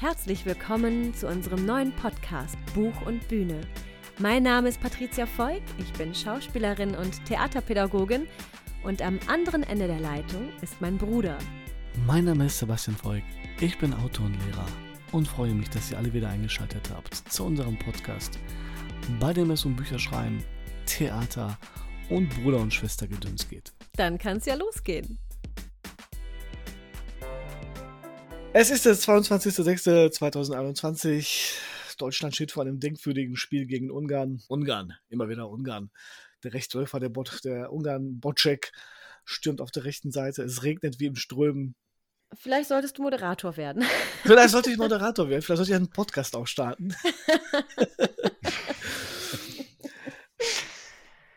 Herzlich willkommen zu unserem neuen Podcast Buch und Bühne. Mein Name ist Patricia Voigt, ich bin Schauspielerin und Theaterpädagogin und am anderen Ende der Leitung ist mein Bruder. Mein Name ist Sebastian Voigt, ich bin Autor und Lehrer und freue mich, dass ihr alle wieder eingeschaltet habt zu unserem Podcast, bei dem es um Bücherschreiben, Theater und Bruder- und Schwestergedöns geht. Dann kann es ja losgehen. Es ist der 22.06.2021. Deutschland steht vor einem denkwürdigen Spiel gegen Ungarn. Ungarn, immer wieder Ungarn. Der Rechtsläufer, der, Bot, der Ungarn Bocek, stürmt auf der rechten Seite. Es regnet wie im Strömen. Vielleicht solltest du Moderator werden. Vielleicht sollte ich Moderator werden. Vielleicht sollte ich einen Podcast auch starten.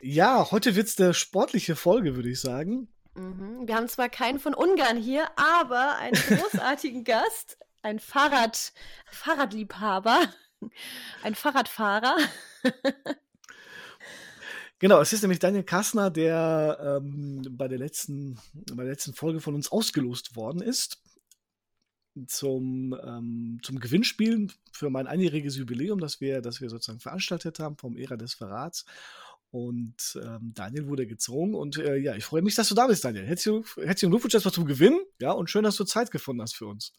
ja, heute wird es eine sportliche Folge, würde ich sagen. Mhm. Wir haben zwar keinen von Ungarn hier, aber einen großartigen Gast, ein Fahrrad, Fahrradliebhaber, ein Fahrradfahrer. Genau, es ist nämlich Daniel Kassner, der ähm, bei, der letzten, bei der letzten Folge von uns ausgelost worden ist zum, ähm, zum Gewinnspiel für mein einjähriges Jubiläum, das wir, das wir sozusagen veranstaltet haben vom Ära des Verrats. Und ähm, Daniel wurde gezogen. Und äh, ja, ich freue mich, dass du da bist, Daniel. Herzlichen, herzlichen Glückwunsch erstmal zum Gewinn. Ja, und schön, dass du Zeit gefunden hast für uns.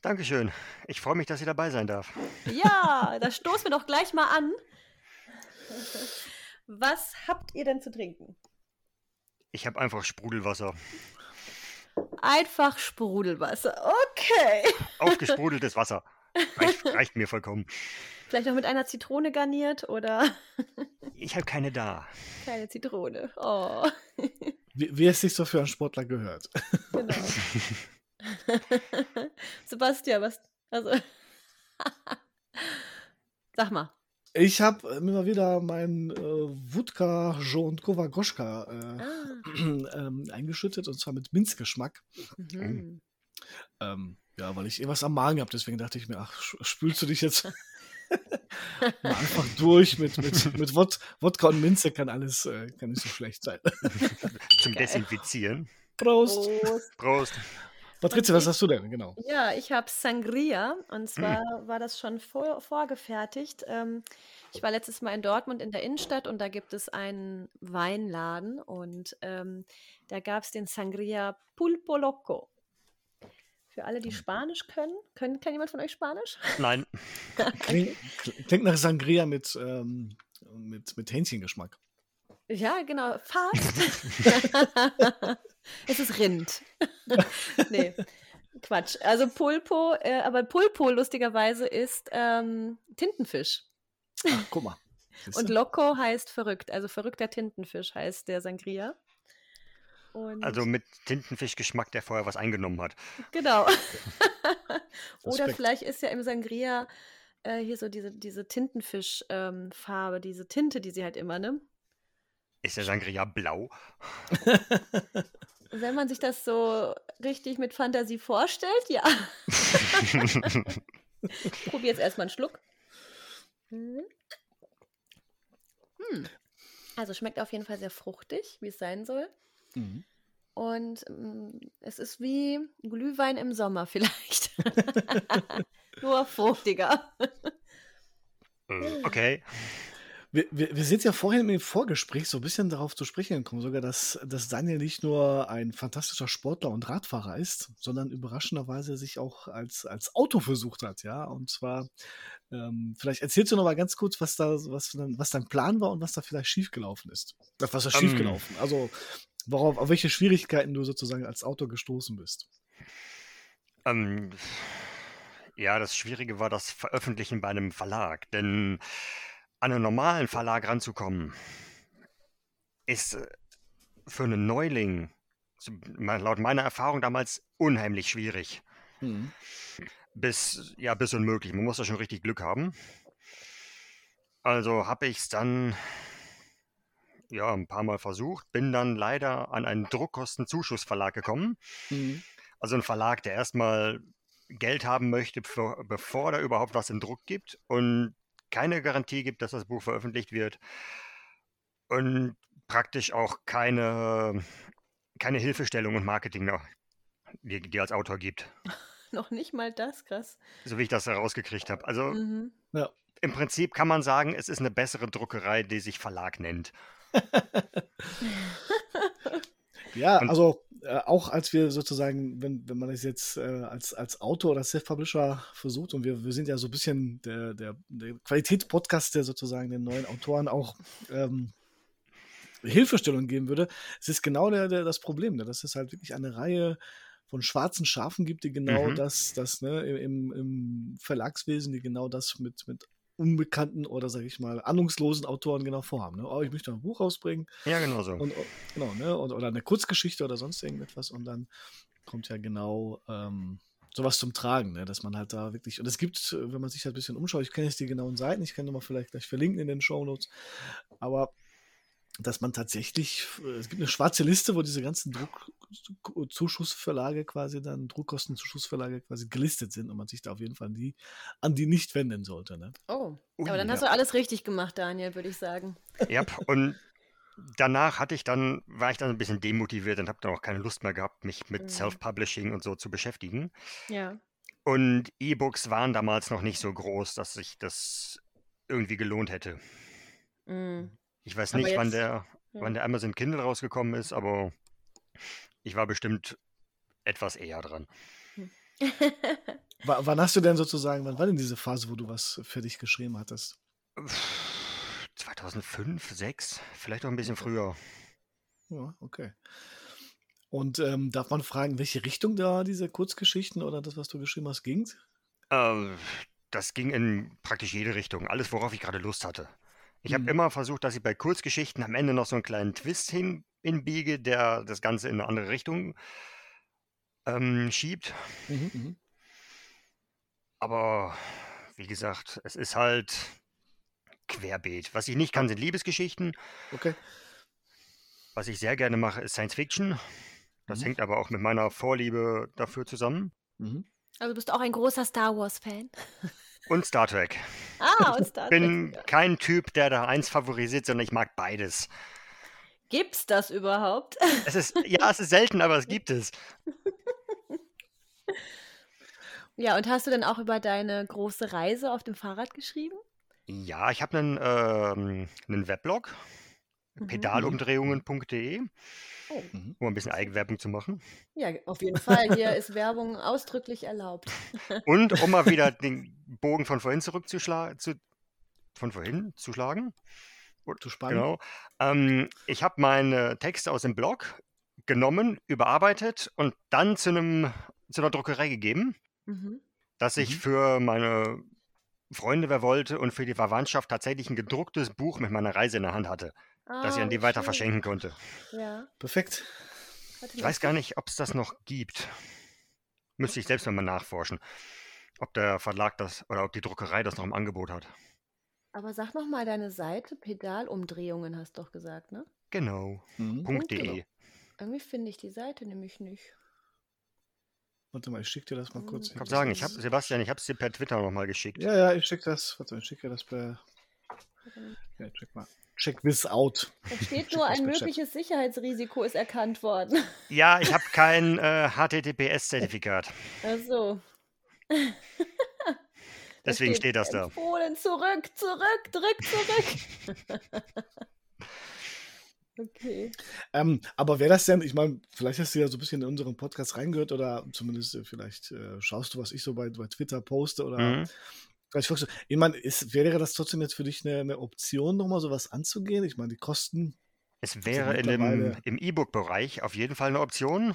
Dankeschön. Ich freue mich, dass ich dabei sein darf. Ja, da stoßen wir doch gleich mal an. Was habt ihr denn zu trinken? Ich habe einfach Sprudelwasser. Einfach Sprudelwasser. Okay. Aufgesprudeltes Wasser. Reicht, reicht mir vollkommen. Vielleicht noch mit einer Zitrone garniert oder? Ich habe keine da. Keine Zitrone. Oh. Wie, wie es sich so für einen Sportler gehört. Genau. Sebastian, was? Also. Sag mal. Ich habe immer wieder mein äh, Wodka und Kowagoschka äh, ah. ähm, eingeschüttet und zwar mit Minzgeschmack. Mhm. Ähm, ja, weil ich irgendwas am Magen habe, deswegen dachte ich mir, ach, spülst du dich jetzt einfach durch mit, mit, mit Wod Wodka und Minze kann alles äh, kann nicht so schlecht sein. Zum Desinfizieren. Prost. Prost. Prost. Patrizia, was hast du denn? Genau. Ja, ich habe Sangria und zwar mhm. war das schon vor, vorgefertigt. Ähm, ich war letztes Mal in Dortmund in der Innenstadt und da gibt es einen Weinladen und ähm, da gab es den Sangria Pulpo Loco. Für alle, die. Spanisch können. können kann jemand von euch Spanisch? Nein. Klingt, klingt nach Sangria mit, ähm, mit, mit Hähnchengeschmack. Ja, genau, fast. es ist Rind. nee, Quatsch. Also Pulpo, äh, aber Pulpo lustigerweise ist ähm, Tintenfisch. Ach, guck mal. Und Loco heißt verrückt. Also verrückter Tintenfisch heißt der Sangria. Und also mit Tintenfischgeschmack, der vorher was eingenommen hat. Genau. Oder vielleicht ist ja im Sangria äh, hier so diese, diese Tintenfischfarbe, ähm, diese Tinte, die sie halt immer, ne? Ist der Sangria blau? Wenn man sich das so richtig mit Fantasie vorstellt, ja. ich probiere jetzt erstmal einen Schluck. Hm. Hm. Also schmeckt auf jeden Fall sehr fruchtig, wie es sein soll. Mhm. Und ähm, es ist wie Glühwein im Sommer vielleicht. Nur fruchtiger. Äh, okay. Wir, wir, wir, sind ja vorhin im Vorgespräch so ein bisschen darauf zu sprechen gekommen, sogar, dass, dass Daniel nicht nur ein fantastischer Sportler und Radfahrer ist, sondern überraschenderweise sich auch als, als Auto versucht hat, ja. Und zwar, ähm, vielleicht erzählst du noch mal ganz kurz, was da, was, was dein Plan war und was da vielleicht schiefgelaufen ist. Was ist schiefgelaufen? Um, also, worauf, auf welche Schwierigkeiten du sozusagen als Autor gestoßen bist. Um, ja, das Schwierige war das Veröffentlichen bei einem Verlag, denn an einen normalen Verlag ranzukommen, ist äh, für einen Neuling, laut meiner Erfahrung damals, unheimlich schwierig. Mhm. Bis, ja, bis unmöglich. Man muss da schon richtig Glück haben. Also habe ich es dann ja, ein paar Mal versucht, bin dann leider an einen Druckkostenzuschussverlag gekommen. Mhm. Also ein Verlag, der erstmal Geld haben möchte, für, bevor da überhaupt was im Druck gibt. Und keine Garantie gibt, dass das Buch veröffentlicht wird und praktisch auch keine, keine Hilfestellung und Marketing noch, die, die als Autor gibt. Noch nicht mal das, krass. so wie ich das herausgekriegt habe. Also Mhm. Ja. im Prinzip kann man sagen, es ist eine bessere Druckerei, die sich Verlag nennt. Ja, Und- also äh, auch als wir sozusagen, wenn, wenn man das jetzt äh, als, als Autor oder Self-Publisher versucht und wir, wir sind ja so ein bisschen der, der, der Qualitätspodcast, der sozusagen den neuen Autoren auch ähm, Hilfestellung geben würde, es ist genau der, der, das Problem, ne? dass es halt wirklich eine Reihe von schwarzen Schafen gibt, die genau Mhm. das, das ne, im, im Verlagswesen, die genau das mit, mit unbekannten oder sage ich mal ahnungslosen Autoren genau vorhaben. Ne? Oh, ich möchte ein Buch rausbringen, Ja, genau so. und, genau, ne? Und, oder eine Kurzgeschichte oder sonst irgendetwas. Und dann kommt ja genau ähm, sowas zum Tragen, ne? dass man halt da wirklich. Und es gibt, wenn man sich halt ein bisschen umschaut, ich kenne jetzt die genauen Seiten, ich kann nochmal vielleicht gleich verlinken in den Shownotes, aber dass man tatsächlich, äh, es gibt eine schwarze Liste, wo diese ganzen Druckzuschussverlage quasi dann, Druckkostenzuschussverlage quasi gelistet sind und man sich da auf jeden Fall an die, an die nicht wenden sollte. Ne? Oh, aber dann hast ja. du alles richtig gemacht, Daniel, würde ich sagen. Ja, und danach hatte ich dann, war ich dann ein bisschen demotiviert und habe dann auch keine Lust mehr gehabt, mich mit Mhm. Self-Publishing und so zu beschäftigen. Ja. Und E-Books waren damals noch nicht so groß, dass sich das irgendwie gelohnt hätte. Mhm. Ich weiß Aber nicht, wann jetzt- der, ja. wann der Amazon Kindle rausgekommen ist, aber ich war bestimmt etwas eher dran. W wann hast du denn sozusagen, wann war denn diese Phase, wo du was für dich geschrieben hattest? 2005, 6, vielleicht auch ein bisschen früher. Ja, okay. Und ähm, darf man fragen, welche Richtung da diese Kurzgeschichten oder das, was du geschrieben hast, ging? Äh, das ging in praktisch jede Richtung. Alles, worauf ich gerade Lust hatte. Ich habe Mhm. immer versucht, dass ich bei Kurzgeschichten am Ende noch so einen kleinen Twist hin, hinbiege, der das Ganze in eine andere Richtung ähm, schiebt. Mhm, mhm. Aber wie gesagt, es ist halt querbeet. Was ich nicht kann, sind Liebesgeschichten. Okay. Was ich sehr gerne mache, ist Science Fiction. Das Mhm. hängt aber auch mit meiner Vorliebe dafür zusammen. Mhm. Also bist du auch ein großer Star Wars-Fan? Und Star Trek. Ah, und Star Ich bin Trek. kein Typ, der da eins favorisiert, sondern ich mag beides. Gibt's das überhaupt? Es ist, ja, es ist selten, aber es gibt es. Ja, und hast du denn auch über deine große Reise auf dem Fahrrad geschrieben? Ja, ich habe einen, ähm, einen Weblog. pedalumdrehungen.de, Oh. Mhm. um ein bisschen Eigenwerbung zu machen. Ja, auf jeden Fall. Hier ist Werbung ausdrücklich erlaubt. Und um mal wieder den Bogen von vorhin zurückzuschlagen, zu, von vorhin zu schlagen. Zu spannen. Genau. Ähm, ich habe meine Texte aus dem Blog genommen, überarbeitet und dann zu, einem, zu einer Druckerei gegeben, Mhm. dass ich Mhm. für meine Freunde, wer wollte, und für die Verwandtschaft tatsächlich ein gedrucktes Buch mit meiner Reise in der Hand hatte, das ich Ah, an wie die weiter schön. verschenken konnte. Ja. Perfekt. Warte Ich weiß gar nicht, ob es das noch gibt. Müsste ich selbst nochmal nachforschen, ob der Verlag das oder ob die Druckerei das noch im Angebot hat. Aber sag noch mal deine Seite, Pedalumdrehungen hast du doch gesagt, ne? Genau. Mhm. Punkt genau. .de. Irgendwie finde ich die Seite nämlich nicht. Warte mal, ich schicke dir das mal kurz. Mhm. Ich kann sagen, ich habe Sebastian, ich habe es dir per Twitter nochmal geschickt. Ja, ja, ich schicke das. Warte mal, ich schicke dir das per. Ja, check mal. Check this out. Da steht nur, ein mögliches Sicherheitsrisiko ist erkannt worden. Ja, ich habe kein äh, HTTPS-Zertifikat. Ach so. Deswegen steht das da. Empfohlen, zurück, zurück, drück, zurück. okay. Ähm, aber wäre das denn, ich meine, vielleicht hast du ja so ein bisschen in unseren Podcast reingehört oder zumindest äh, vielleicht äh, schaust du, was ich so bei, bei Twitter poste oder Mhm. Du. Ich meine, ist, wäre das trotzdem jetzt für dich eine, eine Option, nochmal sowas anzugehen? Ich meine, die Kosten. Es wäre in dem, im E-Book-Bereich auf jeden Fall eine Option,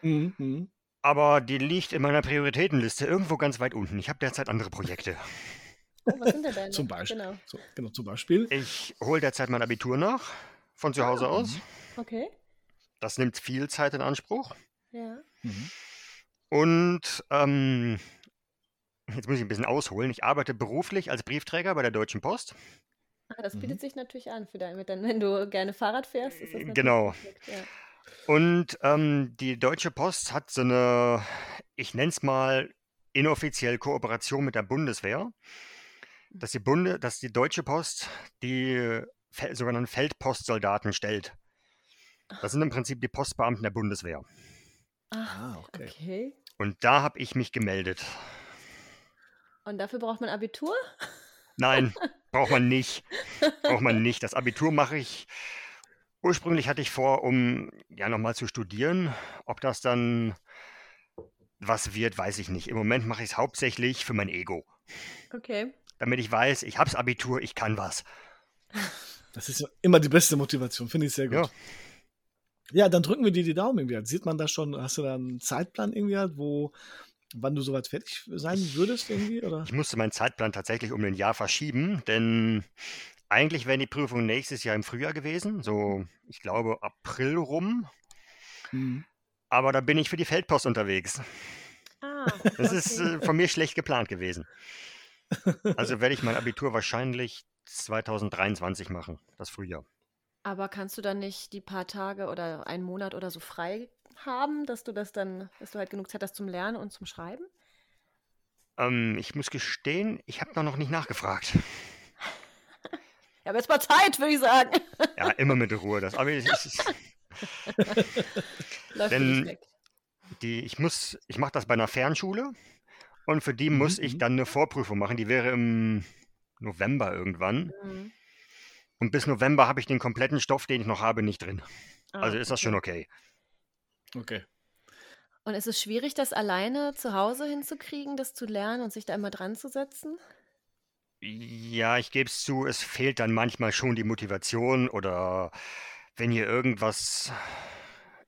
Mhm, mhm. aber die liegt in meiner Prioritätenliste irgendwo ganz weit unten. Ich habe derzeit andere Projekte. Oh, was sind denn deine? Zum Beispiel. Genau. So, genau, zum Beispiel. Ich hole derzeit mein Abitur nach, von zu Hause Ah. aus. Okay. Das nimmt viel Zeit in Anspruch. Ja. Mhm. Und ähm, jetzt muss ich ein bisschen ausholen. Ich arbeite beruflich als Briefträger bei der Deutschen Post. Ah, das Mhm. bietet sich natürlich an für dein, wenn du gerne Fahrrad fährst. Ist das natürlich Genau. perfekt, Ja. Und ähm, die Deutsche Post hat so eine, ich nenne es mal, inoffiziell Kooperation mit der Bundeswehr, dass die, Bunde, dass die Deutsche Post die Fel sogenannten Feldpostsoldaten stellt. Das sind im Prinzip die Postbeamten der Bundeswehr. Ach, Ah, okay. okay. Und da habe ich mich gemeldet. Und dafür braucht man Abitur? Nein, braucht man nicht. Braucht man nicht. Das Abitur mache ich. Ursprünglich hatte ich vor, um ja nochmal zu studieren. Ob das dann was wird, weiß ich nicht. Im Moment mache ich es hauptsächlich für mein Ego. Okay. Damit ich weiß, ich hab's Abitur, ich kann was. Das ist ja immer die beste Motivation, finde ich sehr gut. Ja. Ja, dann drücken wir dir die Daumen irgendwie. Sieht man da schon, hast du da einen Zeitplan irgendwie halt, wo, wann du soweit fertig sein würdest irgendwie? Oder? Ich musste meinen Zeitplan tatsächlich um ein Jahr verschieben, denn eigentlich wären die Prüfungen nächstes Jahr im Frühjahr gewesen, so ich glaube April rum. Mhm. Aber da bin ich für die Feldpost unterwegs. Ah, Das ist okay. äh, von mir schlecht geplant gewesen. Also werde ich mein Abitur wahrscheinlich 2023 machen, das Frühjahr. Aber kannst du dann nicht die paar Tage oder einen Monat oder so frei haben, dass du das dann, dass du halt genug Zeit hast zum Lernen und zum Schreiben? Ähm, ich muss gestehen, ich habe da noch nicht nachgefragt. Ja, aber jetzt mal Zeit, würde ich sagen. Ja, immer mit Ruhe. Das Abi ist, ist, Läuft Denn- die, ich muss, ich mache das bei einer Fernschule und für die Mhm, muss ich mhm. dann eine Vorprüfung machen. Die wäre im November irgendwann. Mhm. Und bis November habe ich den kompletten Stoff, den ich noch habe, nicht drin. Ah, Also ist das okay. schon okay. Okay. Und ist es schwierig, das alleine zu Hause hinzukriegen, das zu lernen und sich da immer dran zu setzen? Ja, ich gebe es zu, es fehlt dann manchmal schon die Motivation oder wenn hier irgendwas,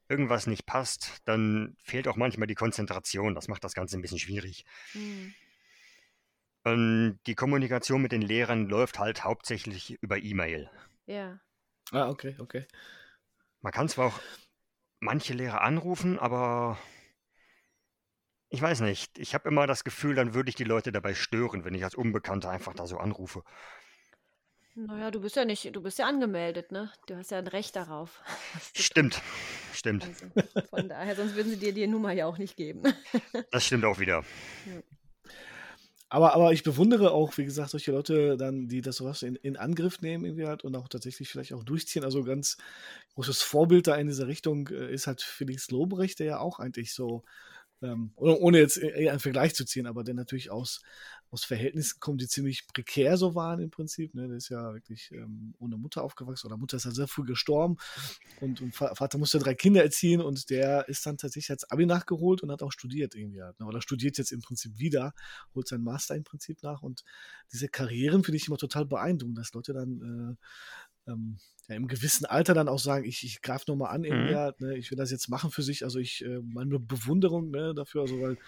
irgendwas nicht passt, dann fehlt auch manchmal die Konzentration. Das macht das Ganze ein bisschen schwierig. Hm. Und die Kommunikation mit den Lehrern läuft halt hauptsächlich über E-Mail. Ja. Ah, okay, okay. Man kann zwar auch manche Lehrer anrufen, aber ich weiß nicht. Ich habe immer das Gefühl, dann würde ich die Leute dabei stören, wenn ich als Unbekannter einfach da so anrufe. Naja, du bist ja nicht, du bist ja angemeldet, ne? Du hast ja ein Recht darauf. Stimmt, stimmt. Also, von daher, sonst würden sie dir die Nummer ja auch nicht geben. Das stimmt auch wieder. Aber, aber ich bewundere auch, wie gesagt, solche Leute dann, die das sowas in, in Angriff nehmen irgendwie halt und auch tatsächlich vielleicht auch durchziehen. Also ganz großes Vorbild da in dieser Richtung äh, ist halt Felix Lobrecht, der ja auch eigentlich so, ähm, ohne, jetzt eher einen Vergleich zu ziehen, aber der natürlich aus, aus Verhältnissen kommt, die ziemlich prekär so waren im Prinzip. Ne? Der ist ja wirklich ähm, ohne Mutter aufgewachsen oder Mutter ist ja sehr früh gestorben und, und Va- Vater musste drei Kinder erziehen und der ist dann tatsächlich als Abi nachgeholt und hat auch studiert irgendwie halt. Ne? Oder studiert jetzt im Prinzip wieder holt seinen Master im Prinzip nach. Und diese Karrieren finde ich immer total beeindruckend, dass Leute dann äh, ähm, ja, im gewissen Alter dann auch sagen, ich, ich greife nochmal an, irgendwie Mhm. halt, ne, ich will das jetzt machen für sich. Also ich, äh, meine Bewunderung ne, dafür, also weil,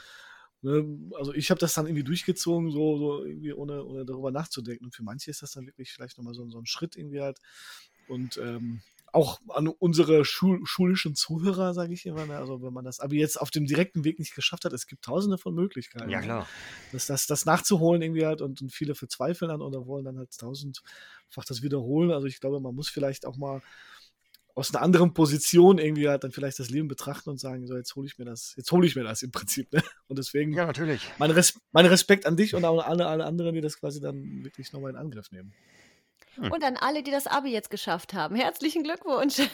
also ich habe das dann irgendwie durchgezogen, so, so irgendwie ohne, ohne darüber nachzudenken. Und für manche ist das dann wirklich vielleicht nochmal so, so ein Schritt irgendwie halt. Und ähm, auch an unsere Schul schulischen Zuhörer, sage ich immer, ne, also wenn man das Abi jetzt auf dem direkten Weg nicht geschafft hat, es gibt tausende von Möglichkeiten. Ja, ne? klar. das, das, das nachzuholen irgendwie halt und, und viele verzweifeln dann oder wollen dann halt tausendfach das wiederholen. Also ich glaube, man muss vielleicht auch mal aus einer anderen Position irgendwie halt dann vielleicht das Leben betrachten und sagen, so jetzt hole ich mir das, jetzt hole ich mir das im Prinzip. Ne? Und deswegen Ja, natürlich. mein, Res mein Respekt an dich und auch an alle, alle anderen, die das quasi dann wirklich nochmal in Angriff nehmen. Hm. Und an alle, die das Abi jetzt geschafft haben. Herzlichen Glückwunsch.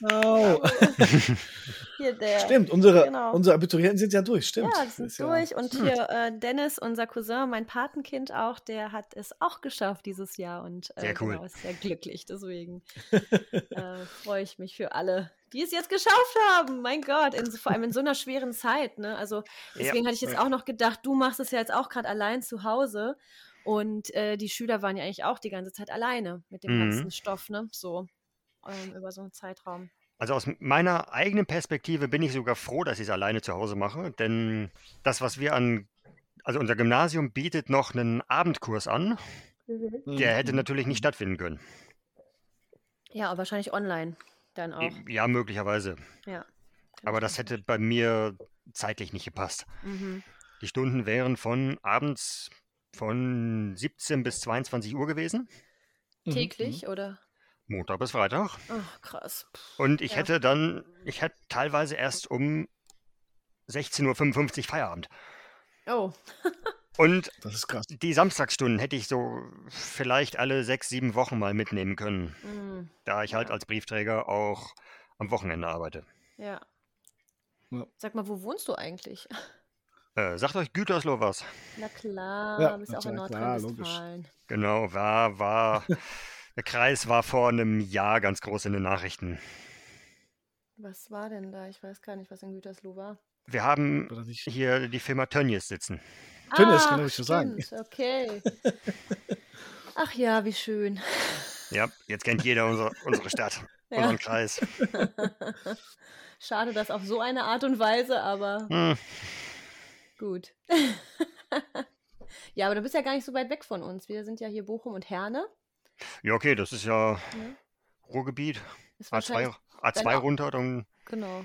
Genau. Hier der. Stimmt, unsere, Genau. unsere Abiturienten sind ja durch, stimmt. Ja, sind Ist ja- durch. Und Hm. hier äh, Dennis, unser Cousin, mein Patenkind auch, der hat es auch geschafft dieses Jahr und äh, Sehr cool. genau, ist sehr glücklich. Deswegen äh, freue ich mich für alle, die es jetzt geschafft haben. Mein Gott, in, vor allem in so einer schweren Zeit. Ne? Also deswegen hatte ich jetzt Ja. auch noch gedacht, du machst es ja jetzt auch gerade allein zu Hause. Und äh, die Schüler waren ja eigentlich auch die ganze Zeit alleine mit dem Mhm. ganzen Stoff, ne? So ähm, über so einen Zeitraum. Also aus meiner eigenen Perspektive bin ich sogar froh, dass ich es alleine zu Hause mache, denn das, was wir an, also unser Gymnasium bietet noch einen Abendkurs an, der hätte Mhm. natürlich nicht stattfinden können. Ja, wahrscheinlich online dann auch. Ja, möglicherweise. Ja. Aber das hätte bei mir zeitlich nicht gepasst. Mhm. Die Stunden wären von abends von 17 bis 22 Uhr gewesen, Mhm, Täglich oder? Montag bis Freitag. Ach, krass. Und ich Ja. hätte dann, ich hätte teilweise erst um 16.55 Uhr Feierabend. Oh, Und mhm. Das ist krass. die Samstagsstunden hätte ich so vielleicht alle sechs, sieben Wochen mal mitnehmen können, mm, da ich halt Ja. als Briefträger auch am Wochenende arbeite. ja. Ja. Sag mal, wo wohnst du eigentlich? Äh, sagt euch Gütersloh was? Na klar, Ja, bist auch in. Nordrhein-Westfalen. Genau, war, war, der Kreis war vor einem Jahr ganz groß in den Nachrichten. Was war denn da? Ich weiß gar nicht, was in Gütersloh war. Wir haben hier die Firma Tönnies sitzen. Tönnies, Ach, genau, ich schon sagen. Okay. Ach ja, wie schön. Ja, jetzt kennt jeder unsere, unsere Stadt, Ja. unseren Kreis. Schade, dass auf so eine Art und Weise, aber Hm, gut. ja, aber du bist ja gar nicht so weit weg von uns. Wir sind ja hier Bochum und Herne. Ja, okay, das ist ja Ja. Ruhrgebiet. Ist A2, wahrscheinlich, A2 deine- runter, dann genau.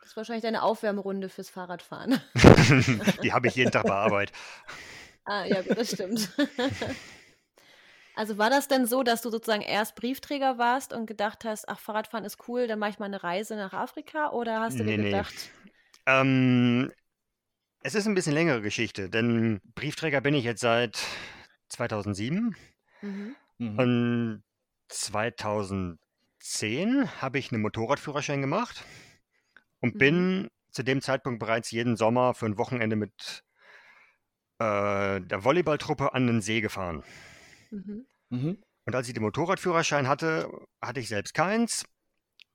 Das ist wahrscheinlich deine Aufwärmrunde fürs Fahrradfahren. die habe ich jeden Tag bei Arbeit. Ah, ja, das stimmt. Also war das denn so, dass du sozusagen erst Briefträger warst und gedacht hast, ach, Fahrradfahren ist cool, dann mache ich mal eine Reise nach Afrika? Oder hast du Nee, dir nee. gedacht, Ähm, es ist ein bisschen längere Geschichte, denn Briefträger bin ich jetzt seit 2007 mhm, Mhm. und 2010 habe ich einen Motorradführerschein gemacht und Mhm. bin zu dem Zeitpunkt bereits jeden Sommer für ein Wochenende mit äh, der Volleyballtruppe an den See gefahren. mhm, Mhm. Und als ich den Motorradführerschein hatte, hatte ich selbst keins.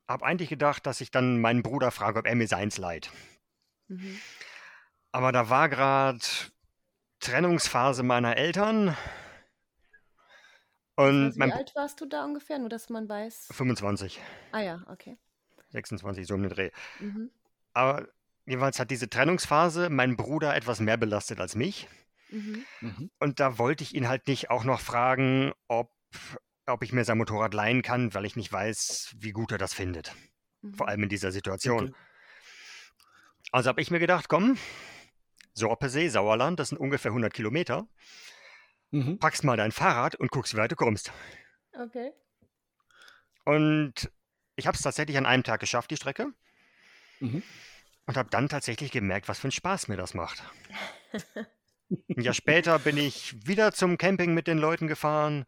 Hab eigentlich gedacht, dass ich dann meinen Bruder frage, ob er mir seins leiht. mhm. Aber da war gerade Trennungsphase meiner Eltern. Und Also, wie mein alt warst du da ungefähr? Nur, dass man weiß. 25, Ah ja, okay. 26, so um den Dreh. Mhm, Aber jeweils hat diese Trennungsphase meinen Bruder etwas mehr belastet als mich. mhm, Mhm. Und da wollte ich ihn halt nicht auch noch fragen, ob, ob ich mir sein Motorrad leihen kann, weil ich nicht weiß, wie gut er das findet. Vor mhm. allem in dieser Situation. Okay. Also habe ich mir gedacht, komm, Sorpesee, Sauerland, das sind ungefähr 100 Kilometer. Mhm. Packst mal dein Fahrrad und guckst, wie weit du kommst. Okay. Und ich habe es tatsächlich an einem Tag geschafft, die Strecke. Mhm. Und habe dann tatsächlich gemerkt, was für einen Spaß mir das macht. Ein Jahr später bin ich wieder zum Camping mit den Leuten gefahren.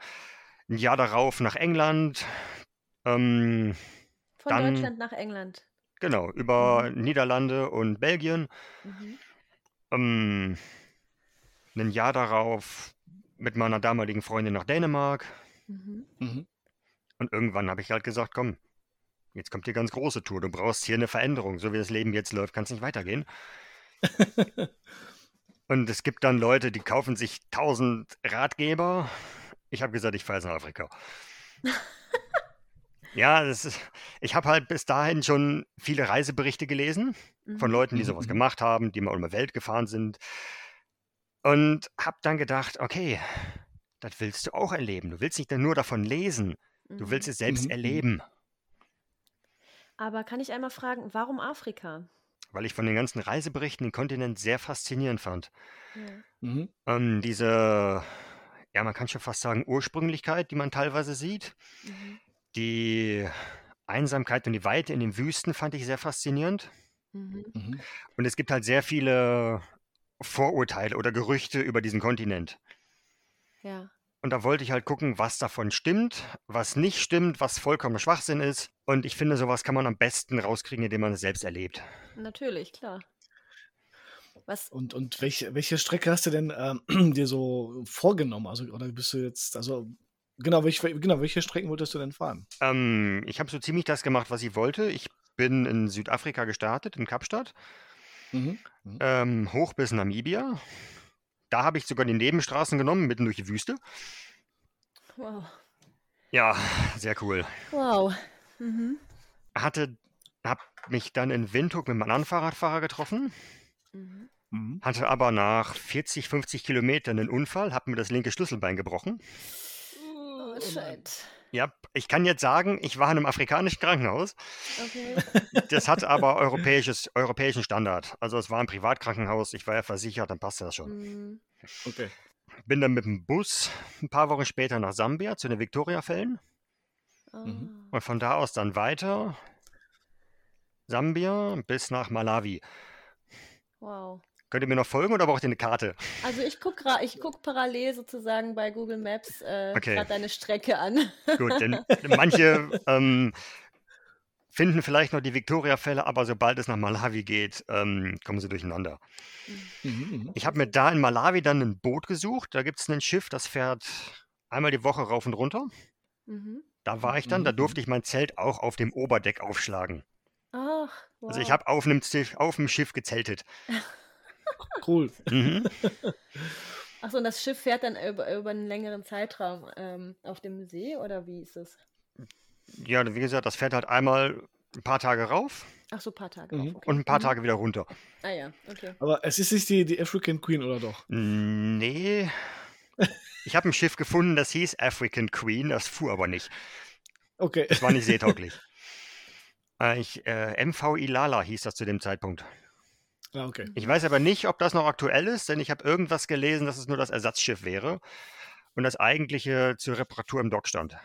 Ein Jahr darauf nach England. Ähm, Von Dann- Deutschland nach England. genau, über Niederlande und Belgien. Mhm. Ähm, ein Jahr darauf mit meiner damaligen Freundin nach Dänemark. Mhm. Mhm. Und irgendwann habe ich halt gesagt, komm, jetzt kommt die ganz große Tour. Du brauchst hier eine Veränderung. So wie das Leben jetzt läuft, kann es nicht weitergehen. Und es gibt dann Leute, die kaufen sich 1000 Ratgeber. Ich habe gesagt, ich fahre jetzt nach Afrika. ja, das ist, ich habe halt bis dahin schon viele Reiseberichte gelesen von Mhm. Leuten, die Mhm, sowas mhm. gemacht haben, die mal um die Welt gefahren sind. Und habe dann gedacht, okay, das willst du auch erleben. Du willst nicht nur davon lesen, du Mhm. willst es selbst Mhm, mhm. erleben. Aber kann ich einmal fragen, warum Afrika? Weil ich von den ganzen Reiseberichten den Kontinent sehr faszinierend fand. Ja. Mhm. Ähm, diese, ja, man kann schon fast sagen, Ursprünglichkeit, die man teilweise sieht. Mhm. Die Einsamkeit und die Weite in den Wüsten fand ich sehr faszinierend. Mhm. Mhm. Und es gibt halt sehr viele Vorurteile oder Gerüchte über diesen Kontinent. Ja. Und da wollte ich halt gucken, was davon stimmt, was nicht stimmt, was vollkommener Schwachsinn ist. Und ich finde, sowas kann man am besten rauskriegen, indem man es selbst erlebt. Natürlich, klar. Was? Und, und welche, welche Strecke hast du denn ähm, dir so vorgenommen? Also, oder bist du jetzt, also, genau, welche, genau, welche Strecken wolltest du denn fahren? Ähm, ich habe so ziemlich das gemacht, was ich wollte. Ich bin in Südafrika gestartet, in Kapstadt, Mhm. Mhm. ähm, hoch bis Namibia. Da habe ich sogar die Nebenstraßen genommen, mitten durch die Wüste. Wow. Ja, sehr cool. Wow. Mhm. Hatte, habe mich dann in Windhoek mit meinem anderen Fahrradfahrer getroffen, Mhm. Mhm. hatte aber nach 40, 50 Kilometern einen Unfall, habe mir das linke Schlüsselbein gebrochen. Oh, shit. Ja, ich kann jetzt sagen, ich war in einem afrikanischen Krankenhaus. Okay. Das hat aber europäisches, europäischen Standard. Also es war ein Privatkrankenhaus, ich war ja versichert, dann passte das schon. Mhm. Okay. Bin dann mit dem Bus ein paar Wochen später nach Sambia zu den Victoria-Fällen. Mhm. und von da aus dann weiter Sambia bis nach Malawi. Wow. Könnt ihr mir noch folgen oder braucht ihr eine Karte? Also ich gucke ich guck parallel sozusagen bei Google Maps äh, Okay. gerade deine Strecke an. Gut, denn manche, ähm, finden vielleicht noch die Victoria-Fälle, aber sobald es nach Malawi geht, ähm, kommen sie durcheinander. Mhm. Ich habe mir da in Malawi dann ein Boot gesucht. Da gibt es ein Schiff, das fährt einmal die Woche rauf und runter. Mhm. Da war ich dann, da Mhm. durfte ich mein Zelt auch auf dem Oberdeck aufschlagen. Ach, wow. Also ich habe auf, auf dem Schiff gezeltet. Cool. Mhm. Ach so, und das Schiff fährt dann über, über einen längeren Zeitraum ähm, auf dem See oder wie ist es? Ja, wie gesagt, das fährt halt einmal ein paar Tage rauf Ach so, ein paar Tage. Mhm. Auf, okay. und ein paar Mhm. Tage wieder runter. Ah ja, okay. Aber es ist nicht die, die African Queen, oder doch? Nee. Ich habe ein Schiff gefunden, das hieß African Queen, das fuhr aber nicht. Okay. Das war nicht seetauglich. Äh, ich, äh, MV Ilala hieß das zu dem Zeitpunkt. Ah, okay. Ich weiß aber nicht, ob das noch aktuell ist, denn ich habe irgendwas gelesen, dass es nur das Ersatzschiff wäre und das eigentliche zur Reparatur im Dock stand.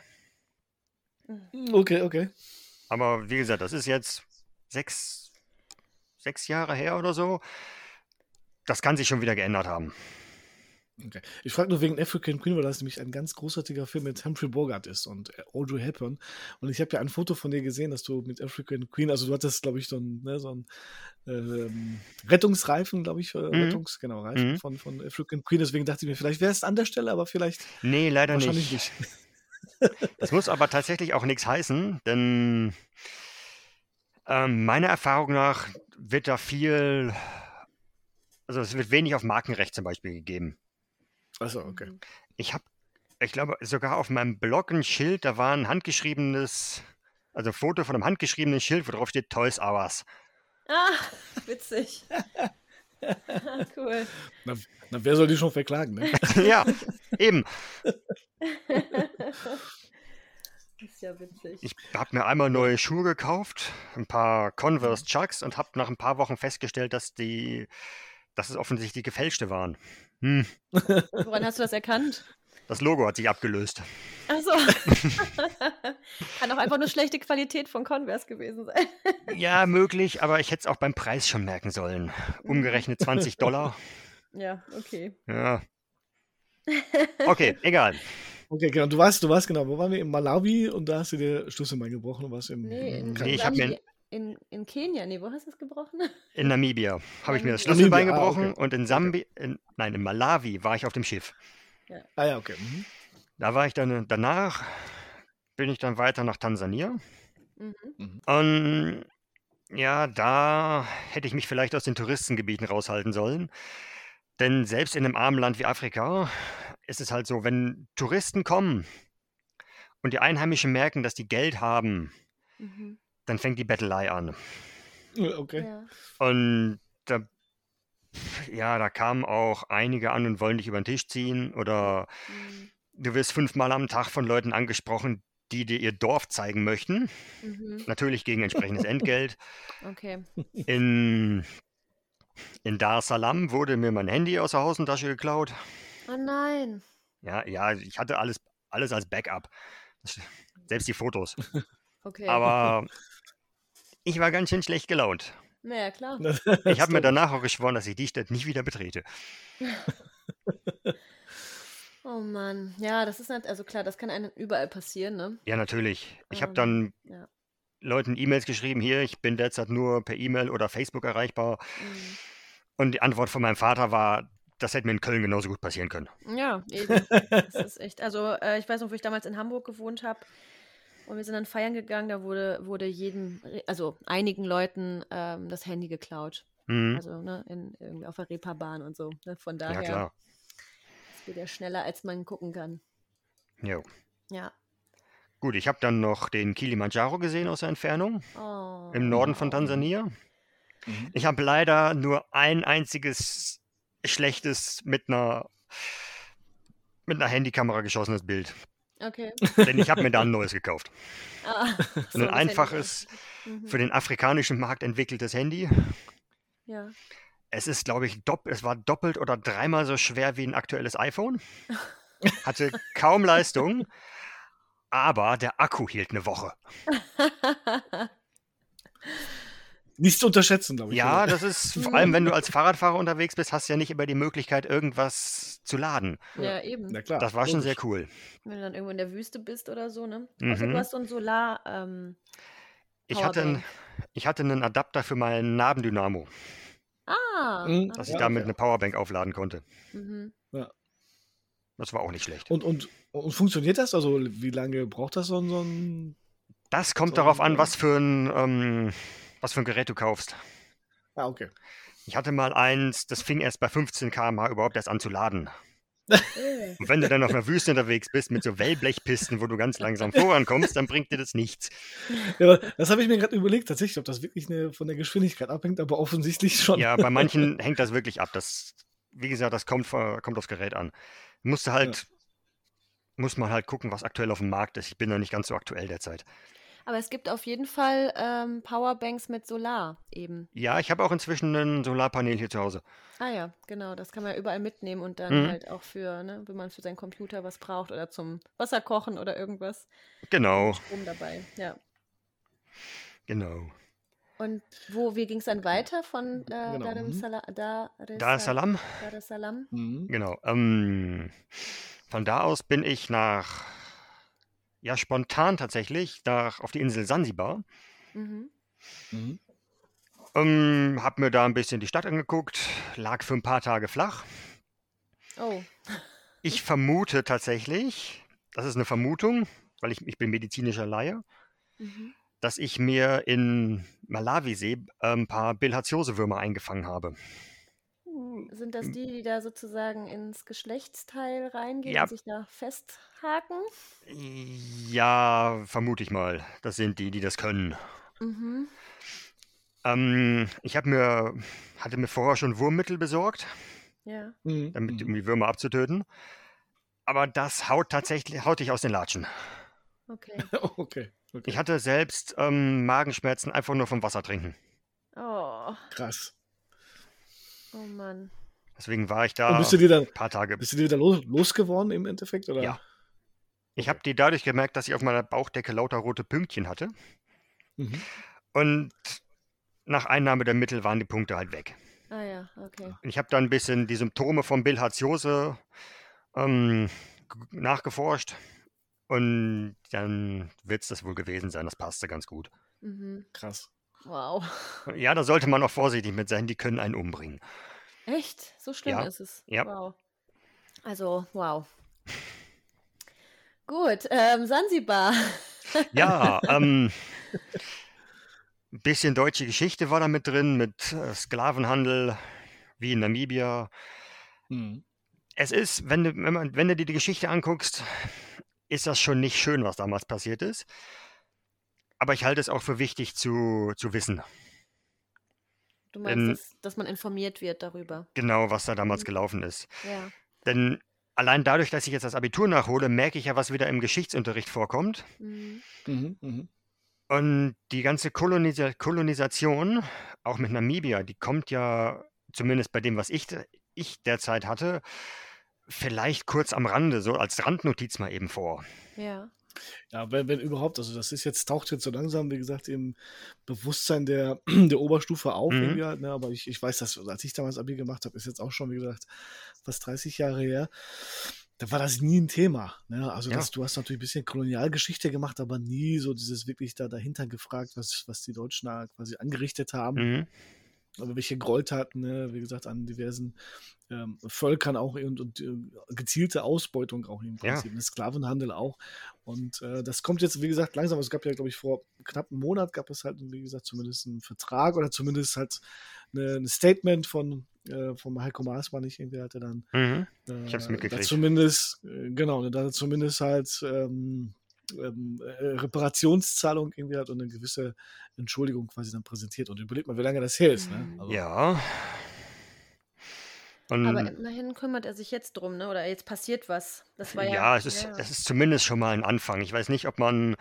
Okay, okay. Aber wie gesagt, das ist jetzt sechs, sechs Jahre her oder so. Das kann sich schon wieder geändert haben. Okay. Ich frage nur wegen African Queen, weil das nämlich ein ganz großartiger Film mit Humphrey Bogart ist und äh, Audrey Hepburn. Und ich habe ja ein Foto von dir gesehen, dass du mit African Queen, also du hattest, glaube ich, so ein, ne, so ein ähm, Rettungsreifen, glaube ich, äh, Mhm. Rettungs, genau, Reifen Mhm. von, von African Queen. Deswegen dachte ich mir, vielleicht wäre es an der Stelle, aber vielleicht Nee, leider wahrscheinlich nicht. nicht. Das muss aber tatsächlich auch nichts heißen, denn ähm, meiner Erfahrung nach wird da viel, also es wird wenig auf Markenrecht zum Beispiel gegeben. Achso, okay. Mhm. Ich habe, ich glaube, sogar auf meinem Blog ein Schild, da war ein handgeschriebenes, also ein Foto von einem handgeschriebenen Schild, wo drauf steht Toys R Us. Ah, witzig. cool. Na, na, wer soll die schon verklagen, ne? ja, eben. ist ja witzig. Ich habe mir einmal neue Schuhe gekauft, ein paar Converse Chucks und habe nach ein paar Wochen festgestellt, dass die, dass es offensichtlich gefälschte waren. Hm, Woran hast du das erkannt? das Logo hat sich abgelöst. Achso. Kann auch einfach nur schlechte Qualität von Converse gewesen sein. Ja, möglich, aber ich hätte es auch beim Preis schon merken sollen. Umgerechnet 20 Dollar. Ja, okay. Ja. Okay, egal. Okay, genau. Du weißt, du weißt genau, wo waren wir? In Malawi und da hast du dir Schlüsselbein gebrochen und warst im. Nee, in, Nee, ich hab mir- in, in Kenia. Nee, wo hast du es gebrochen? In Namibia habe ich mir das Namibia, Schlüsselbein ah, gebrochen okay. und in Sambia, in, nein, in Malawi war ich auf dem Schiff. Ah ja, okay. Mhm. Da war ich dann, danach bin ich dann weiter nach Tansania. Mhm. Und ja, da hätte ich mich vielleicht aus den Touristengebieten raushalten sollen. Denn selbst in einem armen Land wie Afrika ist es halt so, wenn Touristen kommen und die Einheimischen merken, dass die Geld haben, Mhm. Dann fängt die Bettelei an. Okay. Ja. Und da, ja, da kamen auch einige an und wollen dich über den Tisch ziehen oder Mhm. du wirst fünfmal am Tag von Leuten angesprochen, die dir ihr Dorf zeigen möchten. Mhm. Natürlich gegen entsprechendes Entgelt. Okay. In, in Dar es Salaam wurde mir mein Handy aus der Hosentasche geklaut. Oh nein. Ja, ja, ich hatte alles, alles als Backup. Selbst die Fotos. Okay. Aber ich war ganz schön schlecht gelaunt. naja, klar. Ich habe mir danach auch geschworen, dass ich die Stadt nicht wieder betrete. Oh Mann. Ja, das ist nicht, also klar, das kann einem überall passieren, ne? Ja, natürlich. Ich habe Ähm, dann ja. Leuten E-Mails geschrieben, hier, ich bin derzeit nur per E-Mail oder Facebook erreichbar. Mhm. Und die Antwort von meinem Vater war, das hätte mir in Köln genauso gut passieren können. Ja, eben. Das ist echt. Also, äh, ich weiß noch, wo ich damals in Hamburg gewohnt habe und wir sind dann feiern gegangen, da wurde, wurde jedem, also einigen Leuten ähm, das Handy geklaut. Mhm. Also, ne, in, irgendwie auf der Reeperbahn und so. Ne? Von daher, ja, klar. es geht ja schneller, als man gucken kann. Jo. Ja. Gut, ich habe dann noch den Kilimanjaro gesehen aus der Entfernung Oh. im Norden von Tansania. Mhm. Ich habe leider nur ein einziges schlechtes mit einer mit einer Handykamera geschossenes Bild. Okay. Denn ich habe mir da ein neues gekauft. Ah, so, ein einfaches, Mhm. für den afrikanischen Markt entwickeltes Handy. Ja. Es ist, glaube ich, dopp es war doppelt oder dreimal so schwer wie ein aktuelles iPhone. Hatte kaum Leistung, aber der Akku hielt eine Woche. Nicht zu unterschätzen, glaube ich. Ja, oder? das ist vor allem, wenn du als Fahrradfahrer unterwegs bist, hast du ja nicht immer die Möglichkeit, irgendwas zu laden. ja, eben. Na klar. Das war schon sehr cool. Wenn du dann irgendwo in der Wüste bist oder so, ne? Mhm. du hast so ein Solar, ähm, Ich hatte, ein, ich hatte einen Adapter für mein Nabendynamo, Ah, Mhm. dass ich Ja, damit okay. eine Powerbank aufladen konnte. mhm. Das war auch nicht schlecht. Und, und, und funktioniert das? Also, wie lange braucht das so, ein- so ein. Das kommt So, darauf an, ja. was für ein, ähm, was für ein Gerät du kaufst. Ah, okay. Ich hatte mal eins, das fing erst bei 15 km/h überhaupt erst an zu laden. Und wenn du dann auf einer Wüste unterwegs bist mit so Wellblechpisten, wo du ganz langsam vorankommst, dann bringt dir das nichts. Ja, das habe ich mir gerade überlegt, tatsächlich, ob das wirklich eine, von der Geschwindigkeit abhängt, aber offensichtlich schon. Ja, bei manchen hängt das wirklich ab. Das, wie gesagt, das kommt, kommt aufs Gerät an. Musst du halt, muss man halt gucken, was aktuell auf dem Markt ist. Ich bin da nicht ganz so aktuell derzeit. Aber es gibt auf jeden Fall ähm, Powerbanks mit Solar eben. Ja, ich habe auch inzwischen ein Solarpanel hier zu Hause. Ah ja, genau, das kann man ja überall mitnehmen und dann Mhm. halt auch für, ne, wenn man für seinen Computer was braucht oder zum Wasserkochen oder irgendwas. Genau, Strom dabei, ja. genau. Und wo, wie ging es dann weiter von äh, Genau, Dar mhm. es Sala- Dar es Dar es Sal- Salaam, Dar es Salaam? Mhm. genau. Ähm, von da aus bin ich nach, ja, spontan tatsächlich, nach, auf die Insel Sansibar. Mhm. Mhm. Ähm, hab mir da ein bisschen die Stadt angeguckt, lag für ein paar Tage flach. Oh, Ich vermute tatsächlich, das ist eine Vermutung, weil ich, ich bin medizinischer Laie, mhm. dass ich mir in Malawisee ein paar Bilharziosewürmer eingefangen habe. Sind das die, die da sozusagen ins Geschlechtsteil reingehen Ja. und sich da festhaken? Ja, vermute ich mal. Das sind die, die das können. Mhm. Ähm, ich habe mir, hatte mir vorher schon Wurmmittel besorgt, Ja. Mhm. damit Mhm. um die Würmer abzutöten. Aber das haut tatsächlich, haut dich aus den Latschen. Okay. Okay. okay. Ich hatte selbst ähm, Magenschmerzen einfach nur vom Wasser trinken. Oh, Krass. Oh Mann. Deswegen war ich Und da bist du dir dann, ein paar Tage. bist du dir dann los, losgeworden im Endeffekt? Oder? Ja. Ich habe die dadurch gemerkt, dass ich auf meiner Bauchdecke lauter rote Pünktchen hatte. Mhm. Und nach Einnahme der Mittel waren die Punkte halt weg. Ah ja, okay. Und Ich habe dann ein bisschen die Symptome von Bilharziose ähm, nachgeforscht. Und dann wird es das wohl gewesen sein. Das passte ganz gut. Mhm. Krass. Wow. Ja, da sollte man auch vorsichtig mit sein. Die können einen umbringen. Echt? So schlimm Ja. ist es. Ja. Wow. Also, wow. Gut, ähm, Sansibar. Ja, ähm, ein bisschen deutsche Geschichte war da mit drin, mit äh, Sklavenhandel, wie in Namibia. Mhm. Es ist, wenn du, wenn, man, wenn du dir die Geschichte anguckst, ist das schon nicht schön, was damals passiert ist. Aber ich halte es auch für wichtig zu, zu wissen, Du meinst, Ähm, dass, dass man informiert wird darüber. genau, was da damals Mhm. gelaufen ist. Ja. Denn allein dadurch, dass ich jetzt das Abitur nachhole, merke ich ja, was wieder im Geschichtsunterricht vorkommt. Mhm. Mhm. Mhm. Und die ganze Kolonisa Kolonisation, auch mit Namibia, die kommt ja, zumindest bei dem, was ich, ich derzeit hatte, vielleicht kurz am Rande, so als Randnotiz mal eben vor. Ja. Ja, wenn, wenn überhaupt, also das ist jetzt, taucht jetzt so langsam, wie gesagt, im Bewusstsein der, der Oberstufe auf, Mhm. halt, ne? aber ich, ich weiß, dass, als ich damals Abi gemacht habe, ist jetzt auch schon, wie gesagt, fast 30 Jahre her, da war das nie ein Thema. Ne? Also Ja. das, du hast natürlich ein bisschen Kolonialgeschichte gemacht, aber nie so dieses wirklich da dahinter gefragt, was, was die Deutschen da quasi angerichtet haben. Mhm. Aber welche Gräueltaten, ne, wie gesagt, an diversen ähm, Völkern auch und, und äh, gezielte Ausbeutung auch im Ja. Prinzip, ne, Sklavenhandel auch. Und äh, das kommt jetzt, wie gesagt, langsam. Es gab ja, glaube ich, vor knapp einem Monat gab es halt, wie gesagt, zumindest einen Vertrag oder zumindest halt eine, ein Statement von äh, vom Heiko Maas, war nicht irgendwie, hatte dann Mhm. äh, Ich hab's da mitgekriegt. Zumindest, äh, genau, ne, da zumindest halt ähm, ähm, äh, Reparationszahlung irgendwie hat und eine gewisse Entschuldigung quasi dann präsentiert. Und überlegt mal, wie lange das her ist. Ne? Mhm. Also, Ja. Und Aber immerhin kümmert er sich jetzt drum, ne? Oder jetzt passiert was. Das war ja. ja, es ist, ja. es ist zumindest schon mal ein Anfang. Ich weiß nicht, ob man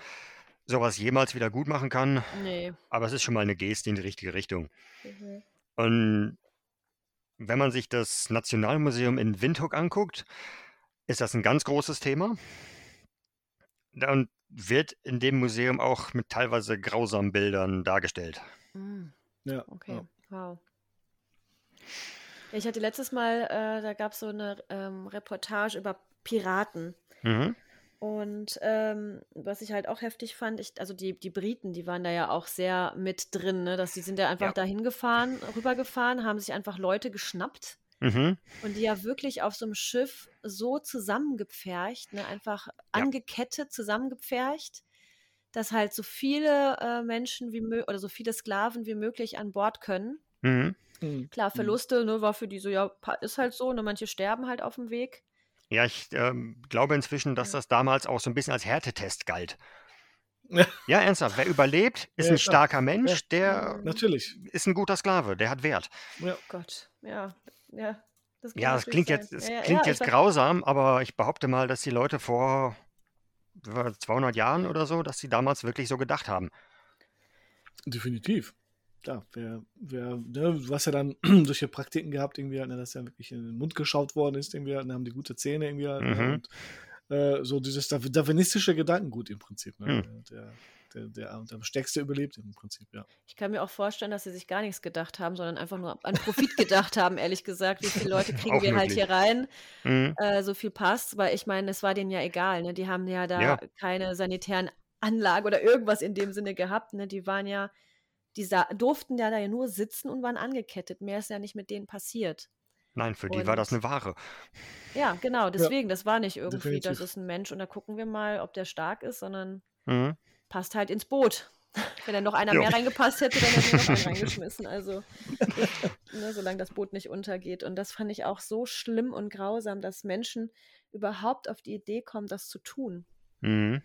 sowas jemals wieder gut machen kann, Nee. aber es ist schon mal eine Geste in die richtige Richtung. Mhm. Und wenn man sich das Nationalmuseum in Windhoek anguckt, ist das ein ganz großes Thema. Und wird in dem Museum auch mit teilweise grausamen Bildern dargestellt. Mhm. ja, Okay, ja. wow. Ich hatte letztes Mal, äh, da gab es so eine ähm, Reportage über Piraten. Mhm. Und ähm, was ich halt auch heftig fand, ich, also die, die Briten, die waren da ja auch sehr mit drin, ne? dass die sind ja einfach Ja. dahin gefahren, rübergefahren, haben sich einfach Leute geschnappt Mhm. und die ja wirklich auf so einem Schiff so zusammengepfercht, ne? einfach angekettet, zusammengepfercht, dass halt so viele äh, Menschen wie möglich oder so viele Sklaven wie möglich an Bord können. Mhm. Mhm. Klar, Verluste, ne, war für die so, ja, ist halt so, ne, manche sterben halt auf dem Weg. Ja, ich ähm, glaube inzwischen, dass Ja. das damals auch so ein bisschen als Härtetest galt. Ja. Ja, ernsthaft. Wer überlebt, ist Ja, ein klar. starker Mensch, der Mhm. Natürlich. ist ein guter Sklave, der hat Wert. Ja. Oh Gott, ja, ja. Das Ja, das klingt sein. jetzt, es Ja, klingt ja, jetzt grausam, aber ich behaupte mal, dass die Leute vor äh, 200 Jahren oder so, dass sie damals wirklich so gedacht haben. Definitiv. Ja, wer, wer, ne, du hast ja dann solche Praktiken gehabt, irgendwie, ne, dass ja wirklich in den Mund geschaut worden ist, irgendwie, dann haben die gute Zähne irgendwie, ne, Mhm. und äh, so dieses darw- darwinistische Gedankengut im Prinzip, ne? Hm. Der, der, der, der Stärkste überlebt im Prinzip, ja. Ich kann mir auch vorstellen, dass sie sich gar nichts gedacht haben, sondern einfach nur an Profit gedacht haben, ehrlich gesagt. Wie viele Leute kriegen wir halt hier rein? Mhm. Äh, so viel passt, weil ich meine, es war denen ja egal. Ne? Die haben ja da Ja. keine sanitären Anlagen oder irgendwas in dem Sinne gehabt. Ne? Die waren ja, die durften ja da ja nur sitzen und waren angekettet. Mehr ist ja nicht mit denen passiert. Nein, für die war das Und- eine Ware. Ja, genau, deswegen, das war nicht irgendwie, das definitiv. ist ein Mensch und da gucken wir mal, ob der stark ist, sondern Mhm. Passt halt ins Boot. Wenn da noch einer Jo. mehr reingepasst hätte, dann hätten wir noch einen reingeschmissen. Also, ne, solange das Boot nicht untergeht. Und das fand ich auch so schlimm und grausam, dass Menschen überhaupt auf die Idee kommen, das zu tun. Mhm.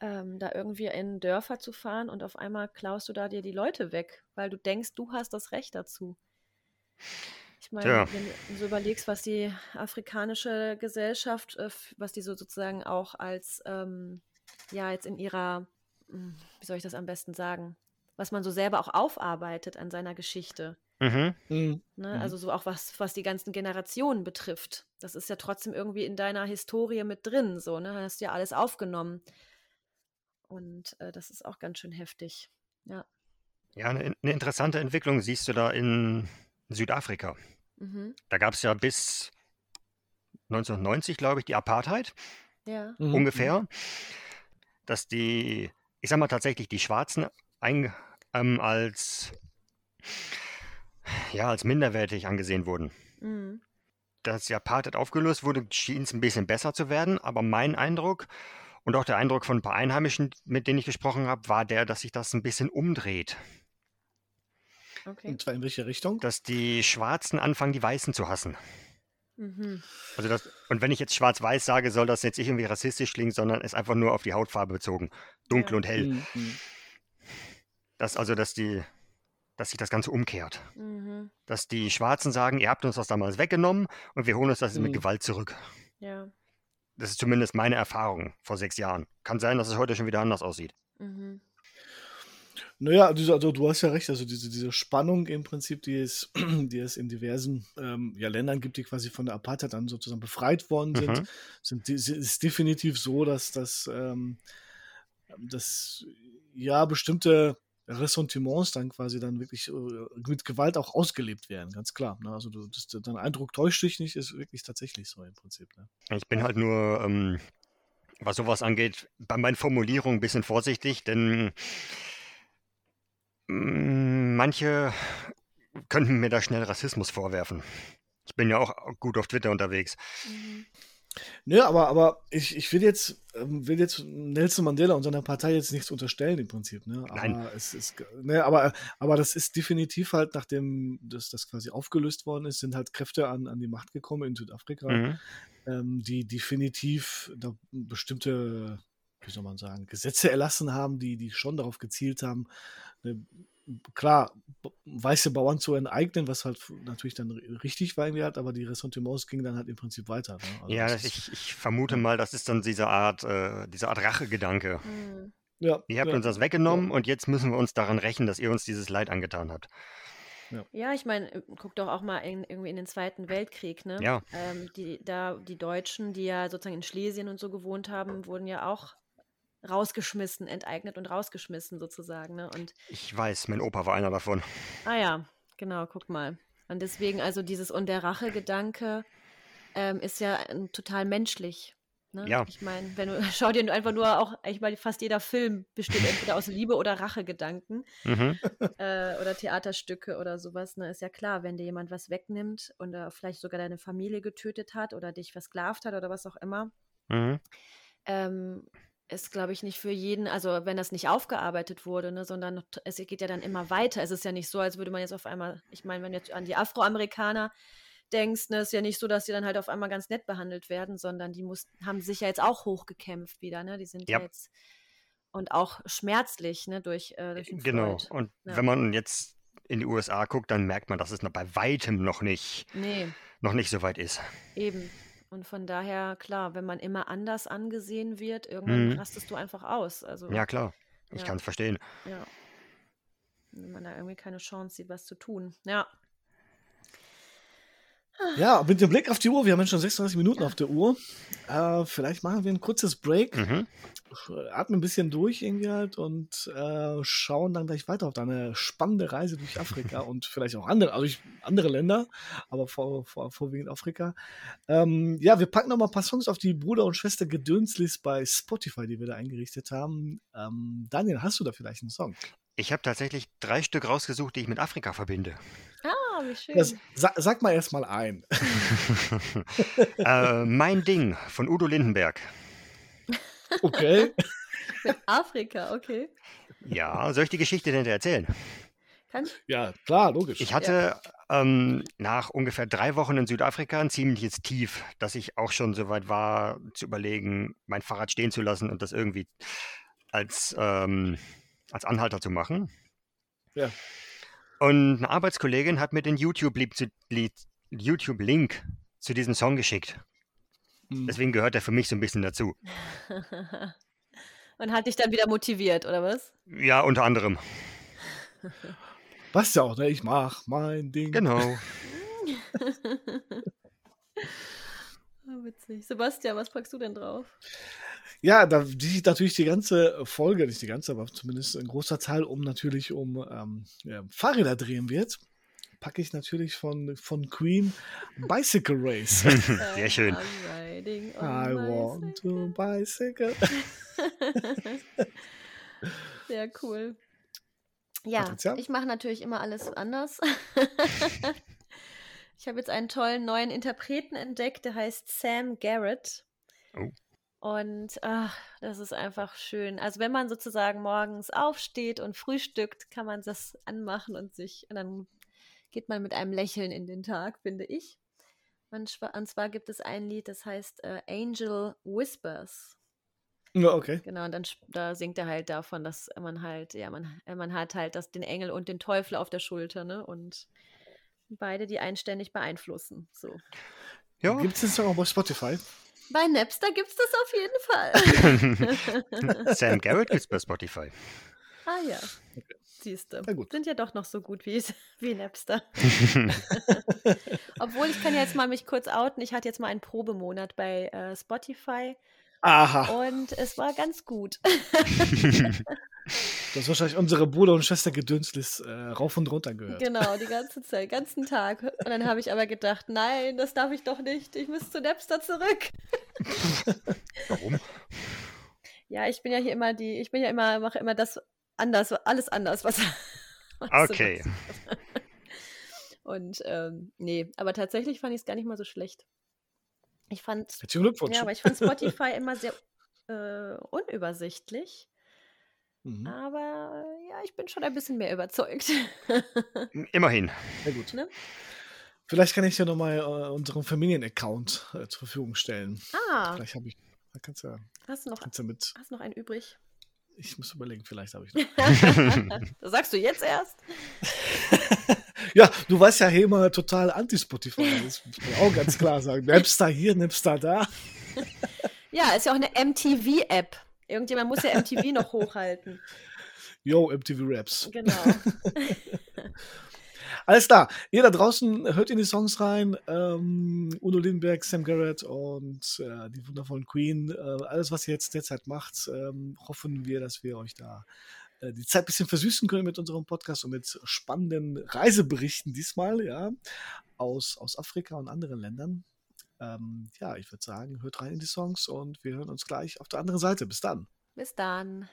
Ähm, da irgendwie in Dörfer zu fahren und auf einmal klaust du da dir die Leute weg, weil du denkst, du hast das Recht dazu. Ich meine, Tja. wenn du so überlegst, was die afrikanische Gesellschaft, äh, was die so sozusagen auch als, ähm, ja, jetzt in ihrer, hm, wie soll ich das am besten sagen, was man so selber auch aufarbeitet an seiner Geschichte. Mhm. Mhm. Ne? Mhm. Also so auch was, was die ganzen Generationen betrifft. Das ist ja trotzdem irgendwie in deiner Historie mit drin, so, ne? Hast du ja alles aufgenommen. Und äh, das ist auch ganz schön heftig. Ja. Ja, eine, eine interessante Entwicklung siehst du da in Südafrika. Mhm. Da gab es ja bis 1990, glaube ich, die Apartheid Ja. Mhm. ungefähr, dass die, ich sag mal tatsächlich, die Schwarzen ein, ähm, als, ja, als minderwertig angesehen wurden. Mhm. Dass die Apartheid aufgelöst wurde, schien es ein bisschen besser zu werden, aber mein Eindruck und auch der Eindruck von ein paar Einheimischen, mit denen ich gesprochen habe, war der, dass sich das ein bisschen umdreht. Okay. Und zwar in welche Richtung? Dass die Schwarzen anfangen, die Weißen zu hassen. Mhm. Also das, und wenn ich jetzt schwarz-weiß sage, soll das jetzt nicht irgendwie rassistisch klingen, sondern ist einfach nur auf die Hautfarbe bezogen. Dunkel Ja. und hell. Mhm. Mhm. Das also, dass die, dass sich das Ganze umkehrt. Mhm. Dass die Schwarzen sagen, ihr habt uns das damals weggenommen und wir holen uns das jetzt mit Mhm. Gewalt zurück. Ja. Das ist zumindest meine Erfahrung vor sechs Jahren. Kann sein, dass es heute schon wieder anders aussieht. Mhm. Naja, also du hast ja recht, also diese, diese Spannung im Prinzip, die es, die es in diversen ähm, ja, Ländern gibt, die quasi von der Apartheid dann sozusagen befreit worden sind, Mhm. sind ist definitiv so, dass das ähm, dass ja bestimmte Ressentiments dann quasi dann wirklich äh, mit Gewalt auch ausgelebt werden, ganz klar. Ne? Also du, das, dein Eindruck täuscht dich nicht, ist wirklich tatsächlich so im Prinzip. Ne? Ich bin halt nur, ähm, was sowas angeht, bei meinen Formulierungen ein bisschen vorsichtig, denn manche könnten mir da schnell Rassismus vorwerfen. Ich bin ja auch gut auf Twitter unterwegs. Mhm. Ne, aber, aber ich, ich will jetzt, ähm, will jetzt Nelson Mandela und seiner Partei jetzt nichts unterstellen im Prinzip, ne? Aber Nein. es ist, ne, aber, aber das ist definitiv halt, nachdem das, das quasi aufgelöst worden ist, sind halt Kräfte an, an die Macht gekommen in Südafrika, Mhm. ähm, die definitiv da bestimmte, wie soll man sagen, Gesetze erlassen haben, die, die schon darauf gezielt haben, ne, klar, weiße Bauern zu enteignen, was halt natürlich dann ri- richtig war irgendwie halt, aber die Ressentiments gingen dann halt im Prinzip weiter. Ne? Also Ja, das ist- ich, ich vermute mal, das ist dann diese Art, äh, diese Art Rachegedanke. Mhm. ja, Ihr habt ja. uns das weggenommen und jetzt müssen wir uns daran rächen, dass ihr uns dieses Leid angetan habt. Ja, ich meine, guck doch auch mal in, irgendwie in den Zweiten Weltkrieg, ne? Ja. Ähm, die, da, die Deutschen, die ja sozusagen in Schlesien und so gewohnt haben, wurden ja auch rausgeschmissen, enteignet und rausgeschmissen sozusagen, ne? Und Ich weiß, mein Opa war einer davon. Ah ja, genau, guck mal. Und deswegen, also dieses und der Rache-Gedanke ähm, ist ja ähm, total menschlich. Ne? Ja. Ich meine, wenn du schau dir einfach nur auch, ich meine, fast jeder Film besteht entweder aus Liebe oder Rachegedanken Mhm. äh, oder Theaterstücke oder sowas. Ne? Ist ja klar, wenn dir jemand was wegnimmt und äh, vielleicht sogar deine Familie getötet hat oder dich versklavt hat oder was auch immer, Mhm. ähm, ist, glaube ich, nicht für jeden, also wenn das nicht aufgearbeitet wurde, ne, sondern es geht ja dann immer weiter. Es ist ja nicht so, als würde man jetzt auf einmal, ich meine, wenn du jetzt an die Afroamerikaner denkst, ne, ist ja nicht so, dass die dann halt auf einmal ganz nett behandelt werden, sondern die mussten, haben sich ja jetzt auch hochgekämpft wieder, ne? Die sind ja, Ja. jetzt und auch schmerzlich, ne, durch, äh, durch den Genau. Floyd. Und Ja. wenn man jetzt in die USA guckt, dann merkt man, dass es noch bei weitem noch nicht, Nee, noch nicht so weit ist. eben. Und von daher, klar, wenn man immer anders angesehen wird, irgendwann Mhm. rastest du einfach aus. Also, Ja, klar. Ich Ja. kann es verstehen. Ja. Wenn man da irgendwie keine Chance sieht, was zu tun. Ja. Ja, mit dem Blick auf die Uhr, wir haben jetzt schon 36 Minuten auf der Uhr. Äh, vielleicht machen wir ein kurzes Break, Mhm. atmen ein bisschen durch irgendwie halt und äh, schauen dann gleich weiter auf deine spannende Reise durch Afrika und vielleicht auch andere, also durch andere Länder, aber vor, vor, vorwiegend Afrika. Ähm, ja, wir packen noch mal ein paar Songs auf die Bruder- und Schwester Gedönslist bei Spotify, die wir da eingerichtet haben. Ähm, Daniel, hast du da vielleicht einen Song? Ich habe tatsächlich drei Stück rausgesucht, die ich mit Afrika verbinde. Ah, wie schön. Das, sa sag mal erst mal ein. äh, mein Ding von Udo Lindenberg. Okay. Mit Afrika, okay. Ja, soll ich die Geschichte denn erzählen? Kann ja, klar, logisch. Ich hatte ähm, nach ungefähr drei Wochen in Südafrika ein ziemliches Tief, dass ich auch schon so weit war, zu überlegen, mein Fahrrad stehen zu lassen und das irgendwie als, ähm, als Anhalter zu machen. Ja. Und eine Arbeitskollegin hat mir den YouTube-Link zu, zu diesem Song geschickt. Hm. Deswegen gehört er für mich so ein bisschen dazu. Und hat dich dann wieder motiviert, oder was? Ja, unter anderem. Was ja auch, ne? Ich mach mein Ding. Genau. Ah, witzig. Sebastian, was packst du denn drauf? Ja, da die natürlich die ganze Folge, nicht die ganze, aber zumindest ein großer Teil um natürlich um ähm, ja, Fahrräder drehen wird, packe ich natürlich von, von Queen Bicycle Race. Sehr schön. I'm riding on I want to bicycle. Sehr cool. Ja, Patricia? ich mache natürlich immer alles anders. ich habe jetzt einen tollen neuen Interpreten entdeckt, der heißt Sam Garrett. Oh. Und ach, das ist einfach schön. Also wenn man sozusagen morgens aufsteht und frühstückt, kann man das anmachen und sich, und dann geht man mit einem Lächeln in den Tag, finde ich. Und, zwar gibt es ein Lied, das heißt äh, Angel Whispers. Ja, okay. Genau, und dann da singt er halt davon, dass man halt, ja, man, man hat halt das, den Engel und den Teufel auf der Schulter, ne? Und beide, die einen ständig beeinflussen. So. Ja. Gibt es Song auch bei Spotify? Bei Napster gibt es das auf jeden Fall. Sam Garrett gibt's bei Spotify. ah ja. Siehst du. Sind ja doch noch so gut wie, wie Napster. Obwohl, ich kann ja jetzt mal mich kurz outen. Ich hatte jetzt mal einen Probemonat bei äh, Spotify Aha. und es war ganz gut. Du hast wahrscheinlich unsere Bruder- und Schwester Gedönslist äh, rauf und runter gehört. Genau, die ganze Zeit, ganzen Tag. Und dann habe ich aber gedacht, nein, das darf ich doch nicht. Ich muss zu Napster zurück. Warum? Ja, ich bin ja hier immer die, ich bin ja immer, mache immer das anders, alles anders, was. was Okay. was- Und ähm, nee, aber tatsächlich fand ich es gar nicht mal so schlecht. Ich fand, Herzlichen Glückwunsch. ja, aber ich fand Spotify immer sehr äh, unübersichtlich. Mhm. Aber äh, ja, ich bin schon ein bisschen mehr überzeugt. Immerhin. Sehr gut. Ne? Vielleicht kann ich dir nochmal äh, unseren Familienaccount äh, zur Verfügung stellen. ah, Vielleicht habe ich. Da kannst du, hast du noch, kannst du mit. hast du noch einen übrig? Ich muss überlegen, vielleicht habe ich noch. das sagst du jetzt erst? Ja, du weißt ja, Hema total anti-Spotify. Das muss man auch ganz klar sagen. Napster hier, Napster da. Ja, ist ja auch eine MTV-App. Irgendjemand muss ja MTV noch hochhalten. Yo, MTV Raps. Genau. Alles klar. Ihr da draußen hört in die Songs rein. Ähm, Udo Lindenberg, Sam Garrett und äh, die wundervollen Queen. Äh, alles, was ihr jetzt derzeit macht, ähm, hoffen wir, dass wir euch da äh, die Zeit ein bisschen versüßen können mit unserem Podcast und mit spannenden Reiseberichten diesmal, ja, aus, aus Afrika und anderen Ländern. Ähm, ja, ich würde sagen, hört rein in die Songs und wir hören uns gleich auf der anderen Seite. Bis dann. Bis dann.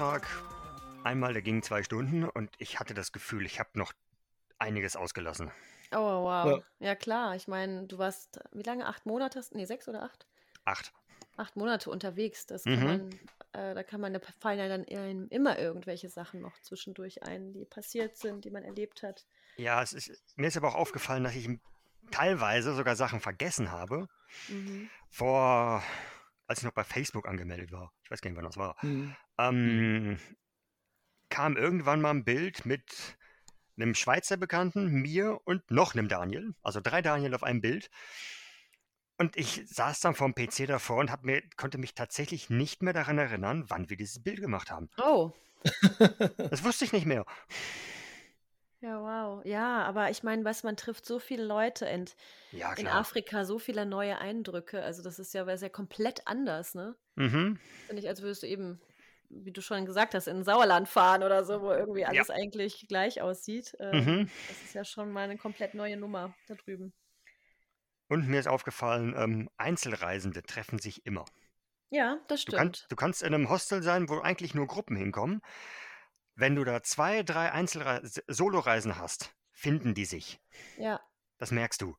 Vortrag, einmal, der ging zwei Stunden und ich hatte das Gefühl, ich habe noch einiges ausgelassen. Oh, wow. Ja, klar. Ich meine, du warst, wie lange? Acht Monate? hast- Nee, sechs oder acht? Acht. Acht Monate unterwegs. Das kann Mhm. man, äh, da kann man, da fallen ja dann einem immer irgendwelche Sachen noch zwischendurch ein, die passiert sind, die man erlebt hat. Ja, es ist, mir ist aber auch aufgefallen, dass ich teilweise sogar Sachen vergessen habe. Mhm. Vor, als ich noch bei Facebook angemeldet war, ich weiß gar nicht, wann das war, Mhm. ähm, kam irgendwann mal ein Bild mit einem Schweizer Bekannten, mir und noch einem Daniel. Also drei Daniel auf einem Bild. Und ich saß dann vorm PC davor und mir, konnte mich tatsächlich nicht mehr daran erinnern, wann wir dieses Bild gemacht haben. Oh, Das wusste ich nicht mehr. Ja, wow. Ja, aber ich meine, was man trifft so viele Leute und Ja, in. Afrika so viele neue Eindrücke. Also das ist ja, ist ja komplett anders, ne? Mhm. Ja nicht, als würdest du eben, wie du schon gesagt hast, in ein Sauerland fahren oder so, wo irgendwie alles eigentlich gleich aussieht. Ähm, Mhm. Das ist ja schon mal eine komplett neue Nummer da drüben. Und mir ist aufgefallen, ähm, Einzelreisende treffen sich immer. Ja, das Du, kann, stimmt. du kannst in einem Hostel sein, wo eigentlich nur Gruppen hinkommen. Wenn du da zwei, drei Einzelre Soloreisen hast, finden die sich. Ja. Das merkst du.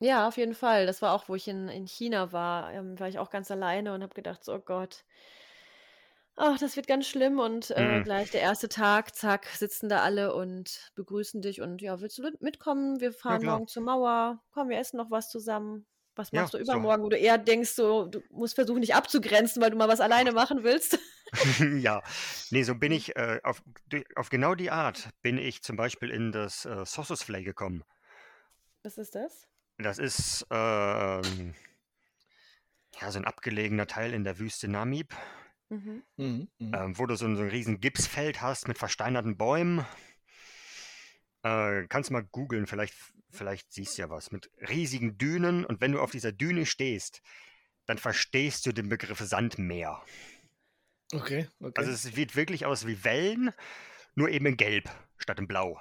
Ja, auf jeden Fall. Das war auch, wo ich in, in China war, ähm, war ich auch ganz alleine und habe gedacht, so, oh Gott, ach, das wird ganz schlimm. Und äh, Mhm. gleich der erste Tag, zack, sitzen da alle und begrüßen dich und ja, willst du mit- mitkommen? Wir fahren klar. morgen zur Mauer. Komm, wir essen noch was zusammen. Was Ja, machst du so. übermorgen, wo du eher denkst, so, du musst versuchen, dich abzugrenzen, weil du mal was alleine machen willst? ja, nee, so bin ich äh, auf, auf genau die Art bin ich zum Beispiel in das äh, Sossusvley gekommen. Was ist das? Das ist ähm, ja, so ein abgelegener Teil in der Wüste Namib, Mhm. Mhm. Mhm. ähm, wo du so ein, so ein riesen Gipsfeld hast mit versteinerten Bäumen. Äh, kannst mal googeln, vielleicht, vielleicht siehst du ja was. Mit riesigen Dünen und wenn du auf dieser Düne stehst, dann verstehst du den Begriff Sandmeer. Okay, okay. Also es sieht wirklich aus wie Wellen, nur eben in Gelb statt in Blau.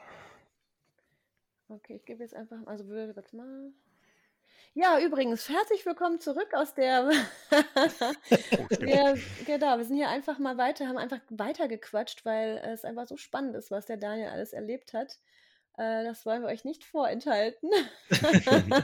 Okay, ich gebe jetzt einfach, also würde, warte mal. Ja, übrigens, herzlich willkommen zurück aus der. Oh, wir, genau, wir sind hier einfach mal weiter, haben einfach weitergequatscht, weil es einfach so spannend ist, was der Daniel alles erlebt hat. Äh, das wollen wir euch nicht vorenthalten.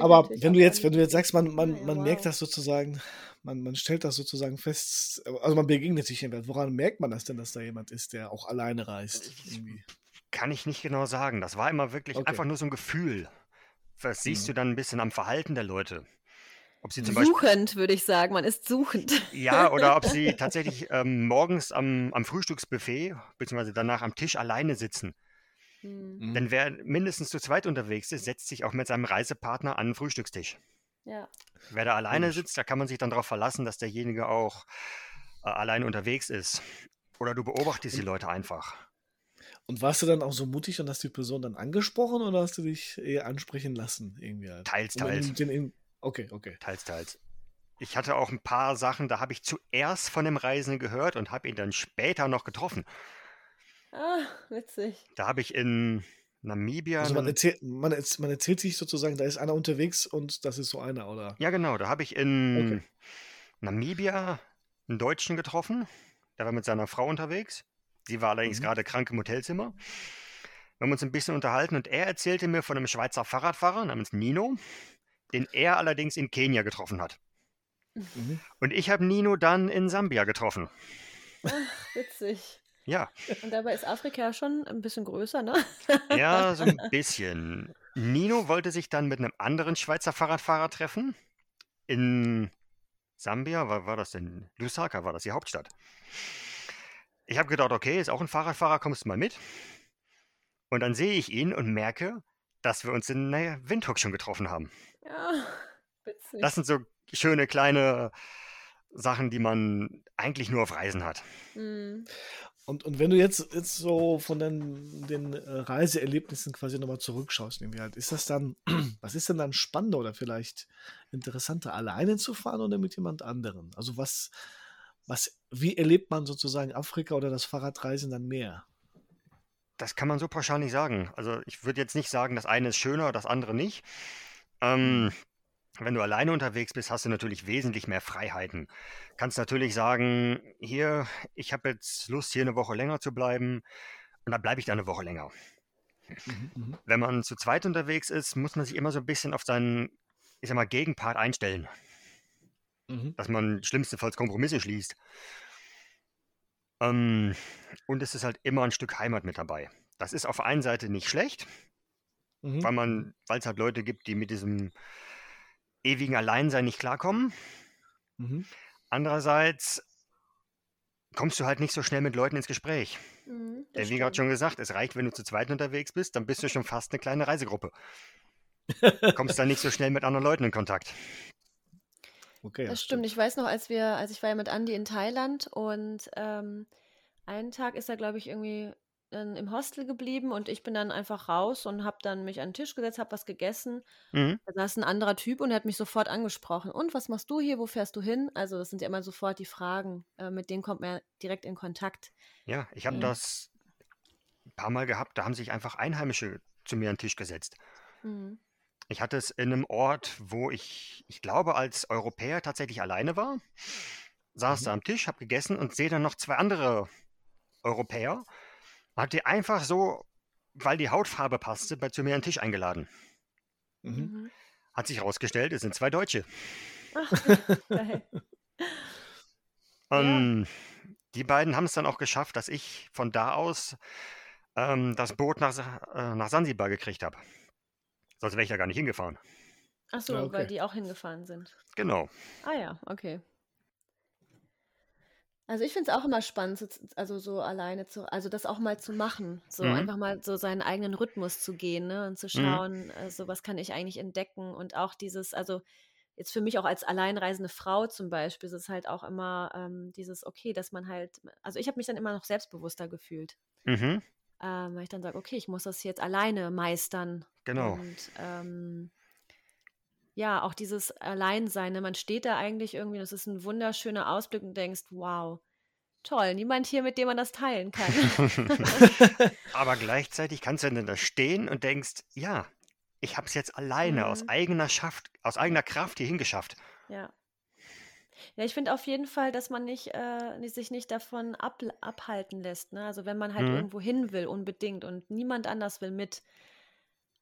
Aber wenn du jetzt, wenn du jetzt sagst, man, man, Ja, man merkt wow. das sozusagen, man, man stellt das sozusagen fest, also man begegnet sich jemand. Woran merkt man das denn, dass da jemand ist, der auch alleine reist? Irgendwie? Kann ich nicht genau sagen. Das war immer wirklich Okay. einfach nur so ein Gefühl. Das siehst Mhm. du dann ein bisschen am Verhalten der Leute. Ob sie zum Beispiel, Suchend, würde ich sagen. Man ist suchend. ja, oder ob sie tatsächlich ähm, morgens am, am Frühstücksbuffet, beziehungsweise danach am Tisch alleine sitzen. Hm, Mhm. Denn wer mindestens zu zweit unterwegs ist, setzt sich auch mit seinem Reisepartner an den Frühstückstisch. Ja. Wer da alleine sitzt, da kann man sich dann darauf verlassen, dass derjenige auch äh, allein unterwegs ist. Oder du beobachtest die Leute einfach. Und warst du dann auch so mutig und hast die Person dann angesprochen oder hast du dich eher ansprechen lassen? Irgendwie halt? Teils, teils. okay, okay. Teils, teils. Ich hatte auch ein paar Sachen, da habe ich zuerst von dem Reisenden gehört und habe ihn dann später noch getroffen. Ah, witzig. Da habe ich in Namibia. Also man erzählt, man, erz- man erzählt sich sozusagen, da ist einer unterwegs und das ist so einer, oder? ja, genau, da habe ich in Okay. Namibia einen Deutschen getroffen. Der war mit seiner Frau unterwegs. Sie war allerdings Mhm. gerade krank im Hotelzimmer. Wir haben uns ein bisschen unterhalten und er erzählte mir von einem Schweizer Fahrradfahrer namens Nino, den er allerdings in Kenia getroffen hat. Mhm. Und ich habe Nino dann in Sambia getroffen. Ach, witzig. Ja, Und dabei ist Afrika schon ein bisschen größer, ne? ja, so ein bisschen. Nino wollte sich dann mit einem anderen Schweizer Fahrradfahrer treffen. in Sambia, war, war das denn? Lusaka war das, die Hauptstadt. Ich habe gedacht, okay, ist auch ein Fahrradfahrer, kommst du mal mit? Und dann sehe ich ihn und merke, dass wir uns in naja, Windhoek schon getroffen haben. Ja, witzig. Das sind so schöne kleine Sachen, die man eigentlich nur auf Reisen hat. Mhm. Und, und wenn du jetzt, jetzt so von den, den äh, Reiseerlebnissen quasi nochmal zurückschaust, irgendwie halt, ist das dann, was ist denn dann spannender oder vielleicht interessanter, alleine zu fahren oder mit jemand anderem? Also was, was, wie erlebt man sozusagen Afrika oder das Fahrradreisen dann mehr? Das kann man so pauschal nicht sagen. Also ich würde jetzt nicht sagen, das eine ist schöner, das andere nicht. Ähm, wenn du alleine unterwegs bist, hast du natürlich wesentlich mehr Freiheiten. Kannst natürlich sagen, hier, ich habe jetzt Lust, hier eine Woche länger zu bleiben und dann bleibe ich da eine Woche länger. Mhm, mhm. Wenn man zu zweit unterwegs ist, muss man sich immer so ein bisschen auf seinen, ich sag mal, Gegenpart einstellen, Mhm. dass man schlimmstenfalls Kompromisse schließt. Ähm, und es ist halt immer ein Stück Heimat mit dabei. Das ist auf der einen Seite nicht schlecht, Mhm. weil man, weil es halt Leute gibt, die mit diesem ewigen Alleinsein nicht klarkommen. Mhm. Andererseits kommst du halt nicht so schnell mit Leuten ins Gespräch. Mhm, das Denn wie gerade stimmt. schon gesagt, es reicht, wenn du zu zweit unterwegs bist, dann bist du schon fast eine kleine Reisegruppe. Kommst dann nicht so schnell mit anderen Leuten in Kontakt. Okay, ja, Das stimmt. Ich weiß noch, als wir, als ich war ja mit Andi in Thailand und ähm, einen Tag ist er, glaube ich, irgendwie dann im Hostel geblieben und ich bin dann einfach raus und habe dann mich an den Tisch gesetzt, habe was gegessen. Mhm. Da saß ein anderer Typ und er hat mich sofort angesprochen. Und was machst du hier? Wo fährst du hin? Also das sind ja immer sofort die Fragen. Äh, mit denen kommt man ja direkt in Kontakt. Ja, ich habe Mhm. das ein paar Mal gehabt, da haben sich einfach Einheimische zu mir an den Tisch gesetzt. Mhm. Ich hatte es in einem Ort, wo ich, ich glaube, als Europäer tatsächlich alleine war. Saß Mhm. da am Tisch, habe gegessen und sehe dann noch zwei andere Europäer. Hat die einfach so, weil die Hautfarbe passte, bei zu mir an den Tisch eingeladen. Mhm. Mhm. Hat sich herausgestellt, es sind zwei Deutsche. Ach, geil. Und die beiden haben es dann auch geschafft, dass ich von da aus ähm, das Boot nach, äh, nach Sansibar gekriegt habe. Sonst wäre ich da gar nicht hingefahren. Ach so, Ja, okay. weil die auch hingefahren sind. Genau. Ah ja, okay. Also ich finde es auch immer spannend, so, also so alleine zu, also das auch mal zu machen, so Mhm. einfach mal so seinen eigenen Rhythmus zu gehen, ne, und zu Mhm. schauen, äh, so was kann ich eigentlich entdecken und auch dieses, also jetzt für mich auch als alleinreisende Frau zum Beispiel, ist es halt auch immer ähm, dieses, okay, dass man halt, also ich habe mich dann immer noch selbstbewusster gefühlt, Mhm. ähm, weil ich dann sage, okay, ich muss das jetzt alleine meistern Genau. und ähm, ja, auch dieses Alleinsein, ne? Man steht da eigentlich irgendwie, das ist ein wunderschöner Ausblick und denkst, wow, toll, niemand hier, mit dem man das teilen kann. Aber gleichzeitig kannst du dann da stehen und denkst, ja, ich habe es jetzt alleine aus Mhm. eigener Schaft, aus eigener Kraft hier hingeschafft. Ja. Ja, ich finde auf jeden Fall, dass man nicht, äh, sich nicht davon ab, abhalten lässt. Ne? Also wenn man halt Mhm. irgendwo hin will, unbedingt und niemand anders will mit,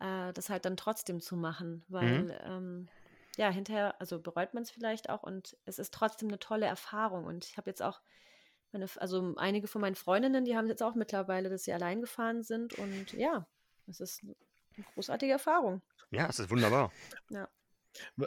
äh, das halt dann trotzdem zu machen. Mhm. Weil ähm, ja, hinterher, also bereut man es vielleicht auch und es ist trotzdem eine tolle Erfahrung. Und ich habe jetzt auch meine, also einige von meinen Freundinnen, die haben jetzt auch mittlerweile, dass sie allein gefahren sind. Und ja, es ist eine großartige Erfahrung. Ja, es ist wunderbar. Ja.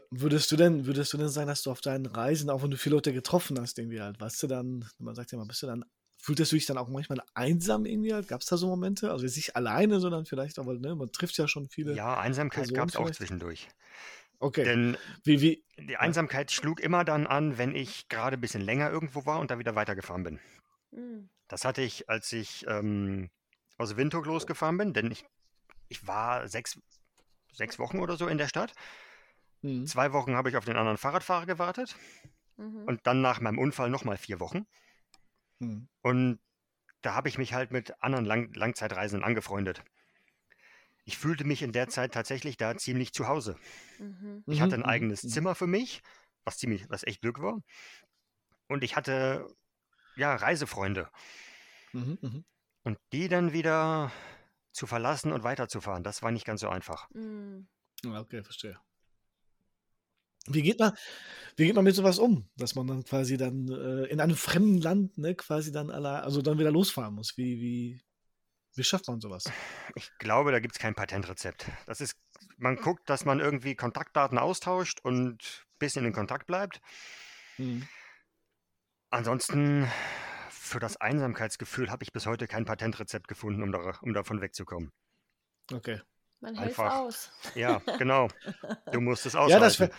Würdest du denn, würdest du denn sagen, dass du auf deinen Reisen, auch wenn du viele Leute getroffen hast, irgendwie halt, warst du dann, man sagt ja immer, bist du dann, fühltest du dich dann auch manchmal einsam irgendwie? Gab es da so Momente? Also jetzt nicht alleine, sondern vielleicht auch, weil, ne, man trifft ja schon viele. Ja, Einsamkeit gab es auch zwischendurch. Okay. Denn Wie, wie, die Einsamkeit schlug immer dann an, wenn ich gerade ein bisschen länger irgendwo war und da wieder weitergefahren bin. Mm. Das hatte ich, als ich ähm, aus Windhoek losgefahren bin, denn ich, ich war sechs, sechs Wochen oder so in der Stadt. hm, Zwei Wochen habe ich auf den anderen Fahrradfahrer gewartet Mhm. und dann nach meinem Unfall nochmal vier Wochen. Hm, Und da habe ich mich halt mit anderen Lang Langzeitreisenden angefreundet. Ich fühlte mich in der Zeit tatsächlich da ziemlich zu Hause. Mhm. Ich hatte ein mhm, mhm, eigenes mhm. Zimmer für mich, was ziemlich, was echt Glück war. Und ich hatte ja Reisefreunde. Mhm, mhm. Und die dann wieder zu verlassen und weiterzufahren, das war nicht ganz so einfach. Ja, okay, verstehe. Wie geht man, wie geht man mit sowas um, dass man dann quasi dann äh, in einem fremden Land, ne, quasi dann allein, also dann wieder losfahren muss? Wie, wie, wie schafft man sowas? Ich glaube, da gibt es kein Patentrezept. Das ist, man guckt, dass man irgendwie Kontaktdaten austauscht und bisschen in Kontakt bleibt. Mhm. Ansonsten, für das Einsamkeitsgefühl habe ich bis heute kein Patentrezept gefunden, um, da, um davon wegzukommen. Okay. Man hält Einfach. aus. Ja, genau. Du musst es Ja, aushalten. das wäre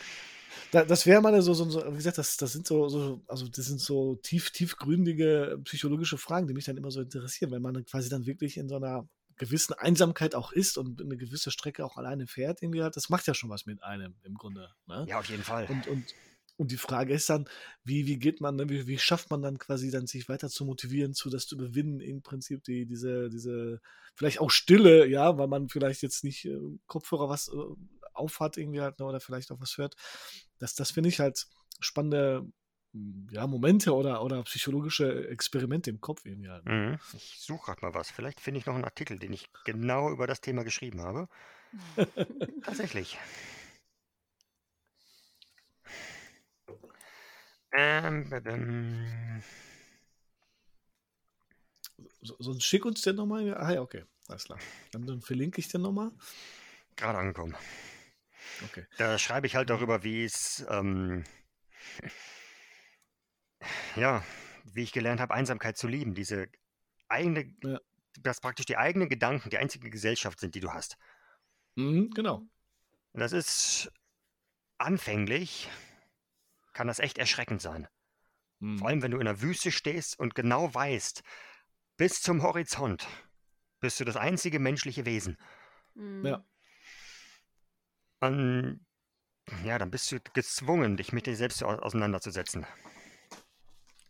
da, das wäre mal so, so, so, wie gesagt, das, das sind so, so, also das sind so tief, tiefgründige psychologische Fragen, die mich dann immer so interessieren, wenn man dann quasi dann wirklich in so einer gewissen Einsamkeit auch ist und eine gewisse Strecke auch alleine fährt, irgendwie halt, das macht ja schon was mit einem im Grunde. Ne? ja, auf jeden Fall. Und, und, und die Frage ist dann, wie, wie geht man, ne, wie, wie schafft man dann quasi dann sich weiter zu motivieren, zu das zu überwinden, im Prinzip die, diese, diese, vielleicht auch Stille, ja, weil man vielleicht jetzt nicht äh, Kopfhörer was äh, aufhat irgendwie halt, ne, oder vielleicht auch was hört. Das, das finde ich halt spannende m, ja, Momente oder, oder psychologische Experimente im Kopf irgendwie halt. Mhm. Ich suche gerade mal was. Vielleicht finde ich noch einen Artikel, den ich genau über das Thema geschrieben habe. Tatsächlich. Ähm, ähm, So, sonst schick uns den nochmal. Ah ja, okay, alles klar. Dann, dann verlinke ich den nochmal. gerade angekommen. Okay. Da schreibe ich halt darüber, wie es, ähm, ja, wie ich gelernt habe, Einsamkeit zu lieben. Diese eigene, Ja. dass praktisch die eigenen Gedanken die einzige Gesellschaft sind, die du hast. Mhm, genau. Das ist anfänglich, kann das echt erschreckend sein. Mhm. Vor allem, wenn du in der Wüste stehst und genau weißt, bis zum Horizont bist du das einzige menschliche Wesen. Mhm. Ja. Und ja, dann bist du gezwungen, dich mit dir selbst au- auseinanderzusetzen.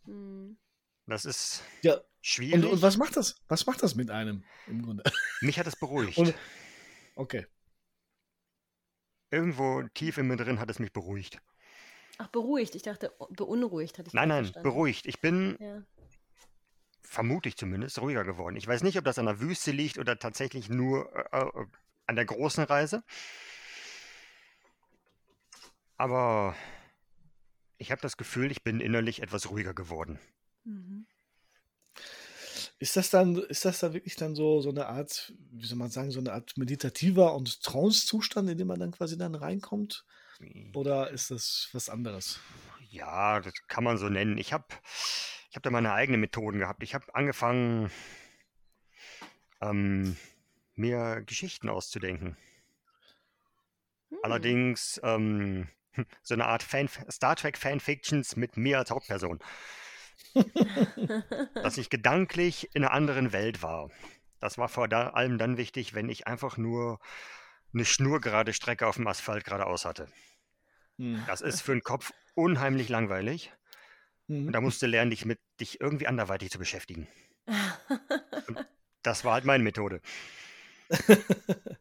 Mhm. Das ist Ja, schwierig. und, und was macht das? Was macht das mit einem im Grunde? Mich hat es beruhigt. Und- Okay. Irgendwo tief in mir drin hat es mich beruhigt. Ach, beruhigt. Ich dachte, beunruhigt hatte ich Nein, nein, verstanden. beruhigt. Ich bin, Ja. vermute ich zumindest, ruhiger geworden. Ich weiß nicht, ob das an der Wüste liegt oder tatsächlich nur äh, äh, an der großen Reise. Aber ich habe das Gefühl, ich bin innerlich etwas ruhiger geworden. Mhm. Ist das dann, ist das dann wirklich dann so, so eine Art, wie soll man sagen, so eine Art meditativer und Trance-Zustand, in den man dann quasi dann reinkommt? Oder ist das was anderes? Ja, das kann man so nennen. Ich habe ich hab da meine eigenen Methoden gehabt. Ich habe angefangen, ähm, mir Geschichten auszudenken. Hm. Allerdings ähm, so eine Art Fan Star Trek Fanfictions mit mir als Hauptperson. Dass ich gedanklich in einer anderen Welt war. Das war vor allem dann wichtig, wenn ich einfach nur eine schnurgerade Strecke auf dem Asphalt geradeaus hatte. Hm. Das ist für den Kopf unheimlich langweilig. Und Mhm. da musst du lernen, dich mit dich irgendwie anderweitig zu beschäftigen. Das war halt meine Methode.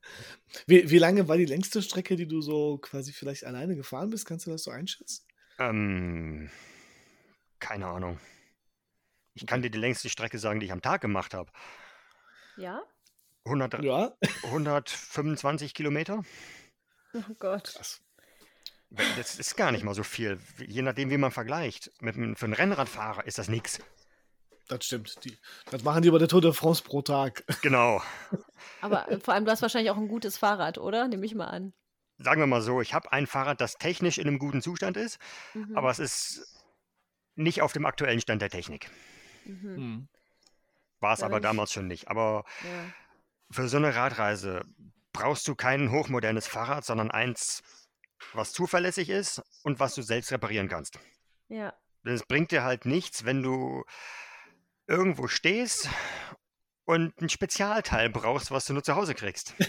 wie, wie lange war die längste Strecke, die du so quasi vielleicht alleine gefahren bist? Kannst du das so einschätzen? Ähm, keine Ahnung. Ich kann dir die längste Strecke sagen, die ich am Tag gemacht habe. ja? 100, Ja. 125 Kilometer. Oh Gott. Krass. Das ist gar nicht mal so viel. Je nachdem, wie man vergleicht. Mit, für einen Rennradfahrer ist das nichts. Das stimmt. Die, das machen die bei der Tour de France pro Tag. Genau. Aber äh, vor allem, du hast wahrscheinlich auch ein gutes Fahrrad, oder? Nehme ich mal an. Sagen wir mal so, ich habe ein Fahrrad, das technisch in einem guten Zustand ist, Mhm. aber es ist nicht auf dem aktuellen Stand der Technik. Mhm. Hm. War es Ja, aber damals schon nicht. Aber Ja. für so eine Radreise brauchst du kein hochmodernes Fahrrad, sondern eins, was zuverlässig ist und was du selbst reparieren kannst. ja. Denn es bringt dir halt nichts, wenn du irgendwo stehst und ein Spezialteil brauchst, was du nur zu Hause kriegst.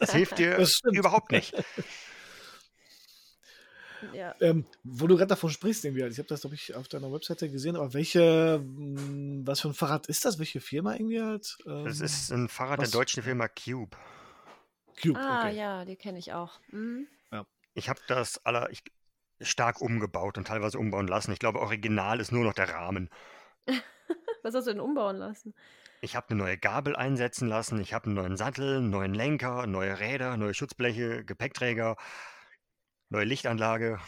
Das hilft dir Das überhaupt nicht. ja. Ähm, wo du gerade davon sprichst, irgendwie, halt, ich habe das, glaube ich, auf deiner Webseite gesehen, aber welche, mh, was für ein Fahrrad ist das? Welche Firma irgendwie halt? Das Ähm, ist ein Fahrrad was- der deutschen Firma Cube. Cube, Ah, okay. ja, die kenne ich auch. Mhm. Ich habe das aller ich, stark umgebaut und teilweise umbauen lassen. Ich glaube, original ist nur noch der Rahmen. Was hast du denn umbauen lassen? Ich habe eine neue Gabel einsetzen lassen, ich habe einen neuen Sattel, einen neuen Lenker, neue Räder, neue Schutzbleche, Gepäckträger, neue Lichtanlage.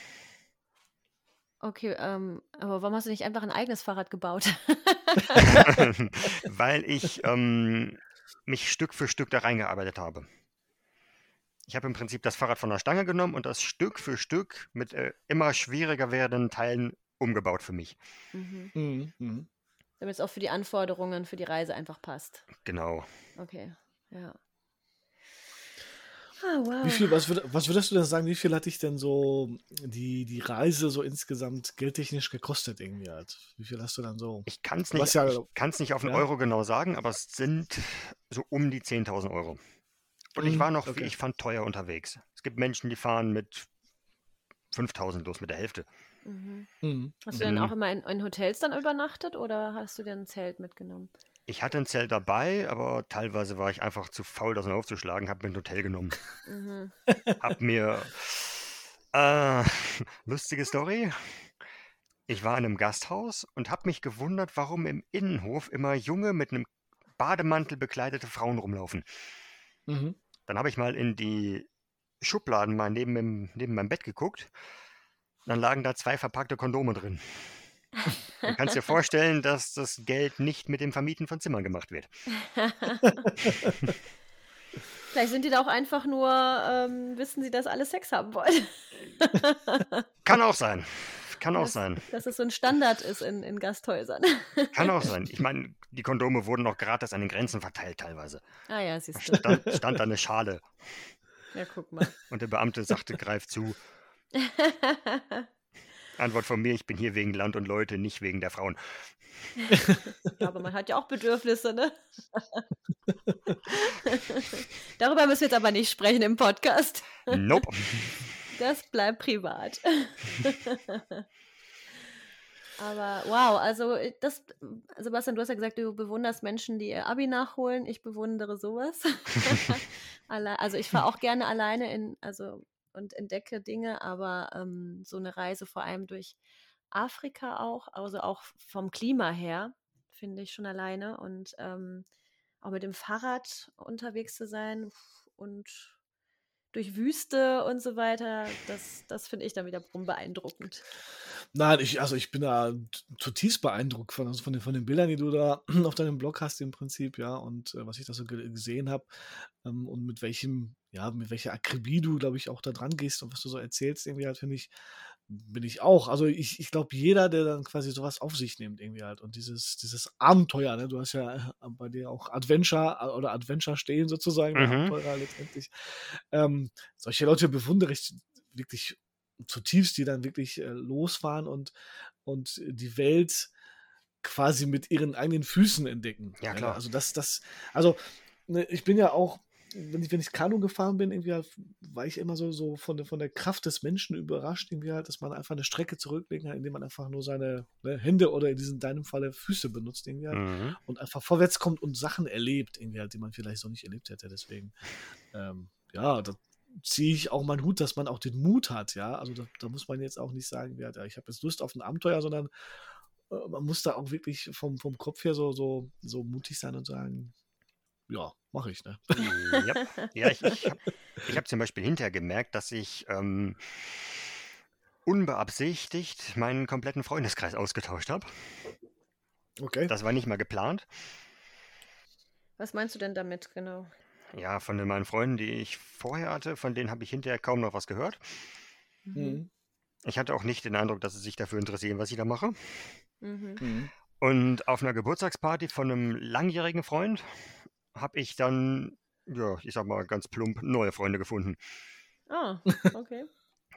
Okay, ähm, aber warum hast du nicht einfach ein eigenes Fahrrad gebaut? Weil ich ähm, mich Stück für Stück da reingearbeitet habe. Ich habe im Prinzip das Fahrrad von der Stange genommen und das Stück für Stück mit äh, immer schwieriger werdenden Teilen umgebaut für mich. Mhm. Mhm. Damit es auch für die Anforderungen für die Reise einfach passt. Genau. Okay, ja. Ah, wow. Wie viel, was, würd, was würdest du denn sagen, wie viel hat dich denn so die, die Reise so insgesamt geldtechnisch gekostet irgendwie halt? Wie viel hast du dann so? Ich kann es nicht, ja- nicht auf einen Ja. Euro genau sagen, aber es sind so um die 10.000 Euro. Und ich Mhm, war noch, wie okay. ich fand, teuer unterwegs. Es gibt Menschen, die fahren mit 5.000 los, mit der Hälfte. Mhm. Mhm. Hast du denn Mhm. auch immer in, in Hotels dann übernachtet oder hast du dir ein Zelt mitgenommen? Ich hatte ein Zelt dabei, aber teilweise war ich einfach zu faul, das noch aufzuschlagen, habe mir ein Hotel genommen. Mhm. Hab mir. Äh, lustige Story. Ich war in einem Gasthaus und habe mich gewundert, warum im Innenhof immer junge mit einem Bademantel bekleidete Frauen rumlaufen. Mhm. Dann habe ich mal in die Schubladen mal neben, dem, neben meinem Bett geguckt. Dann lagen da zwei verpackte Kondome drin. Du kannst dir vorstellen, dass das Geld nicht mit dem Vermieten von Zimmern gemacht wird. Vielleicht sind die da auch einfach nur, ähm, wissen sie, dass alle Sex haben wollen. Kann auch sein. Kann auch Das- sein. Dass es so ein Standard ist in, in Gasthäusern. Kann auch sein. Ich meine, die Kondome wurden noch gratis an den Grenzen verteilt teilweise. ah ja, siehst du. Stand, stand da eine Schale Ja, guck mal. und der Beamte sagte, greif zu. Antwort von mir, ich bin hier wegen Land und Leute, nicht wegen der Frauen. Aber man hat ja auch Bedürfnisse, ne? Darüber müssen wir jetzt aber nicht sprechen im Podcast. Nope. Das bleibt privat. Aber wow, also äh, das, Sebastian, du hast ja gesagt, du bewunderst Menschen, die ihr Abi nachholen. Ich bewundere sowas. Also ich fahre auch gerne alleine in, also und entdecke Dinge, aber ähm, so eine Reise vor allem durch Afrika auch, also auch vom Klima her, finde ich schon alleine. Und ähm, auch mit dem Fahrrad unterwegs zu sein und durch Wüste und so weiter, das, das finde ich dann wiederum beeindruckend. Nein, ich, also ich bin da zutiefst beeindruckt von, also von, den, von den Bildern, die du da auf deinem Blog hast im Prinzip, ja, und äh, was ich da so ge gesehen habe ähm, und mit welchem, ja, mit welcher Akribie du, glaube ich, auch da dran gehst und was du so erzählst, irgendwie halt, finde ich, bin ich auch. Also ich, ich glaube, jeder, der dann quasi sowas auf sich nimmt, irgendwie halt, und dieses, dieses Abenteuer, ne, du hast ja äh, bei dir auch Adventure äh, oder Adventure stehen sozusagen, Mhm. Abenteurer letztendlich. Ähm, solche Leute bewundere ich wirklich zutiefst, die dann wirklich äh, losfahren und, und die Welt quasi mit ihren eigenen Füßen entdecken. Ja, klar. Also das, das, also ne, ich bin ja auch, wenn ich, wenn ich Kanu gefahren bin, irgendwie halt, war ich immer so, so von, der, von der Kraft des Menschen überrascht, irgendwie halt, dass man einfach eine Strecke zurücklegen kann, indem man einfach nur seine ne, Hände oder in diesem deinem Falle Füße benutzt, irgendwie halt, Mhm. und einfach vorwärts kommt und Sachen erlebt, irgendwie halt, die man vielleicht so nicht erlebt hätte. Deswegen, ähm, ja, da ziehe ich auch meinen Hut, dass man auch den Mut hat, ja. Also da, da muss man jetzt auch nicht sagen, ja, ich habe jetzt Lust auf ein Abenteuer, sondern äh, man muss da auch wirklich vom, vom Kopf her so, so, so mutig sein und sagen, ja, mache ich, ne? Ja, ja ich, ich habe hab zum Beispiel hinterher gemerkt, dass ich ähm, unbeabsichtigt meinen kompletten Freundeskreis ausgetauscht habe. Okay. Das war nicht mal geplant. Was meinst du denn damit genau? Ja, von den meinen Freunden, die ich vorher hatte, von denen habe ich hinterher kaum noch was gehört. Mhm. Ich hatte auch nicht den Eindruck, dass sie sich dafür interessieren, was ich da mache. Mhm. Mhm. Und auf einer Geburtstagsparty von einem langjährigen Freund habe ich dann, ja, ich sag mal ganz plump, neue Freunde gefunden, Ah, okay.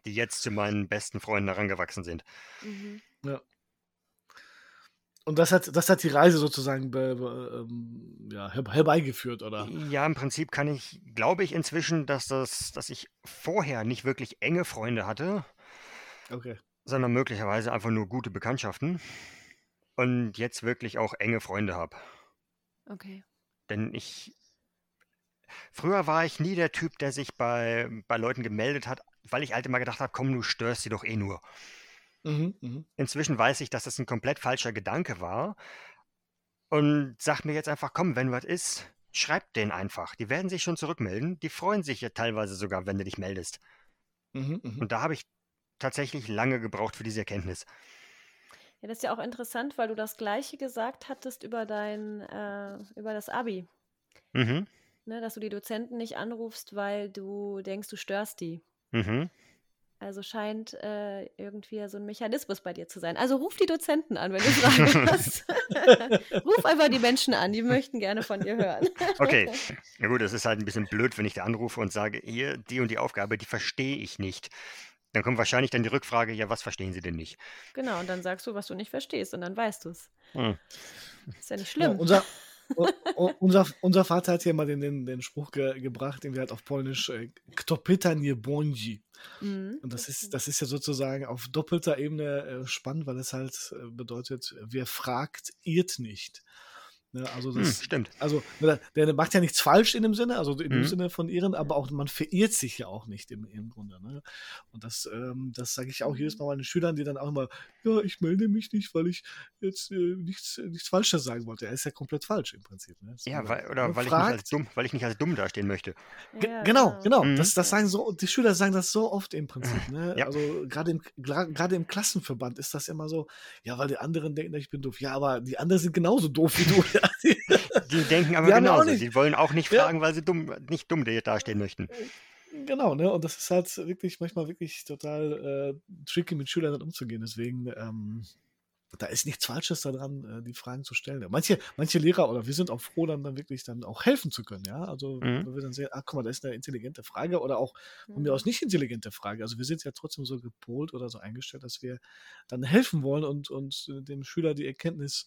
die jetzt zu meinen besten Freunden herangewachsen sind. Mhm. Und das hat, das hat die Reise sozusagen be, be, ähm, ja, her, herbeigeführt, oder? Ja, im Prinzip kann ich, glaube ich inzwischen, dass das, dass ich vorher nicht wirklich enge Freunde hatte, Okay. sondern möglicherweise einfach nur gute Bekanntschaften und jetzt wirklich auch enge Freunde habe. Okay. Denn ich, früher war ich nie der Typ, der sich bei, bei Leuten gemeldet hat, weil ich halt immer gedacht habe, komm, du störst sie doch eh nur. Mhm, mhm. Inzwischen weiß ich, dass das ein komplett falscher Gedanke war und sag mir jetzt einfach, komm, wenn was ist, schreib denen einfach. Die werden sich schon zurückmelden. Die freuen sich ja teilweise sogar, wenn du dich meldest. Mhm, mhm. Und da habe ich tatsächlich lange gebraucht für diese Erkenntnis. Ja, das ist ja auch interessant, weil du das Gleiche gesagt hattest über dein, äh, über das Abi. Mhm. ne, dass du die Dozenten nicht anrufst, weil du denkst, du störst die. Mhm. Also scheint äh, irgendwie so ein Mechanismus bei dir zu sein. Also ruf die Dozenten an, wenn du Fragen hast. ruf einfach die Menschen an, die möchten gerne von dir hören. Okay, na gut, es ist halt ein bisschen blöd, wenn ich da anrufe und sage, hier, die und die Aufgabe, die verstehe ich nicht. Dann kommt wahrscheinlich dann die Rückfrage, ja, was verstehen Sie denn nicht? Genau, und dann sagst du, was du nicht verstehst und dann weißt du es. Hm. Ist ja nicht Ja, schlimm. unser, u- u- unser, unser Vater hat hier mal den, den, den Spruch ge, gebracht, den wir halt auf Polnisch äh, nie błądzi. Mhm. Und das ist, das ist ja sozusagen auf doppelter Ebene äh, spannend, weil es halt äh, bedeutet, wer fragt, irrt nicht. Ne, also Hm, das, stimmt. also der, der macht ja nichts falsch in dem Sinne, also in dem Mhm. Sinne von irren, aber auch man verirrt sich ja auch nicht im, im Grunde. Ne? Und das, ähm, das sage ich auch jedes Mal meinen Schülern, die dann auch immer, ja, ich melde mich nicht, weil ich jetzt äh, nichts, nichts Falsches sagen wollte. Er ist ja komplett falsch im Prinzip. Ne? Ja, weil, oder weil ich, nicht als dumm, weil ich nicht als dumm dastehen möchte. Ja, genau, genau. Mhm. Das, das sagen so, die Schüler sagen das so oft im Prinzip. Ne? Ja. Also gerade im, gerade im Klassenverband ist das immer so, ja, weil die anderen denken, ich bin doof. Ja, aber die anderen sind genauso doof wie du. Ja, die- Die denken aber ja genauso. nicht- Sie wollen auch nicht Ja. fragen, weil sie dumm, nicht dumm dastehen möchten. genau, ne? Und das ist halt wirklich manchmal wirklich total äh, tricky mit Schülern dann umzugehen. Deswegen, ähm, da ist nichts Falsches daran, äh, die Fragen zu stellen. Manche, manche Lehrer oder wir sind auch froh, dann, dann wirklich dann auch helfen zu können, ja. Also Mhm. wenn wir dann sehen, ah, guck mal, da ist eine intelligente Frage oder auch von mir Mhm. aus nicht intelligente Frage. Also wir sind ja trotzdem so gepolt oder so eingestellt, dass wir dann helfen wollen und, und äh, dem Schüler die Erkenntnis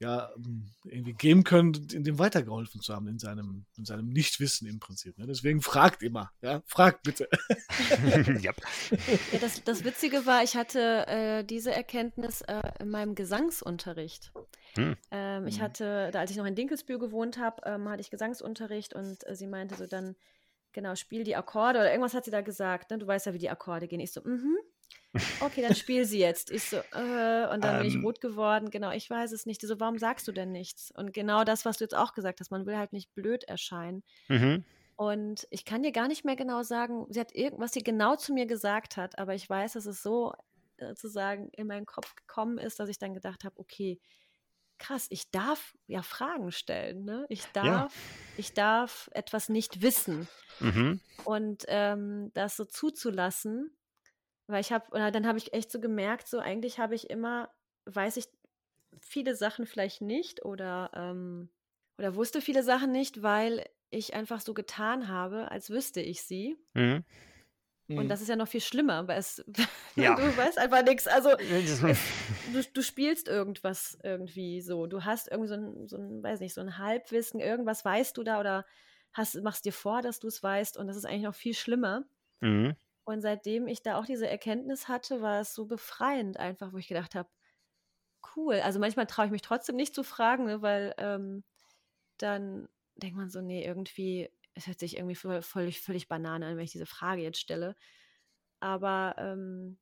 ja ähm, irgendwie geben können, in dem weitergeholfen zu haben, in seinem, in seinem Nichtwissen im Prinzip. Ne? Deswegen fragt immer, ja, fragt bitte. ja. Das, das Witzige war, ich hatte äh, diese Erkenntnis äh, in meinem Gesangsunterricht. Hm. Ähm, ich Mhm. hatte, da als ich noch in Dinkelsbühl gewohnt habe, ähm, hatte ich Gesangsunterricht und äh, sie meinte so dann, genau, spiel die Akkorde oder irgendwas hat sie da gesagt, ne? Du weißt ja, wie die Akkorde gehen. Ich so, mhm. Okay, dann spiel sie jetzt. Ich so, äh, und dann bin ich Ähm. rot geworden. Genau, ich weiß es nicht. Die so, warum sagst du denn nichts? Und genau das, was du jetzt auch gesagt hast, man will halt nicht blöd erscheinen. Mhm. Und ich kann dir gar nicht mehr genau sagen, sie hat irgendwas sie genau zu mir gesagt hat, aber ich weiß, dass es so äh, sozusagen in meinen Kopf gekommen ist, dass ich dann gedacht habe, okay, krass, ich darf ja Fragen stellen, ne? Ich darf, ich darf etwas nicht wissen. Mhm. Und ähm, das so zuzulassen, weil ich habe, oder dann habe ich echt so gemerkt, so eigentlich habe ich immer, weiß ich viele Sachen vielleicht nicht oder, ähm, oder wusste viele Sachen nicht, weil ich einfach so getan habe, als wüsste ich sie. Mhm. Und das ist ja noch viel schlimmer, weil es, Ja. du weißt einfach nichts. Also Das- du, du spielst irgendwas irgendwie so. Du hast irgendwie so ein, so ein, weiß nicht, so ein Halbwissen, irgendwas weißt du da oder hast, machst dir vor, dass du es weißt und das ist eigentlich noch viel schlimmer. Mhm. Und seitdem ich da auch diese Erkenntnis hatte, war es so befreiend einfach, wo ich gedacht habe, cool. Also manchmal traue ich mich trotzdem nicht zu fragen, ne, weil ähm, dann denkt man so, nee, irgendwie, es hört sich irgendwie völlig, völlig Banane an, wenn ich diese Frage jetzt stelle. Aber ähm,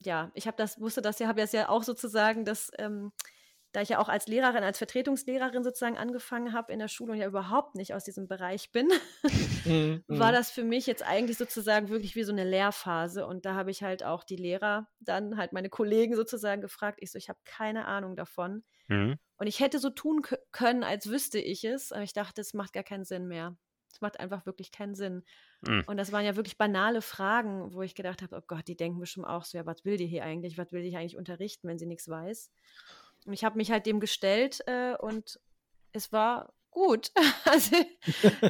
ja, ich habe das, wusste das ja, habe das ja auch sozusagen, dass ähm, da ich ja auch als Lehrerin, als Vertretungslehrerin sozusagen angefangen habe in der Schule und ja überhaupt nicht aus diesem Bereich bin, Mhm. war das für mich jetzt eigentlich sozusagen wirklich wie so eine Lehrphase. Und da habe ich halt auch die Lehrer, dann halt meine Kollegen sozusagen gefragt. Ich so, ich habe keine Ahnung davon. Mhm. Und ich hätte so tun kö- können, als wüsste ich es. Aber ich dachte, es macht gar keinen Sinn mehr. Es macht einfach wirklich keinen Sinn. Mhm. Und das waren ja wirklich banale Fragen, wo ich gedacht habe, oh Gott, die denken bestimmt auch so, ja, was will die hier eigentlich? Was will die hier eigentlich unterrichten, wenn sie nichts weiß? Und ich habe mich halt dem gestellt äh, und es war gut. Also,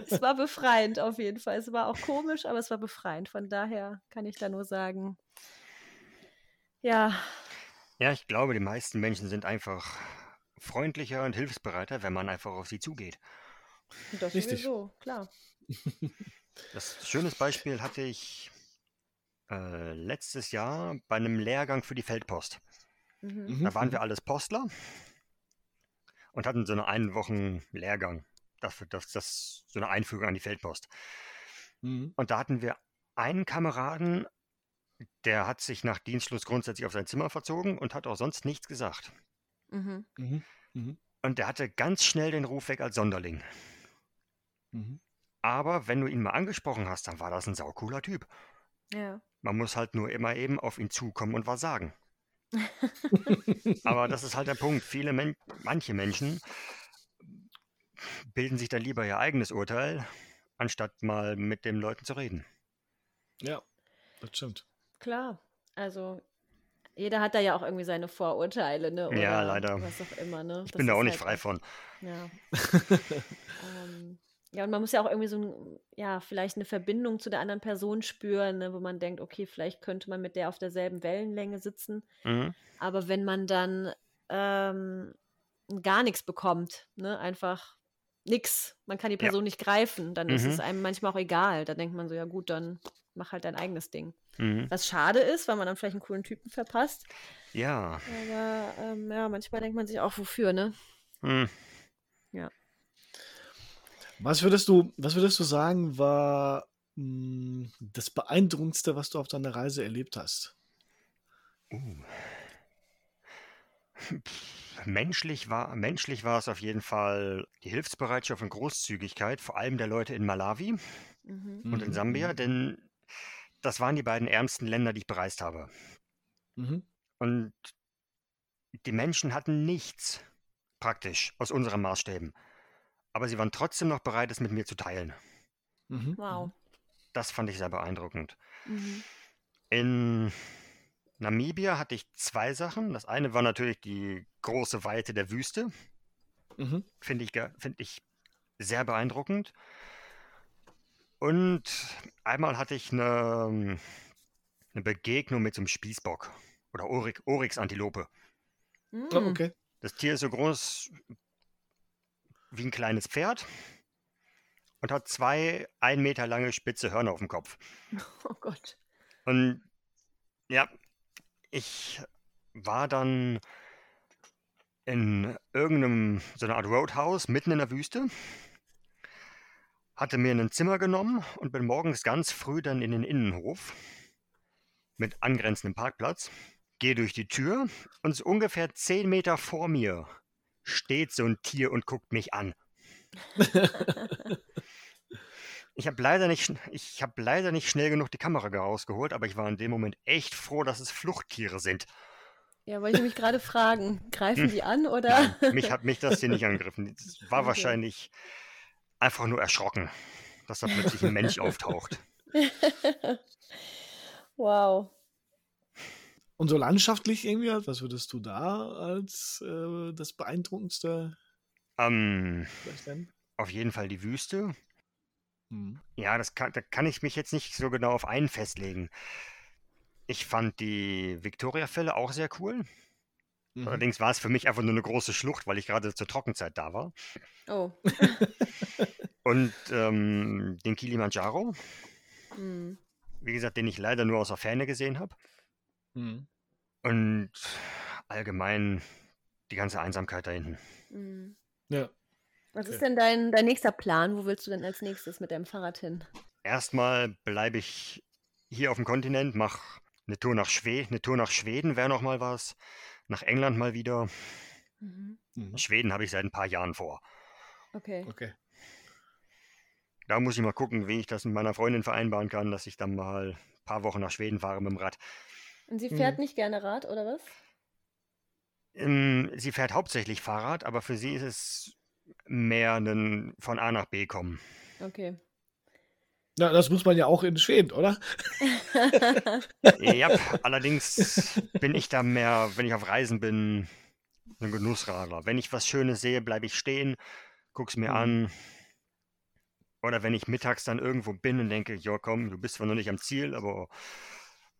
es war befreiend auf jeden Fall. Es war auch komisch, aber es war befreiend. Von daher kann ich da nur sagen, ja, Ja, ich glaube, die meisten Menschen sind einfach freundlicher und hilfsbereiter, wenn man einfach auf sie zugeht. das Richtig. sowieso, klar. Das schönes Beispiel hatte ich äh, letztes Jahr bei einem Lehrgang für die Feldpost. Mhm. Mhm. Da waren wir alles Postler und hatten so eine einen Wochen Lehrgang. Das, das, das, so eine Einführung an die Feldpost. Mhm. Und da hatten wir einen Kameraden, der hat sich nach Dienstschluss grundsätzlich auf sein Zimmer verzogen und hat auch sonst nichts gesagt. Mhm. Mhm. Mhm. Und der hatte ganz schnell den Ruf weg als Sonderling. Mhm. Aber wenn du ihn mal angesprochen hast, dann war das ein saucooler Typ. Ja. Man muss halt nur immer eben auf ihn zukommen und was sagen. Aber das ist halt der Punkt. Viele Men manche Menschen bilden sich dann lieber ihr eigenes Urteil, anstatt mal mit den Leuten zu reden. Ja, das stimmt. Klar, also jeder hat da ja auch irgendwie seine Vorurteile, ne? Oder Ja, leider. Was auch immer, ne? Ich Das bin da auch nicht halt frei von. Ja. ähm, ja, und man muss ja auch irgendwie so ein, ja, vielleicht eine Verbindung zu der anderen Person spüren, ne, wo man denkt, okay, vielleicht könnte man mit der auf derselben Wellenlänge sitzen. Mhm. Aber wenn man dann ähm, gar nichts bekommt, ne, einfach nix, man kann die Ja. Person nicht greifen, dann ist es Mhm. einem manchmal auch egal. Da denkt man so, ja gut, dann mach halt dein eigenes Ding. Mhm. Was schade ist, weil man dann vielleicht einen coolen Typen verpasst. Ja. Aber ähm, ja, manchmal denkt man sich auch, wofür, ne? Mhm. Was würdest du, was würdest du sagen, war mh, das Beeindruckendste, was du auf deiner Reise erlebt hast? Uh. Menschlich war, menschlich war es auf jeden Fall die Hilfsbereitschaft und Großzügigkeit, vor allem der Leute in Malawi Mhm. und in Sambia, denn das waren die beiden ärmsten Länder, die ich bereist habe. Mhm. Und die Menschen hatten nichts praktisch aus unseren Maßstäben. Aber sie waren trotzdem noch bereit, es mit mir zu teilen. Mhm. Wow. Das fand ich sehr beeindruckend. Mhm. In Namibia hatte ich zwei Sachen. Das eine war natürlich die große Weite der Wüste. Mhm. Finde ich, find ich sehr beeindruckend. Und einmal hatte ich eine, eine Begegnung mit so einem Spießbock oder Oryx, Oryx-Antilope. Mhm. Oh, okay. Das Tier ist so groß wie ein kleines Pferd und hat zwei ein Meter lange spitze Hörner auf dem Kopf. Oh Gott. Und ja, ich war dann in irgendeinem, so einer Art Roadhouse mitten in der Wüste, hatte mir ein Zimmer genommen und bin morgens ganz früh dann in den Innenhof mit angrenzendem Parkplatz, gehe durch die Tür und so ungefähr zehn Meter vor mir steht so ein Tier und guckt mich an. Ich habe leider, nicht, ich hab leider nicht schnell genug die Kamera rausgeholt, aber ich war in dem Moment echt froh, dass es Fluchttiere sind. Ja, wollte ich mich gerade fragen, greifen die an oder? Nein, mich hat mich das hier nicht angegriffen. Es war Okay. wahrscheinlich einfach nur erschrocken, dass da plötzlich ein Mensch auftaucht. wow. Und so landschaftlich irgendwie, was würdest du da als äh, das Beeindruckendste Ähm, vielleicht nennen? auf jeden Fall die Wüste. Mhm. Ja, das kann, da kann ich mich jetzt nicht so genau auf einen festlegen. Ich fand die Victoria-Fälle auch sehr cool. Mhm. Allerdings war es für mich einfach nur eine große Schlucht, weil ich gerade zur Trockenzeit da war. Oh. Und ähm, den Kilimanjaro, Hm. wie gesagt, den ich leider nur aus der Ferne gesehen habe. Mhm. Und allgemein die ganze Einsamkeit da hinten. Hm. Ja. Was Okay. ist denn dein, dein nächster Plan? Wo willst du denn als nächstes mit deinem Fahrrad hin? Erstmal bleibe ich hier auf dem Kontinent, mache eine Tour nach Schweden, eine Tour nach Schweden wäre noch mal was, nach England mal wieder. Mhm. Mhm. Schweden habe ich seit ein paar Jahren vor. Okay. Okay. Da muss ich mal gucken, wie ich das mit meiner Freundin vereinbaren kann, dass ich dann mal ein paar Wochen nach Schweden fahre mit dem Rad. Und sie fährt Mhm. nicht gerne Rad, oder was? Ähm, sie fährt hauptsächlich Fahrrad, aber für sie ist es mehr ein von A nach B kommen. Okay. Ja, das muss man ja auch in Schweden, oder? Ja, allerdings bin ich da mehr, wenn ich auf Reisen bin, ein Genussradler. Wenn ich was Schönes sehe, bleibe ich stehen, guck's mir Mhm. an. Oder wenn ich mittags dann irgendwo bin und denke, ja komm, du bist zwar noch nicht am Ziel, aber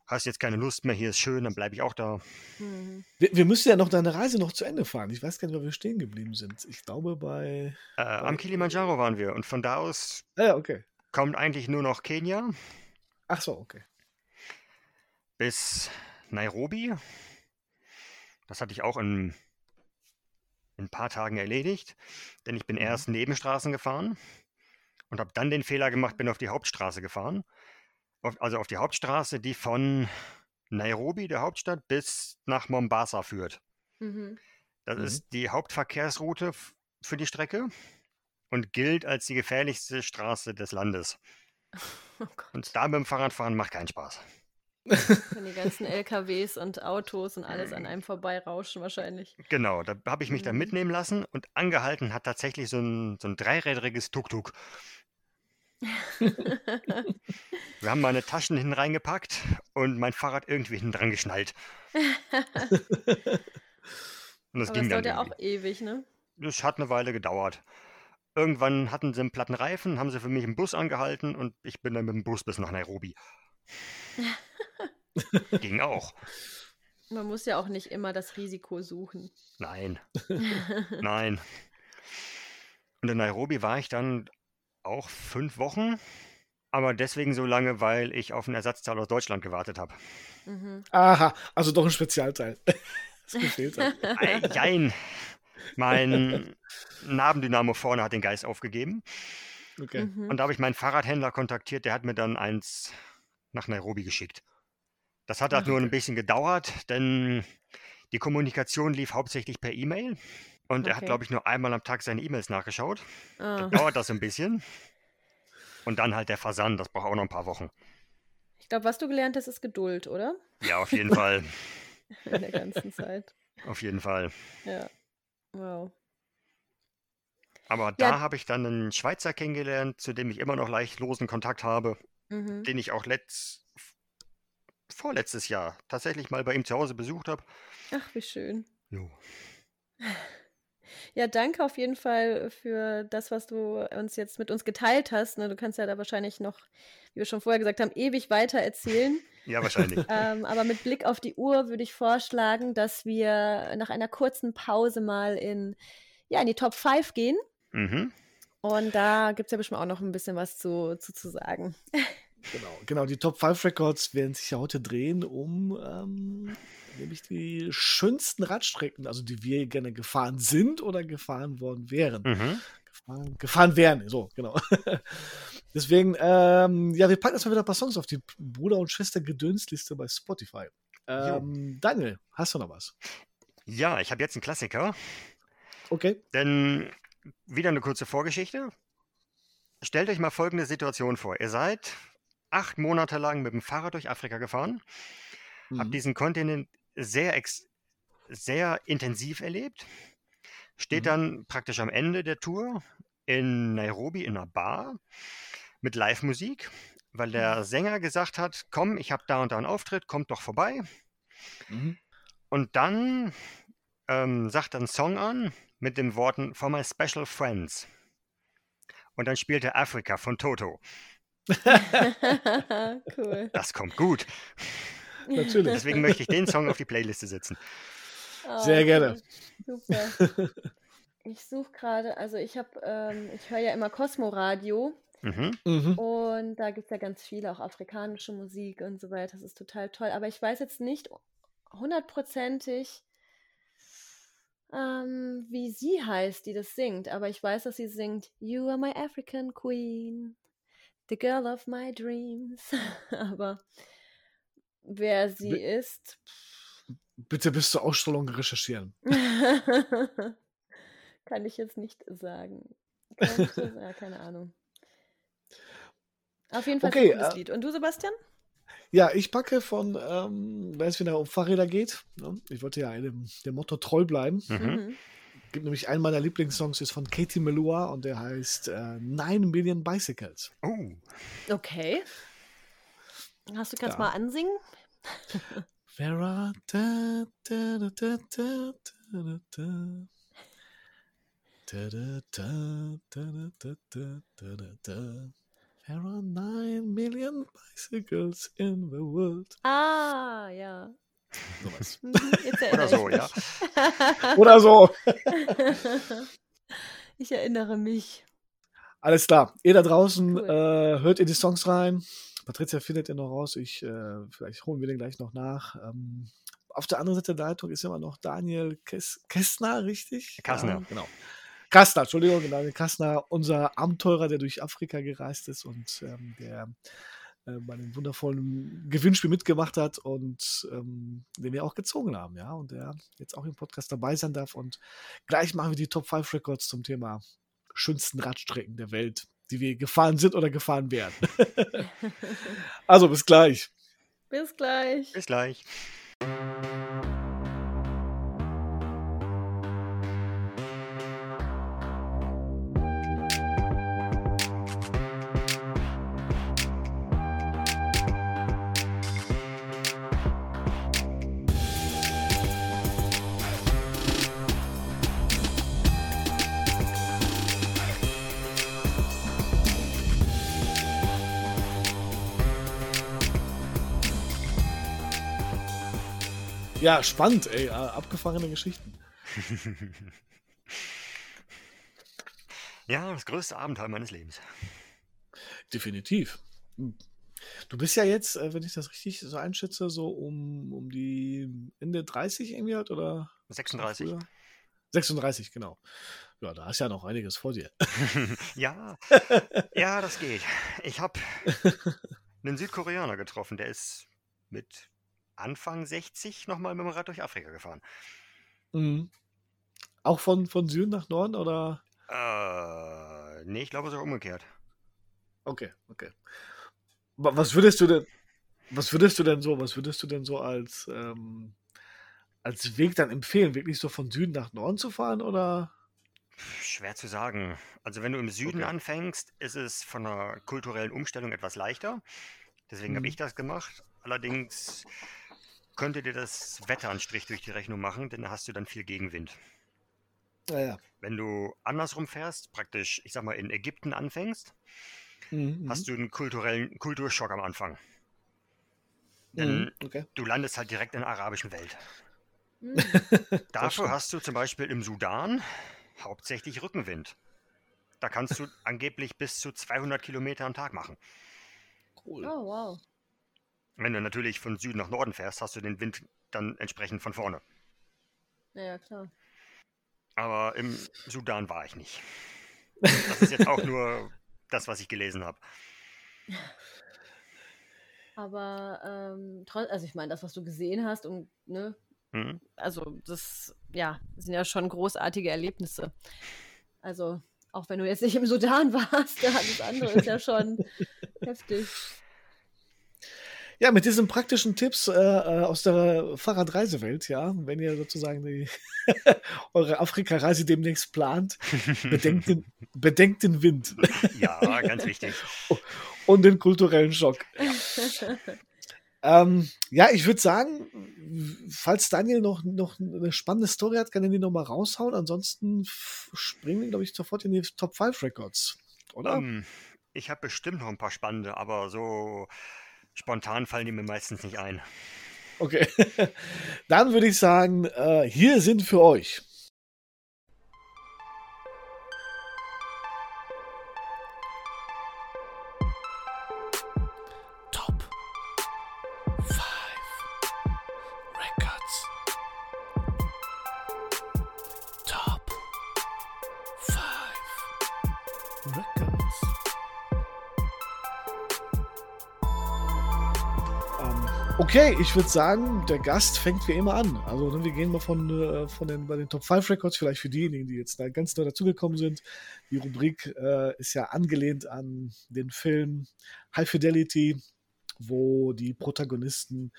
hast jetzt keine Lust mehr, hier ist schön, dann bleibe ich auch da. Mhm. Wir, wir müssen ja noch deine Reise noch zu Ende fahren. Ich weiß gar nicht, wo wir stehen geblieben sind. Ich glaube bei. Äh, am Kilimanjaro waren wir und von da aus Ah, ja, okay. kommt eigentlich nur noch Kenia Ach so, okay. bis Nairobi. Das hatte ich auch in, in ein paar Tagen erledigt, denn ich bin Mhm. erst Nebenstraßen gefahren und habe dann den Fehler gemacht, bin auf die Hauptstraße gefahren. Auf, also auf die Hauptstraße, die von Nairobi, der Hauptstadt, bis nach Mombasa führt. Mhm. Das Mhm. ist die Hauptverkehrsroute für die Strecke und gilt als die gefährlichste Straße des Landes. Oh. Und da mit dem Fahrradfahren macht keinen Spaß. Wenn die ganzen LKWs und Autos und alles an einem vorbeirauschen wahrscheinlich. Genau, da habe ich mich dann Mhm. mitnehmen lassen und angehalten hat tatsächlich so ein, so ein dreirädriges Tuk-Tuk. Wir haben meine Taschen hinten reingepackt und mein Fahrrad irgendwie hinten dran geschnallt. Und das Aber ging das dann dauert ja irgendwie. auch ewig, ne? Das hat eine Weile gedauert. Irgendwann hatten sie einen platten Reifen, haben sie für mich im Bus angehalten und ich bin dann mit dem Bus bis nach Nairobi. Ging auch. Man muss ja auch nicht immer das Risiko suchen. Nein, nein. Und in Nairobi war ich dann auch fünf Wochen, aber deswegen so lange, weil ich auf einen Ersatzteil aus Deutschland gewartet habe. Mhm. Aha, also doch ein Spezialteil. Das gefehlt hat. Ei, Jein. Mein Nabendynamo vorne hat den Geist aufgegeben. Okay. Mhm. Und da habe ich meinen Fahrradhändler kontaktiert, der hat mir dann eins nach Nairobi geschickt. Das hat halt Ach, nur ein okay. bisschen gedauert, denn die Kommunikation lief hauptsächlich per E-Mail. Und er hat, Okay. glaube ich, nur einmal am Tag seine E-Mails nachgeschaut. Ah. Dann dauert das ein bisschen. Und dann halt der Versand, das braucht auch noch ein paar Wochen. Ich glaube, was du gelernt hast, ist Geduld, oder? Ja, auf jeden Fall. In der ganzen Zeit. Auf jeden Fall. Ja. Wow. Aber Ja. da habe ich dann einen Schweizer kennengelernt, zu dem ich immer noch leicht losen Kontakt habe, Mhm. den ich auch letzt, vorletztes Jahr tatsächlich mal bei ihm zu Hause besucht habe. Ach, wie schön. Jo. Ja, danke auf jeden Fall für das, was du uns jetzt mit uns geteilt hast. Ne, du kannst ja da wahrscheinlich noch, wie wir schon vorher gesagt haben, ewig weiter erzählen. Ja, wahrscheinlich. ähm, aber mit Blick auf die Uhr würde ich vorschlagen, dass wir nach einer kurzen Pause mal in, ja, in die Top 5 gehen. mhm. Und da gibt es ja bestimmt auch noch ein bisschen was zu, zu, zu sagen. Genau, genau. Die Top 5 Records werden sich ja heute drehen um ähm, nämlich die schönsten Radstrecken, also die wir gerne gefahren sind oder gefahren worden wären. Mhm. Gefahren, gefahren wären, so, genau. Deswegen, ähm, ja, wir packen jetzt mal wieder ein paar Songs auf die Bruder- und Schwester-Gedönsliste bei Spotify. Ähm, Daniel, hast du noch was? Ja, ich habe jetzt einen Klassiker, Okay. denn wieder eine kurze Vorgeschichte. Stellt euch mal folgende Situation vor. Ihr seid acht Monate lang mit dem Fahrrad durch Afrika gefahren, habt Mhm. diesen Kontinent sehr, ex sehr intensiv erlebt, steht Mhm. dann praktisch am Ende der Tour in Nairobi in einer Bar mit Live-Musik, weil der Sänger gesagt hat, komm, ich habe da und da einen Auftritt, kommt doch vorbei. Mhm. Und dann ähm, sagt er einen Song an mit den Worten For My Special Friends. Und dann spielt er Africa von Toto. cool. Das kommt gut. Natürlich. Deswegen möchte ich den Song auf die Playliste setzen. Sehr Oh, gerne. Super. Ich suche gerade, also ich habe, ähm, ich höre ja immer Cosmo Radio Mhm. Mhm. und da gibt es ja ganz viele, auch afrikanische Musik und so weiter. Das ist total toll. Aber ich weiß jetzt nicht hundertprozentig, ähm, wie sie heißt, die das singt. Aber ich weiß, dass sie singt You are my African Queen, the girl of my dreams. Aber wer sie Wi- ist, Bitte bis zur Ausstrahlung recherchieren. Kann ich jetzt nicht sagen. Könnte, ja, keine Ahnung. Auf jeden Fall Okay, ein cooles äh, Lied. Und du, Sebastian? Ja, ich packe von, ähm, weil es wieder um Fahrräder geht. Ne? Ich wollte ja dem, dem Motto treu bleiben. Mhm. Gibt nämlich einen meiner Lieblingssongs, ist von Katie Melua und der heißt äh, Nine Million Bicycles. Oh, Okay. Hast du, kannst Ja. mal ansingen? Vera. Da, da, da, da, da, da, da. Da. There are nine million bicycles in the world. Ah, ja. Sowas. Oder so, ja. Oder so. ich erinnere mich. Alles klar. Ihr da draußen cool. äh, hört in die Songs rein. Patricia findet ihr noch raus. Ich, äh, vielleicht holen wir den gleich noch nach. Ähm, auf der anderen Seite der Leitung ist immer noch Daniel Kes Kästner, richtig? Kastner. Ja, genau. Kastner, Entschuldigung, Daniel Kastner, unser Abenteurer, der durch Afrika gereist ist und ähm, der äh, bei einem wundervollen Gewinnspiel mitgemacht hat und ähm, den wir auch gezogen haben, ja, und der jetzt auch im Podcast dabei sein darf. Und gleich machen wir die Top 5 Records zum Thema schönsten Radstrecken der Welt, die wir gefahren sind oder gefahren werden. also bis gleich. Bis gleich. Bis gleich. Ja, spannend, ey. Abgefahrene Geschichten. ja, das größte Abenteuer meines Lebens. Definitiv. Du bist ja jetzt, äh, wenn ich das richtig so einschätze, so um, um die Ende 30 irgendwie halt, oder? 36. 36, genau. Ja, da hast ja noch einiges vor dir. ja, ja, das geht. Ich habe einen Südkoreaner getroffen, der ist mit Anfang 60 nochmal mit dem Rad durch Afrika gefahren. Mhm. Auch von, von Süden nach Norden oder? Äh, nee, ich glaube sogar umgekehrt. Okay, okay. Was würdest du denn, was würdest du denn so, was würdest du denn so als, ähm, als Weg dann empfehlen? Wirklich so von Süden nach Norden zu fahren oder? Schwer zu sagen. Also wenn du im Süden okay. anfängst, ist es von einer kulturellen Umstellung etwas leichter. Deswegen mhm. habe ich das gemacht. Allerdings könnte dir das Wetter einen Strich durch die Rechnung machen, denn da hast du dann viel Gegenwind. Ja, ja. Wenn du andersrum fährst, praktisch, ich sag mal, in Ägypten anfängst, mhm. hast du einen kulturellen Kulturschock am Anfang. Denn mhm, okay. du landest halt direkt in der arabischen Welt. Mhm. Dafür hast du zum Beispiel im Sudan hauptsächlich Rückenwind. Da kannst du angeblich bis zu 200 Kilometer am Tag machen. Cool. Oh, wow. Wenn du natürlich von Süden nach Norden fährst, hast du den Wind dann entsprechend von vorne. Ja, klar. Aber im Sudan war ich nicht. Das ist jetzt auch nur das, was ich gelesen habe. Aber ähm, also ich meine, das, was du gesehen hast und ne, mhm. also das, ja, sind ja schon großartige Erlebnisse. Also auch wenn du jetzt nicht im Sudan warst, das andere ist ja schon heftig. Ja, mit diesen praktischen Tipps äh, äh aus der Fahrradreisewelt, ja, wenn ihr sozusagen die, eure Afrika-Reise demnächst plant, bedenkt den, bedenkt den Wind. ja, ganz wichtig. Und den kulturellen Schock. ähm, ja, ich würde sagen, falls Daniel noch, noch eine spannende Story hat, kann er die nochmal raushauen. Ansonsten springen wir, glaube ich, sofort in die Top 5 Records, oder? Um, ähm, ich habe bestimmt noch ein paar spannende, aber so Spontan fallen die mir meistens nicht ein. Okay. Dann würde ich sagen, äh, hier sind für euch Okay, ich würde sagen, der Gast fängt wie immer an. Also ne, wir gehen mal von, äh, von den, bei den Top 5 Records, vielleicht für diejenigen, die jetzt da ganz neu dazugekommen sind. Die Rubrik äh, ist ja angelehnt an den Film High Fidelity, wo die Protagonisten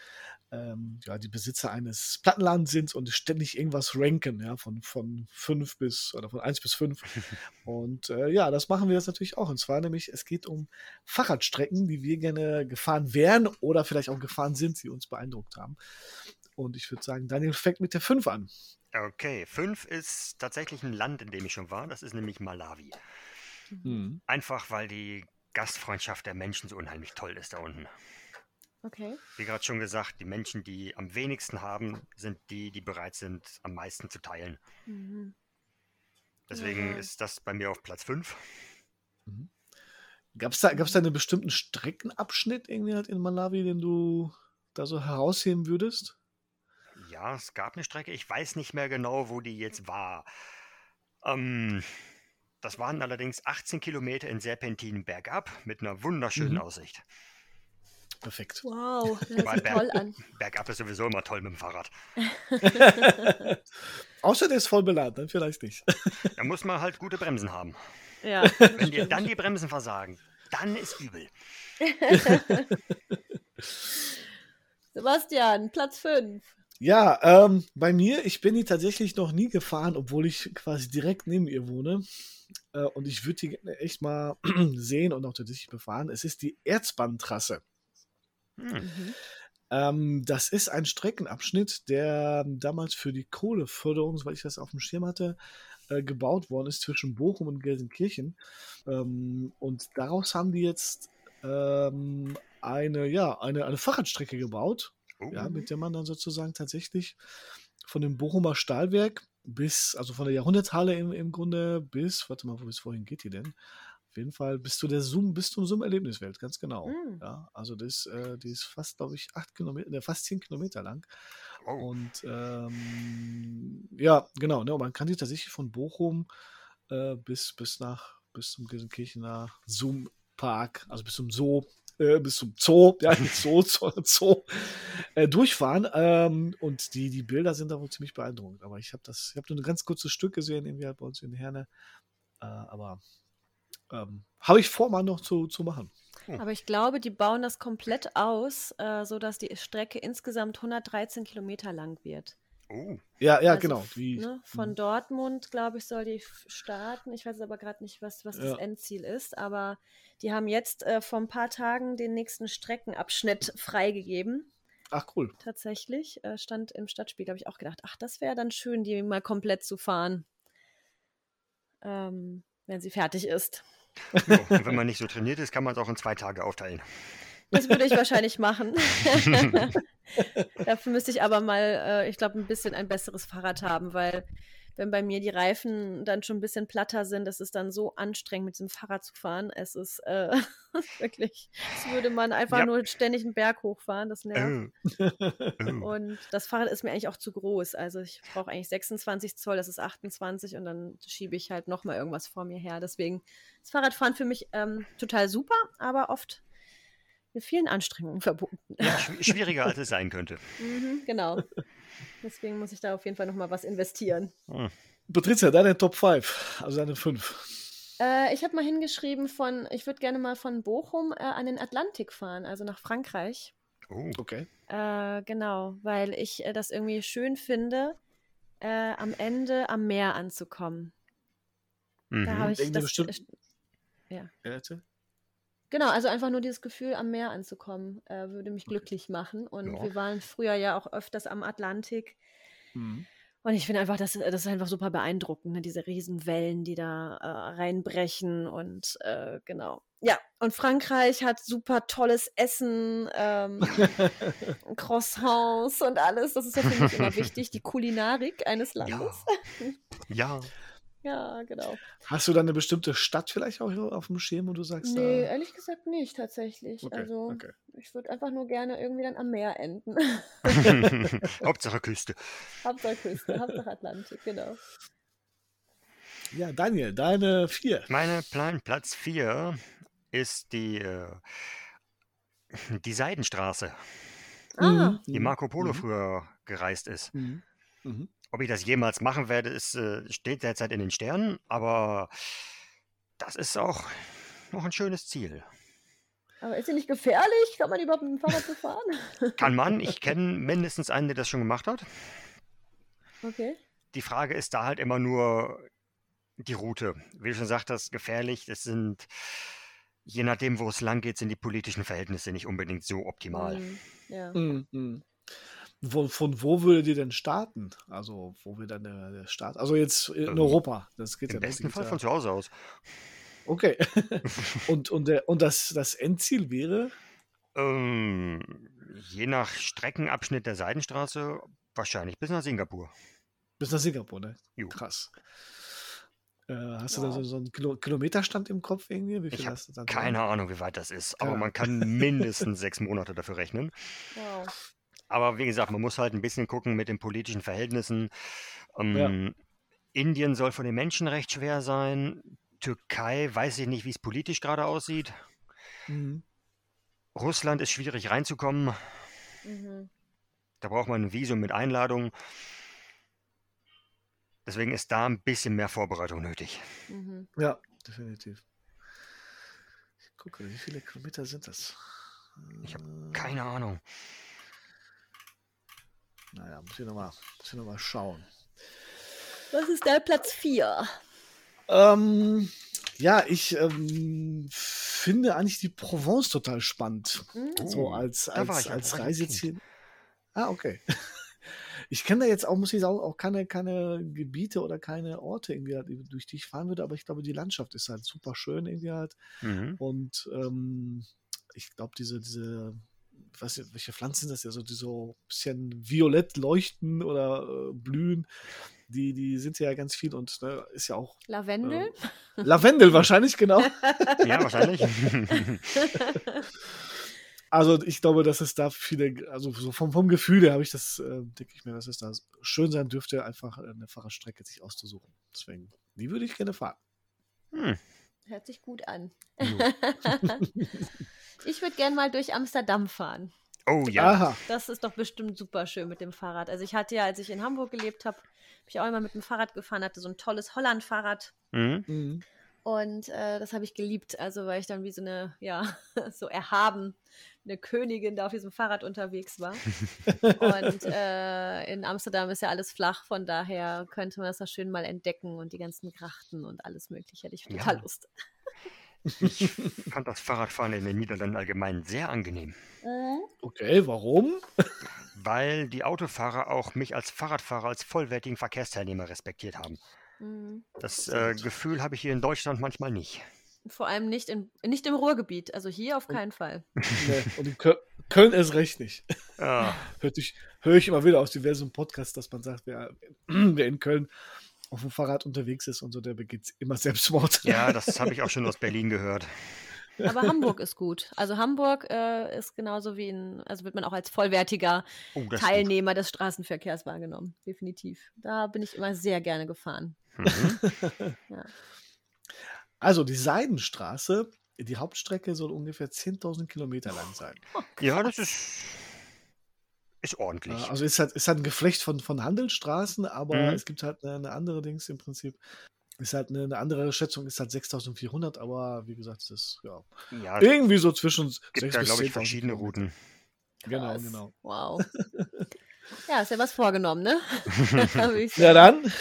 ähm, ja, die Besitzer eines Plattenladens sind und ständig irgendwas ranken, ja, von, von fünf bis oder von eins bis fünf. und äh, ja, das machen wir jetzt natürlich auch. Und zwar nämlich, es geht um Fahrradstrecken, die wir gerne gefahren wären oder vielleicht auch gefahren sind, die uns beeindruckt haben. Und ich würde sagen, Daniel fängt mit der 5 an. Okay, 5 ist tatsächlich ein Land, in dem ich schon war. Das ist nämlich Malawi. Mhm. Einfach weil die Gastfreundschaft der Menschen so unheimlich toll ist da unten. Okay. Wie gerade schon gesagt, die Menschen, die am wenigsten haben, sind die, die bereit sind, am meisten zu teilen. Mhm. Deswegen ja. ist das bei mir auf Platz 5. Mhm. Gab es da, gab's da einen bestimmten Streckenabschnitt irgendwie halt in Malawi, den du da so herausheben würdest? Ja, es gab eine Strecke. Ich weiß nicht mehr genau, wo die jetzt war. Ähm, das waren allerdings 18 Kilometer in Serpentinen bergab mit einer wunderschönen mhm. Aussicht. Perfekt. Wow, das hört sich toll an. Bergab ist sowieso immer toll mit dem Fahrrad. Außer der ist voll beladen, dann vielleicht nicht. Da muss man halt gute Bremsen haben. Ja. Wenn dir dann die Bremsen versagen, dann ist übel. Sebastian, Platz 5. Ja, ähm, bei mir, ich bin die tatsächlich noch nie gefahren, obwohl ich quasi direkt neben ihr wohne. Äh, und ich würde die echt mal sehen und auch tatsächlich befahren. Es ist die Erzbahntrasse. Hm. Mhm. Ähm, das ist ein Streckenabschnitt, der damals für die Kohleförderung, weil ich das auf dem Schirm hatte, äh, gebaut worden ist zwischen Bochum und Gelsenkirchen. Ähm, und daraus haben die jetzt ähm, eine, ja, eine, eine Fahrradstrecke gebaut, oh. ja, mit der man dann sozusagen tatsächlich von dem Bochumer Stahlwerk bis, also von der Jahrhunderthalle im, im Grunde bis, warte mal, wo bis wohin geht die denn? Jeden Fall bis zu der Zoom, bis zum Zoom-Erlebniswelt, ganz genau. Mm. Ja, also das, äh, die ist fast, glaube ich, acht Kilometer, äh, fast zehn Kilometer lang. Oh. Und ähm, ja, genau, ne, man kann die tatsächlich von Bochum äh, bis, bis nach, bis zum Gelsenkirchener Zoom-Park, also bis zum Zoo, äh, bis zum Zoo, ja, Zoo, Zoo, Zoo äh, durchfahren. Ähm, und die, die Bilder sind da wohl ziemlich beeindruckend. Aber ich habe das, ich habe nur ein ganz kurzes Stück gesehen, irgendwie halt bei uns in Herne. Äh, aber ähm, habe ich vor, mal noch zu, zu machen. Hm. Aber ich glaube, die bauen das komplett aus, äh, sodass die Strecke insgesamt 113 Kilometer lang wird. Oh. Ja, ja, also, genau. Wie, ne, von hm. Dortmund, glaube ich, soll die starten. Ich weiß aber gerade nicht, was, was ja. das Endziel ist. Aber die haben jetzt äh, vor ein paar Tagen den nächsten Streckenabschnitt freigegeben. Ach, cool. Tatsächlich. Äh, stand im Stadtspiel, habe ich auch gedacht, ach, das wäre dann schön, die mal komplett zu fahren. Ähm, wenn sie fertig ist. Ja, wenn man nicht so trainiert ist, kann man es auch in zwei Tage aufteilen. Das würde ich wahrscheinlich machen. Dafür müsste ich aber mal, äh, ich glaube, ein bisschen ein besseres Fahrrad haben, weil wenn bei mir die Reifen dann schon ein bisschen platter sind, das ist dann so anstrengend, mit diesem Fahrrad zu fahren. Es ist äh, wirklich, es würde man einfach ja. nur ständig einen Berg hochfahren, das nervt. Oh. oh. Und das Fahrrad ist mir eigentlich auch zu groß. Also ich brauche eigentlich 26 Zoll, das ist 28 und dann schiebe ich halt nochmal irgendwas vor mir her. Deswegen ist Fahrradfahren für mich ähm, total super, aber oft mit vielen Anstrengungen verbunden. Ja, schwieriger als es sein könnte. Mhm, genau. Deswegen muss ich da auf jeden Fall nochmal was investieren. Hm. Patricia, deine Top 5, also deine 5. Äh, ich habe mal hingeschrieben von, ich würde gerne mal von Bochum äh, an den Atlantik fahren, also nach Frankreich. Oh, okay. Äh, genau, weil ich äh, das irgendwie schön finde, äh, am Ende am Meer anzukommen. Mhm. Da habe ich das, bestimmt... ja. ja Genau, also einfach nur dieses Gefühl, am Meer anzukommen, äh, würde mich glücklich machen. Und ja. wir waren früher ja auch öfters am Atlantik. Mhm. Und ich finde einfach, das, das ist einfach super beeindruckend, ne? diese Riesenwellen, die da äh, reinbrechen. Und äh, genau. Ja, und Frankreich hat super tolles Essen, ähm, Croissants und alles. Das ist ja für mich immer wichtig, die Kulinarik eines Landes. Ja. ja. Ja, genau. Hast du dann eine bestimmte Stadt vielleicht auch auf dem Schirm, wo du sagst? Nee, da... ehrlich gesagt nicht, tatsächlich. Okay, also, okay. ich würde einfach nur gerne irgendwie dann am Meer enden. Hauptsache Küste. Hauptsache Küste, Hauptsache Atlantik, genau. Ja, Daniel, deine vier. Meine Plan Platz vier ist die, äh, die Seidenstraße, ah. die Marco Polo mhm. früher gereist ist. Mhm. Mhm. Ob ich das jemals machen werde, ist, äh, steht derzeit in den Sternen, aber das ist auch noch ein schönes Ziel. Aber ist sie nicht gefährlich? Kann man überhaupt mit dem Fahrrad fahren? Kann man. Ich kenne mindestens einen, der das schon gemacht hat. Okay. Die Frage ist da halt immer nur die Route. Wie du schon sagtest, gefährlich. Das sind, je nachdem, wo es lang geht, sind die politischen Verhältnisse nicht unbedingt so optimal. Mm, ja. Mm, mm. Von, von wo würdet ihr denn starten? Also, wo wir dann der, der Start? Also jetzt in ähm, Europa. Das geht Im ja besten Fall ja. von zu Hause aus. Okay. und und, der, und das, das Endziel wäre? Ähm, je nach Streckenabschnitt der Seidenstraße wahrscheinlich bis nach Singapur. Bis nach Singapur, ne? Jo. Krass. Äh, hast wow. du da so, so einen Kilo Kilometerstand im Kopf irgendwie? Wie viel ich hast du dann keine Ahnung, wie weit das ist, aber ja. man kann mindestens sechs Monate dafür rechnen. Wow. Aber wie gesagt, man muss halt ein bisschen gucken mit den politischen Verhältnissen. Ähm, ja. Indien soll von den Menschen recht schwer sein. Türkei weiß ich nicht, wie es politisch gerade aussieht. Mhm. Russland ist schwierig reinzukommen. Mhm. Da braucht man ein Visum mit Einladung. Deswegen ist da ein bisschen mehr Vorbereitung nötig. Mhm. Ja, definitiv. Ich gucke, wie viele Kilometer sind das? Ich habe keine Ahnung. Naja, muss ich nochmal noch mal schauen. Was ist dein Platz 4? Ähm, ja, ich ähm, finde eigentlich die Provence total spannend. Mhm. So Oh, als, war als, als als Reiseziel. Ah, okay. Ich kenne da jetzt auch, muss ich sagen, auch keine, keine Gebiete oder keine Orte, irgendwie, halt, durch die ich fahren würde, aber ich glaube, die Landschaft ist halt super schön irgendwie halt. Mhm. Und ähm, ich glaube, diese, diese, weiß nicht, welche Pflanzen sind das ja, so, die so ein bisschen violett leuchten oder äh, blühen, die, die sind ja ganz viel und ne, ist ja auch Lavendel? Lavendel wahrscheinlich, genau. Ja, wahrscheinlich. Also ich glaube, dass es da viele, also so vom, vom Gefühl her habe ich das, äh, denke ich mir, dass es da schön sein dürfte, einfach eine Fahrradstrecke sich auszusuchen. Deswegen, die würde ich gerne fahren. hm. Hört sich gut an. Ich würde gern mal durch Amsterdam fahren. Oh ja. Aha. Das ist doch bestimmt super schön mit dem Fahrrad. Also ich hatte ja, als ich in Hamburg gelebt habe, habe ich auch immer mit dem Fahrrad gefahren, hatte so ein tolles Holland-Fahrrad. Mhm. Mhm. Und äh, das habe ich geliebt. Also weil ich dann wie so eine, ja, so erhaben, eine Königin da auf diesem Fahrrad unterwegs war. Und äh, in Amsterdam ist ja alles flach, von daher könnte man das da schön mal entdecken und die ganzen Grachten und alles mögliche. Hätte ich Ja. total Lust. Ich fand das Fahrradfahren in den Niederlanden allgemein sehr angenehm, Okay, warum? weil die Autofahrer auch mich als Fahrradfahrer als vollwertigen Verkehrsteilnehmer respektiert haben. Mhm. Das äh, Gefühl habe ich hier in Deutschland manchmal nicht. Vor allem nicht, in, nicht im Ruhrgebiet. Also hier auf keinen Fall. Nee, und in Köln, Köln ist recht nicht. Ah, Hört ich, höre ich immer wieder aus diversen Podcasts, dass man sagt, wer, wer in Köln auf dem Fahrrad unterwegs ist und so, der begeht immer Selbstmord. ja, das habe ich auch schon aus Berlin gehört. Aber Hamburg ist gut. Also Hamburg äh, ist genauso wie in, also wird man auch als vollwertiger Oh. Teilnehmer des Straßenverkehrs wahrgenommen. Definitiv. Da bin ich immer sehr gerne gefahren. Mhm. Also die Seidenstraße, die Hauptstrecke soll ungefähr 10.000 Kilometer lang sein. Ja, das ist, ist ordentlich. Also ist halt, ist halt ein Geflecht von, von Handelsstraßen, aber Mhm. es gibt halt eine, eine andere Dings im Prinzip. Ist halt eine, eine andere Schätzung, ist halt 6400, aber wie gesagt, es ist ja ja, irgendwie so zwischen gibt 6 da, bis glaube ich, 10.000 verschiedene. Routen. Genau, Krass. genau. Wow. ja, ist ja was vorgenommen, ne? Ja, dann.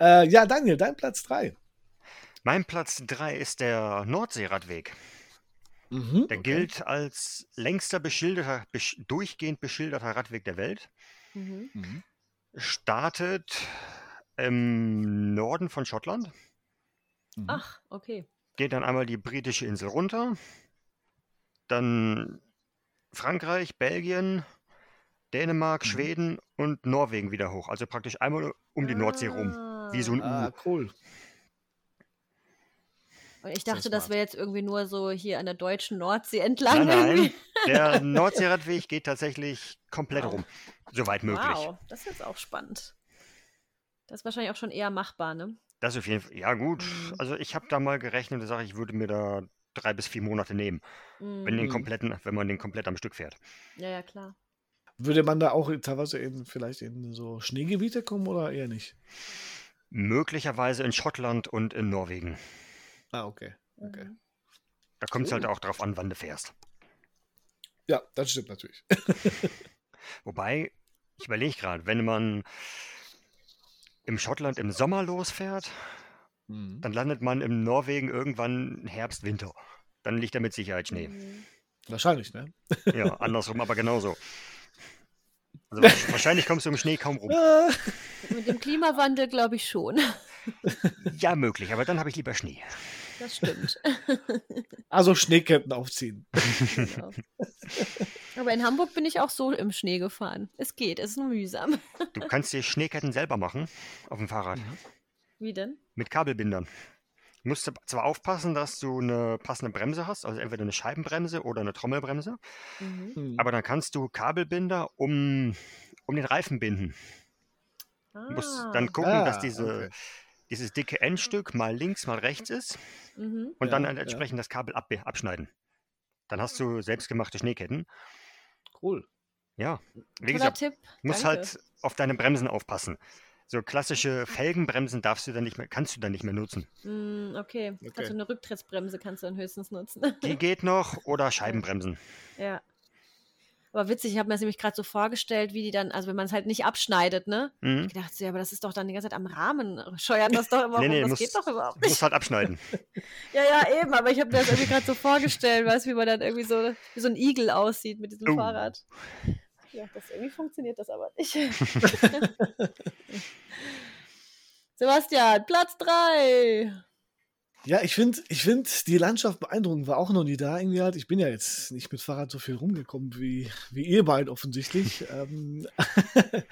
äh, ja, Daniel, dein Platz 3. Mein Platz 3 ist der Nordseeradweg. Mhm, Der okay. gilt als längster beschilderter, besch durchgehend beschilderter Radweg der Welt. Mhm. Mhm. Startet im Norden von Schottland, Mhm. Ach, okay. geht dann einmal die britische Insel runter, dann Frankreich, Belgien, Dänemark, Mhm. Schweden und Norwegen wieder hoch. Also praktisch einmal um die Nordsee rum. Wie so ein Ah, U. cool. Und ich dachte, das wäre jetzt irgendwie nur so hier an der deutschen Nordsee entlang. Nein, nein. Der Nordseeradweg geht tatsächlich komplett Wow. rum. Soweit möglich. Wow, das ist jetzt auch spannend. Das ist wahrscheinlich auch schon eher machbar, ne? Das auf jeden Fall. Ja, gut. Mhm. Also ich habe da mal gerechnet und sage, ich würde mir da drei bis vier Monate nehmen, wenn, den Mhm. kompletten, wenn man den komplett am Stück fährt. Ja, ja, klar. Würde man da auch teilweise in, vielleicht in so Schneegebiete kommen oder eher nicht? Möglicherweise in Schottland und in Norwegen. Ah, okay. Okay. Mhm. Da kommt es halt auch drauf an, wann du fährst. Ja, das stimmt natürlich. Wobei, ich überlege gerade, wenn man im Schottland im Sommer losfährt, Mhm. dann landet man im Norwegen irgendwann Herbst, Winter. Dann liegt da mit Sicherheit Schnee. Mhm. Wahrscheinlich, ne? Ja, andersrum aber genauso. Also wa- wahrscheinlich kommst du im Schnee kaum rum. Mit dem Klimawandel glaube ich schon. Ja, möglich, aber dann habe ich lieber Schnee. Das stimmt. Also Schneeketten aufziehen. genau. Aber in Hamburg bin ich auch so im Schnee gefahren. Es geht, es ist nur mühsam. Du kannst dir Schneeketten selber machen auf dem Fahrrad Wie denn? mit Kabelbindern. Du musst zwar aufpassen, dass du eine passende Bremse hast, also entweder eine Scheibenbremse oder eine Trommelbremse, Mhm. Aber dann kannst du Kabelbinder um, um den Reifen binden. Du musst dann Ah. gucken, dass Ah, diese, okay. Dieses dicke Endstück mal links, mal rechts ist Mhm. und dann Ja, ja. entsprechend das Kabel ab, abschneiden. Dann hast du selbstgemachte Schneeketten. Cool. Ja, wie Toller gesagt, Tipp. musst danke. halt auf deine Bremsen aufpassen. So klassische Felgenbremsen darfst du dann nicht mehr, kannst du dann nicht mehr nutzen. Mm, okay. Okay. Also eine Rücktrittsbremse kannst du dann höchstens nutzen. Die geht noch oder Scheibenbremsen. ja. Aber witzig, ich habe mir das nämlich gerade so vorgestellt, wie die dann, also wenn man es halt nicht abschneidet, ne? Mhm. Ich dachte so, ja, aber das ist doch dann die ganze Zeit am Rahmen, scheuert das doch immer Nee, rum, nee, das muss- geht doch überhaupt Du nicht. musst halt abschneiden. Ja, ja, eben, aber ich habe mir das irgendwie gerade so vorgestellt, weißt du, wie man dann irgendwie so, wie so ein Igel aussieht mit diesem Oh. Fahrrad. Ja, das irgendwie funktioniert das aber nicht. Sebastian, Platz 3. Ja, ich finde, ich find die Landschaft beeindruckend, war auch noch nie da irgendwie halt. Ich bin ja jetzt nicht mit Fahrrad so viel rumgekommen wie, wie ihr beiden offensichtlich. ähm,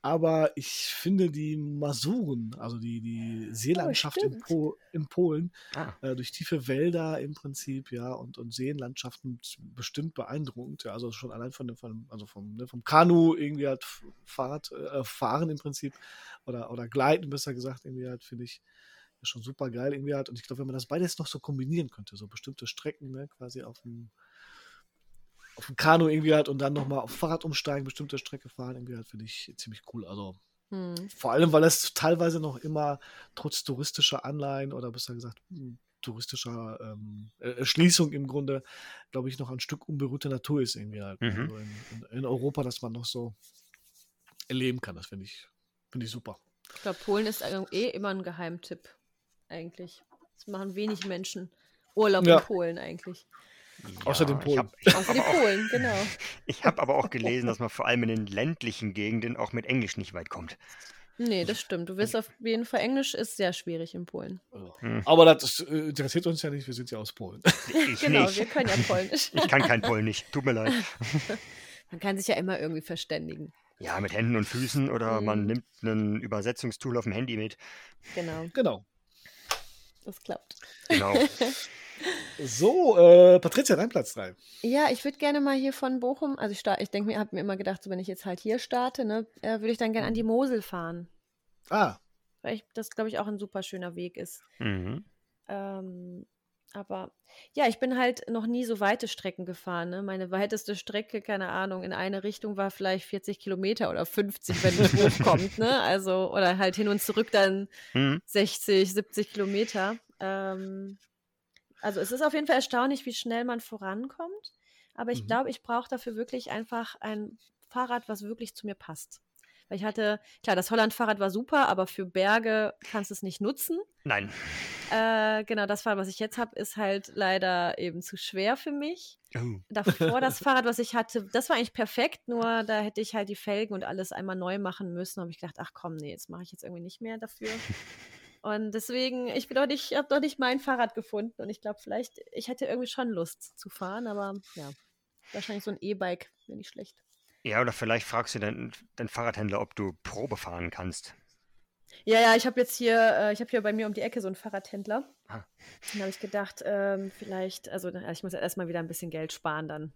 aber ich finde die Masuren, also die, die Seelandschaft in, stimmt. po in Polen, Ah. äh, durch tiefe Wälder im Prinzip, ja, und, und Seenlandschaften bestimmt beeindruckend. Ja, also schon allein von dem, von, also vom, ne, vom Kanu irgendwie halt Fahrrad, äh, fahren im Prinzip oder, oder gleiten, besser gesagt, irgendwie halt, finde ich ist schon super geil irgendwie halt. Und ich glaube, wenn man das beides noch so kombinieren könnte, so bestimmte Strecken, ne, quasi auf dem, auf dem Kanu irgendwie halt und dann nochmal auf Fahrrad umsteigen, bestimmte Strecke fahren, irgendwie halt, finde ich ziemlich cool. Also Hm. vor allem, weil es teilweise noch immer trotz touristischer Anleihen oder besser gesagt hm, touristischer ähm, äh, Erschließung im Grunde, glaube ich, noch ein Stück unberührte Natur ist irgendwie halt. Mhm. Also in, in, in Europa, dass man noch so erleben kann. Das finde ich, finde ich super. Ich glaube, Polen ist eh immer ein Geheimtipp, eigentlich. Das machen wenig Menschen. Urlaub Ja. in Polen eigentlich. Außer den ich Polen. hab- ich Außer die hab aber auch- Polen, genau. Ich habe aber auch gelesen, dass man vor allem in den ländlichen Gegenden auch mit Englisch nicht weit kommt. Nee, das stimmt. Du wirst auf jeden Fall, Englisch ist sehr schwierig in Polen. Hm. Aber das äh, interessiert uns ja nicht, wir sind ja aus Polen. Ich genau, nicht. wir können ja Polnisch. Ich kann kein Polnisch. Tut mir leid. Man kann sich ja immer irgendwie verständigen. Ja, mit Händen und Füßen oder man Mhm. nimmt ein Übersetzungstool auf dem Handy mit. Genau, Genau. Das klappt. Genau. So, äh, Patricia, dein Platz 3. Ja, ich würde gerne mal hier von Bochum, also ich, ich denke mir, habe mir immer gedacht, so wenn ich jetzt halt hier starte, ne, äh, würde ich dann gerne an die Mosel fahren. Ah, Weil ich, das, glaube ich, auch ein super schöner Weg ist. Mhm. Ähm, aber ja, ich bin halt noch nie so weite Strecken gefahren. Ne? Meine weiteste Strecke, keine Ahnung, in eine Richtung war vielleicht 40 Kilometer oder 50, wenn es hochkommt. Ne? Also, oder halt hin und zurück dann Mhm. 60, 70 Kilometer. Ähm, also es ist auf jeden Fall erstaunlich, wie schnell man vorankommt. Aber ich Mhm. glaube, ich brauche dafür wirklich einfach ein Fahrrad, was wirklich zu mir passt. Weil ich hatte, klar, das Holland-Fahrrad war super, aber für Berge kannst du es nicht nutzen. Nein. Äh, genau, das Fahrrad, was ich jetzt habe, ist halt leider eben zu schwer für mich. Oh. Davor das Fahrrad, was ich hatte, das war eigentlich perfekt, nur da hätte ich halt die Felgen und alles einmal neu machen müssen. habe ich gedacht, ach komm, nee, jetzt mache ich jetzt irgendwie nicht mehr dafür. Und deswegen, ich bin doch nicht, habe doch nicht mein Fahrrad gefunden und ich glaube, vielleicht, ich hätte irgendwie schon Lust zu fahren, aber ja, wahrscheinlich so ein E-Bike wäre nicht schlecht. Ja, oder vielleicht fragst du deinen, deinen Fahrradhändler, ob du Probe fahren kannst. Ja, ja, ich habe jetzt hier, äh, ich habe hier bei mir um die Ecke so einen Fahrradhändler. Ah. Dann habe ich gedacht, ähm, vielleicht, also ich muss ja erstmal wieder ein bisschen Geld sparen dann.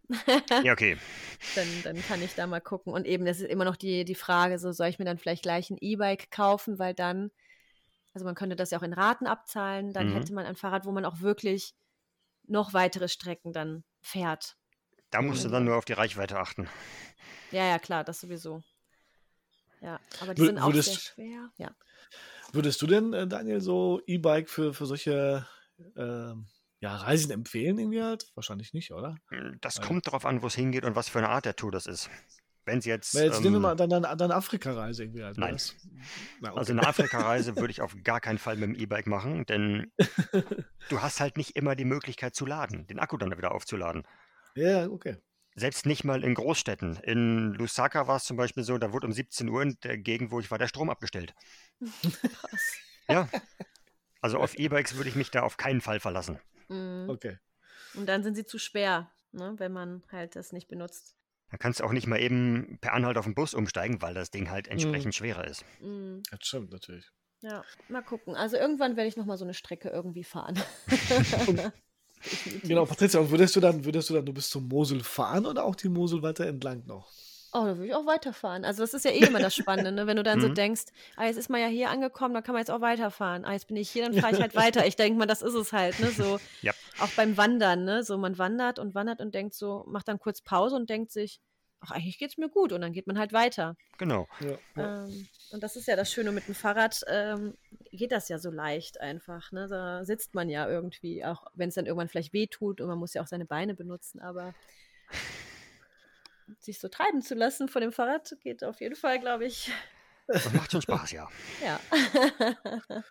Ja, okay. dann, dann kann ich da mal gucken. Und eben, das ist immer noch die, die Frage, so soll ich mir dann vielleicht gleich ein E-Bike kaufen, weil dann, also man könnte das ja auch in Raten abzahlen, dann Mhm. hätte man ein Fahrrad, wo man auch wirklich noch weitere Strecken dann fährt. Da musst du dann nur auf die Reichweite achten. Ja, ja, klar, das sowieso. Ja, aber die Wür- sind auch sehr schwer. Ja. Würdest du denn, äh, Daniel, so E-Bike für, für solche ähm, ja, Reisen empfehlen irgendwie halt? Wahrscheinlich nicht, oder? Das Ja. kommt darauf an, wo es hingeht und was für eine Art der Tour das ist. Wenn es jetzt. Weil jetzt nehmen wir ähm, mal dann, dann, dann Afrika-Reise irgendwie halt. Nein. Das, na, okay. Also eine Afrika-Reise würde ich auf gar keinen Fall mit dem E-Bike machen, denn du hast halt nicht immer die Möglichkeit zu laden, den Akku dann wieder aufzuladen. Ja, okay. Selbst nicht mal in Großstädten. In Lusaka war es zum Beispiel so, da wurde um 17 Uhr in der Gegend, wo ich war, der Strom abgestellt. Krass. Ja. Also auf E-Bikes würde ich mich da auf keinen Fall verlassen. Mhm. Okay. Und dann sind sie zu schwer, ne, wenn man halt das nicht benutzt. Da kannst du auch nicht mal eben per Anhalt auf den Bus umsteigen, weil das Ding halt entsprechend schwerer ist. Mhm. Das stimmt natürlich. Ja, mal gucken. Also irgendwann werde ich noch mal so eine Strecke irgendwie fahren. Definitiv. Genau, Patricia, und würdest du dann, würdest du dann, du bist zur Mosel fahren oder auch die Mosel weiter entlang noch? Oh, da würde ich auch weiterfahren. Also das ist ja eh immer das Spannende, ne? wenn du dann so Mhm. denkst, ah, jetzt ist man ja hier angekommen, da kann man jetzt auch weiterfahren. Ah, jetzt bin ich hier, dann fahre ich halt weiter. Ich denke mal, das ist es halt, ne? So Ja. auch beim Wandern, ne? So man wandert und wandert und denkt so, macht dann kurz Pause und denkt sich, ach, eigentlich geht's mir gut und dann geht man halt weiter. Genau. Ja. Ähm, und das ist ja das Schöne mit dem Fahrrad, ähm, geht das ja so leicht einfach. Ne? Da sitzt man ja irgendwie, auch wenn es dann irgendwann vielleicht weh tut und man muss ja auch seine Beine benutzen, aber sich so treiben zu lassen von dem Fahrrad geht auf jeden Fall, glaube ich. Das macht schon Spaß, ja. Ja.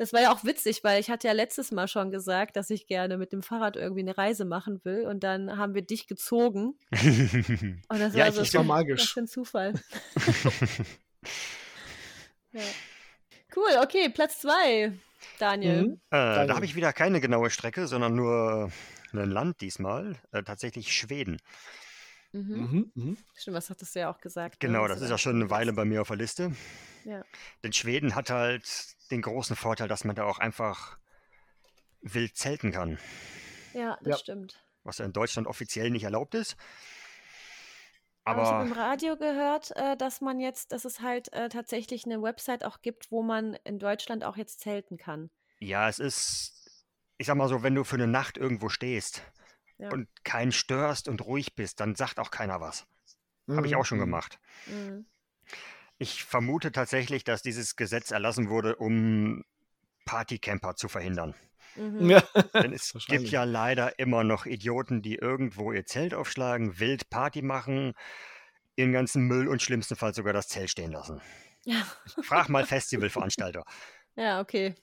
Das war ja auch witzig, weil ich hatte ja letztes Mal schon gesagt, dass ich gerne mit dem Fahrrad irgendwie eine Reise machen will und dann haben wir dich gezogen. Und das Ja, war ich- so ich war was magisch. für ein Zufall. ja. Cool, okay, Platz zwei, Daniel. Mhm. Äh, da Danke. habe ich wieder keine genaue Strecke, sondern nur ein Land diesmal. Äh, tatsächlich Schweden. Mhm. Mhm. Mhm. Stimmt, was hattest du ja auch gesagt. ne, Genau, das ist da ja schon eine. Weile bei mir auf der Liste. Ja. Denn Schweden hat halt den großen Vorteil, dass man da auch einfach wild zelten kann, Ja, das Ja. stimmt. was ja in Deutschland offiziell nicht erlaubt ist. Aber, ich habe im Aber Radio gehört, äh, dass man jetzt, dass es halt äh, tatsächlich eine Website auch gibt, wo man in Deutschland auch jetzt zelten kann. ja, es ist, ich sag mal so, wenn du für eine Nacht irgendwo stehst Ja. und keinen störst und ruhig bist, dann sagt auch keiner was. Habe ich Mhm. auch schon Mhm. gemacht. Mhm. Ich vermute tatsächlich, dass dieses Gesetz erlassen wurde, um Partycamper zu verhindern. Mhm. Ja. Denn es gibt ja leider immer noch Idioten, die irgendwo ihr Zelt aufschlagen, wild Party machen, ihren ganzen Müll und schlimmsten Fall sogar das Zelt stehen lassen. Ja. Frag mal Festivalveranstalter. ja, okay.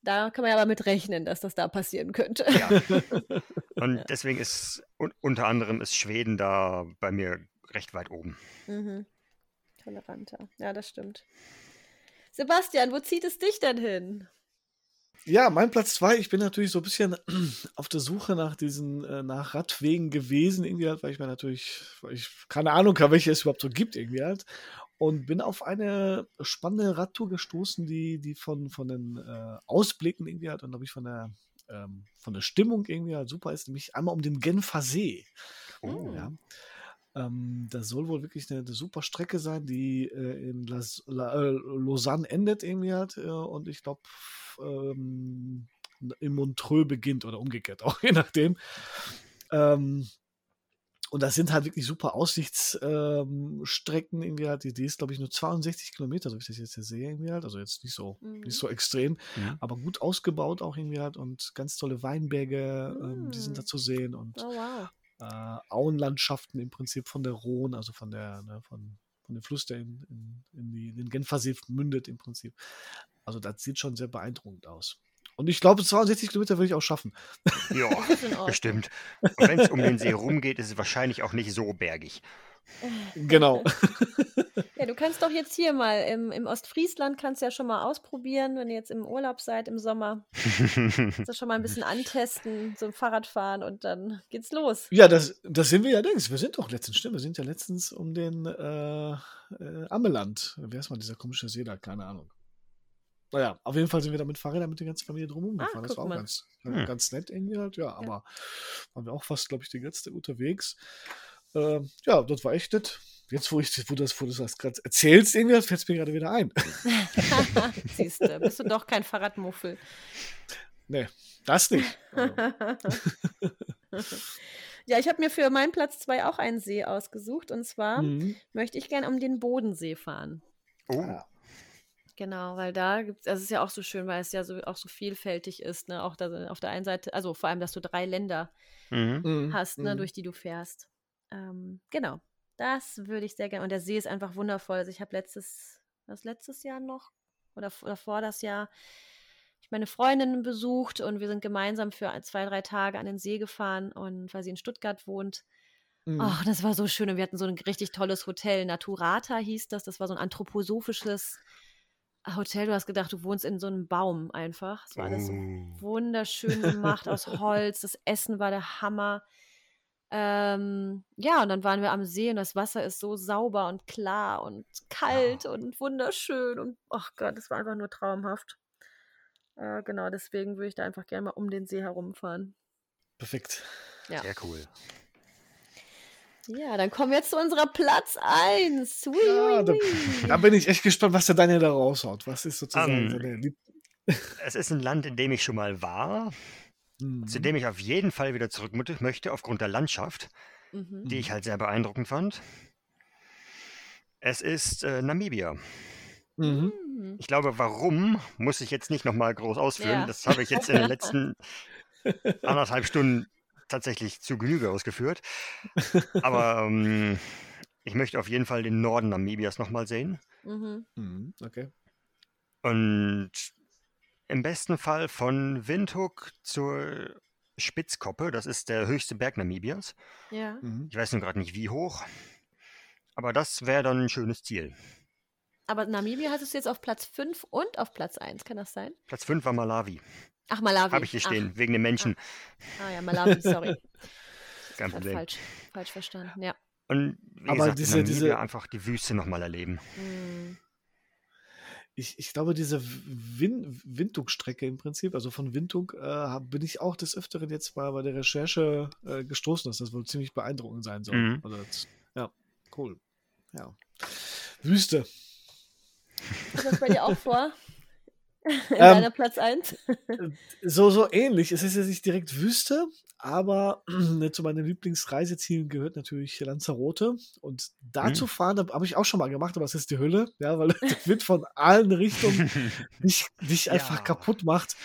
da kann man ja aber mit rechnen, dass das da passieren könnte. Ja. Und deswegen ist un unter anderem ist Schweden da bei mir recht weit oben. Mhm. Toleranter. Ja, das stimmt. Sebastian, wo zieht es dich denn hin? Ja, mein Platz zwei. Ich bin natürlich so ein bisschen auf der Suche nach diesen, äh, nach Radwegen gewesen, irgendwie halt, weil ich mir natürlich, weil ich keine Ahnung habe, welche es überhaupt so gibt, irgendwie halt. Und bin auf eine spannende Radtour gestoßen, die, die von, von den äh, Ausblicken irgendwie halt und glaube ich von der, ähm, von der Stimmung irgendwie halt super ist, nämlich einmal um den Genfer See. Oh. Ja. Ähm, das soll wohl wirklich eine, eine super Strecke sein, die äh, in Las, La, äh, Lausanne endet irgendwie halt äh, und ich glaube ähm, in Montreux beginnt oder umgekehrt auch, je nachdem. Ähm, und das sind halt wirklich super Aussichtsstrecken ähm, irgendwie halt. Die, die ist, glaube ich, nur 62 Kilometer, so wie ich das jetzt hier sehe, irgendwie halt. Also jetzt nicht so, Mhm. nicht so extrem, Mhm. aber gut ausgebaut auch irgendwie halt und ganz tolle Weinberge, ähm, die sind da Mm. zu sehen und Oh, wow. Äh, Auenlandschaften im Prinzip von der Rhone, also von der, ne, von, von dem Fluss, der in, in, in, die, in den Genfersee mündet im Prinzip. Also das sieht schon sehr beeindruckend aus. Und ich glaube, 62 Kilometer würde ich auch schaffen. Ja, bestimmt. Und wenn es um den See rumgeht, ist es wahrscheinlich auch nicht so bergig. Genau. Ja, du kannst doch jetzt hier mal im, im Ostfriesland kannst ja schon mal ausprobieren, wenn ihr jetzt im Urlaub seid im Sommer. Kannst du schon mal ein bisschen antesten, so ein Fahrradfahren und dann geht's los. Ja, das, das sind wir ja längst. Wir sind doch letztens, stimmt, wir sind ja letztens um den äh, äh, Ammeland. Wer ist mal dieser komische See da? Keine Ahnung. Naja, auf jeden Fall sind wir da mit Fahrrädern mit der ganzen Familie drumherum Ah, gefahren. das guck war auch mal. ganz, Hm. ganz nett irgendwie halt, ja, aber waren wir auch fast, glaube ich, die ganze Zeit unterwegs. Ähm, ja, das war echt nett. Jetzt, wo, ich, wo, das, wo du das gerade erzählst, irgendwie, fällt es mir gerade wieder ein. Siehst du, bist du doch kein Fahrradmuffel. nee, das nicht. Also, Ja, ich habe mir für meinen Platz zwei auch einen See ausgesucht und zwar mhm. möchte ich gerne um den Bodensee fahren. Oh, Ja. Genau, weil da gibt es, also es ist ja auch so schön, weil es ja so auch so vielfältig ist, ne? Auch da auf der einen Seite, also vor allem, dass du drei Länder mhm. Mhm. hast, ne, Mhm. durch die du fährst. Ähm, genau, das würde ich sehr gerne. Und der See ist einfach wundervoll. Also ich habe letztes, was letztes Jahr noch oder, oder vor das Jahr, ich meine Freundin besucht und wir sind gemeinsam für zwei, drei Tage an den See gefahren und weil sie in Stuttgart wohnt. Mhm. Das war so schön. Und wir hatten so ein richtig tolles Hotel. Naturata hieß das. Das war so ein anthroposophisches Hotel. Du hast gedacht, du wohnst in so einem Baum einfach. Es war alles so Oh. wunderschön gemacht aus Holz. Das Essen war der Hammer. Ähm, ja, und dann waren wir am See und das Wasser ist so sauber und klar und kalt und wunderschön. Und ach Gott, das war einfach nur traumhaft. Äh, genau, deswegen würde ich da einfach gerne mal um den See herumfahren. Perfekt. Ja. Sehr cool. Ja, dann kommen wir jetzt zu unserer Platz 1. Ja, da, da bin ich echt gespannt, was der Daniel da raushaut. Was ist sozusagen Ähm, seine Lieb Es ist ein Land, in dem ich schon mal war, Mhm. zu dem ich auf jeden Fall wieder zurück möchte, aufgrund der Landschaft, Mhm. die ich halt sehr beeindruckend fand. Es ist äh, Namibia. Mhm. Mhm. Ich glaube, warum, muss ich jetzt nicht nochmal groß ausführen. Ja. Das habe ich jetzt in den letzten anderthalb Stunden tatsächlich zu Genüge ausgeführt. Aber ähm, ich möchte auf jeden Fall den Norden Namibias nochmal sehen. Mhm. Mhm, okay. Und im besten Fall von Windhoek zur Spitzkoppe, das ist der höchste Berg Namibias. Ja. Mhm. Ich weiß nur gerade nicht, wie hoch. Aber das wäre dann ein schönes Ziel. Aber Namibia hattest du jetzt auf Platz 5 und auf Platz 1, kann das sein? Platz 5 war Malawi. Ach, Malawi. Habe ich hier Ach, stehen, wegen den Menschen. Ah ja, Malawi, sorry. Kein Problem. falsch, falsch verstanden, ja. Und wie Aber gesagt, diese- Namibia diese- einfach die Wüste nochmal erleben. Hm. Ich, ich glaube, diese Win Windhoek-Strecke im Prinzip, also von Windhoek, äh, bin ich auch des Öfteren jetzt mal bei der Recherche äh, gestoßen, dass das wohl ziemlich beeindruckend sein soll. Mhm. Also das, ja, cool. Ja. Wüste. Ist das bei dir auch vor? In Ähm, deiner Platz 1? So, so ähnlich. Es ist jetzt nicht direkt Wüste, aber zu meinen Lieblingsreisezielen gehört natürlich Lanzarote. Und da Mhm. zu fahren, habe ich auch schon mal gemacht, aber es ist die Hölle, ja, weil das wird von allen Richtungen dich, dich einfach Ja. kaputt macht.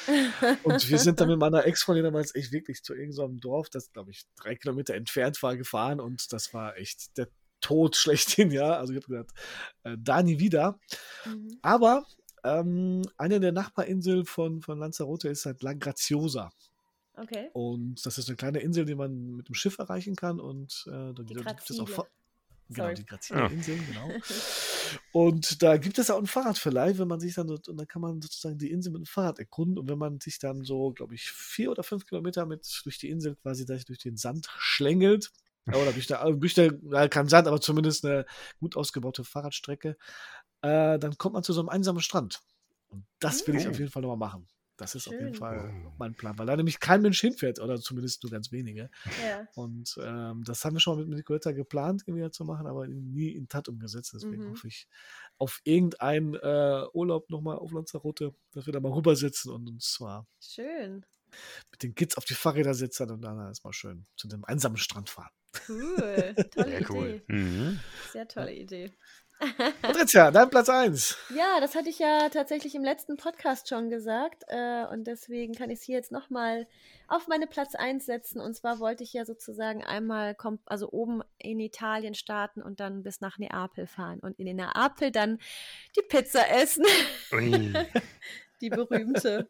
Und wir sind dann mit meiner Ex-Freundin damals echt wirklich zu irgendeinem Dorf, das, glaube ich, drei Kilometer entfernt war, gefahren und das war echt der Tod schlechthin, ja. Also ich habe gedacht, äh, da nie wieder. Mhm. Aber ähm, eine der Nachbarinseln von, von Lanzarote ist halt La Graziosa. Okay. Und das ist eine kleine Insel, die man mit dem Schiff erreichen kann. Und äh, da gibt es auch. Fa- Genau, Sorry. die Grazile Ah. Inseln, genau. Und da gibt es auch einen Fahrradverleih, wenn man sich dann, und dann kann man sozusagen die Insel mit dem Fahrrad erkunden. Und wenn man sich dann so, glaube ich, vier oder fünf Kilometer mit durch die Insel quasi durch durch den Sand schlängelt, ja, oder durch der, durch der ja, kein Sand, aber zumindest eine gut ausgebaute Fahrradstrecke, äh, dann kommt man zu so einem einsamen Strand. Und das will ich Oh. auf jeden Fall nochmal machen. Das ist auf jeden Schön. Fall mein Plan, weil da nämlich kein Mensch hinfährt, oder zumindest nur ganz wenige. Ja. Und ähm, das haben wir schon mal mit Nicoletta geplant, irgendwie zu machen, aber nie in Tat umgesetzt. Deswegen Mhm. hoffe ich auf irgendeinen äh, Urlaub nochmal auf Lanzarote, dass wir da mal rübersitzen und uns zwar Schön. mit den Kids auf die Fahrräder sitzen und dann erstmal schön zu dem einsamen Strand fahren. Cool. Tolle Sehr cool. Idee. Mhm. Sehr tolle Idee. Patricia, dein Platz 1. Ja, das hatte ich ja tatsächlich im letzten Podcast schon gesagt. Äh, und deswegen kann ich es hier jetzt nochmal auf meine Platz 1 setzen. Und zwar wollte ich ja sozusagen einmal also oben in Italien starten und dann bis nach Neapel fahren. Und in Neapel dann die Pizza essen. Die berühmte.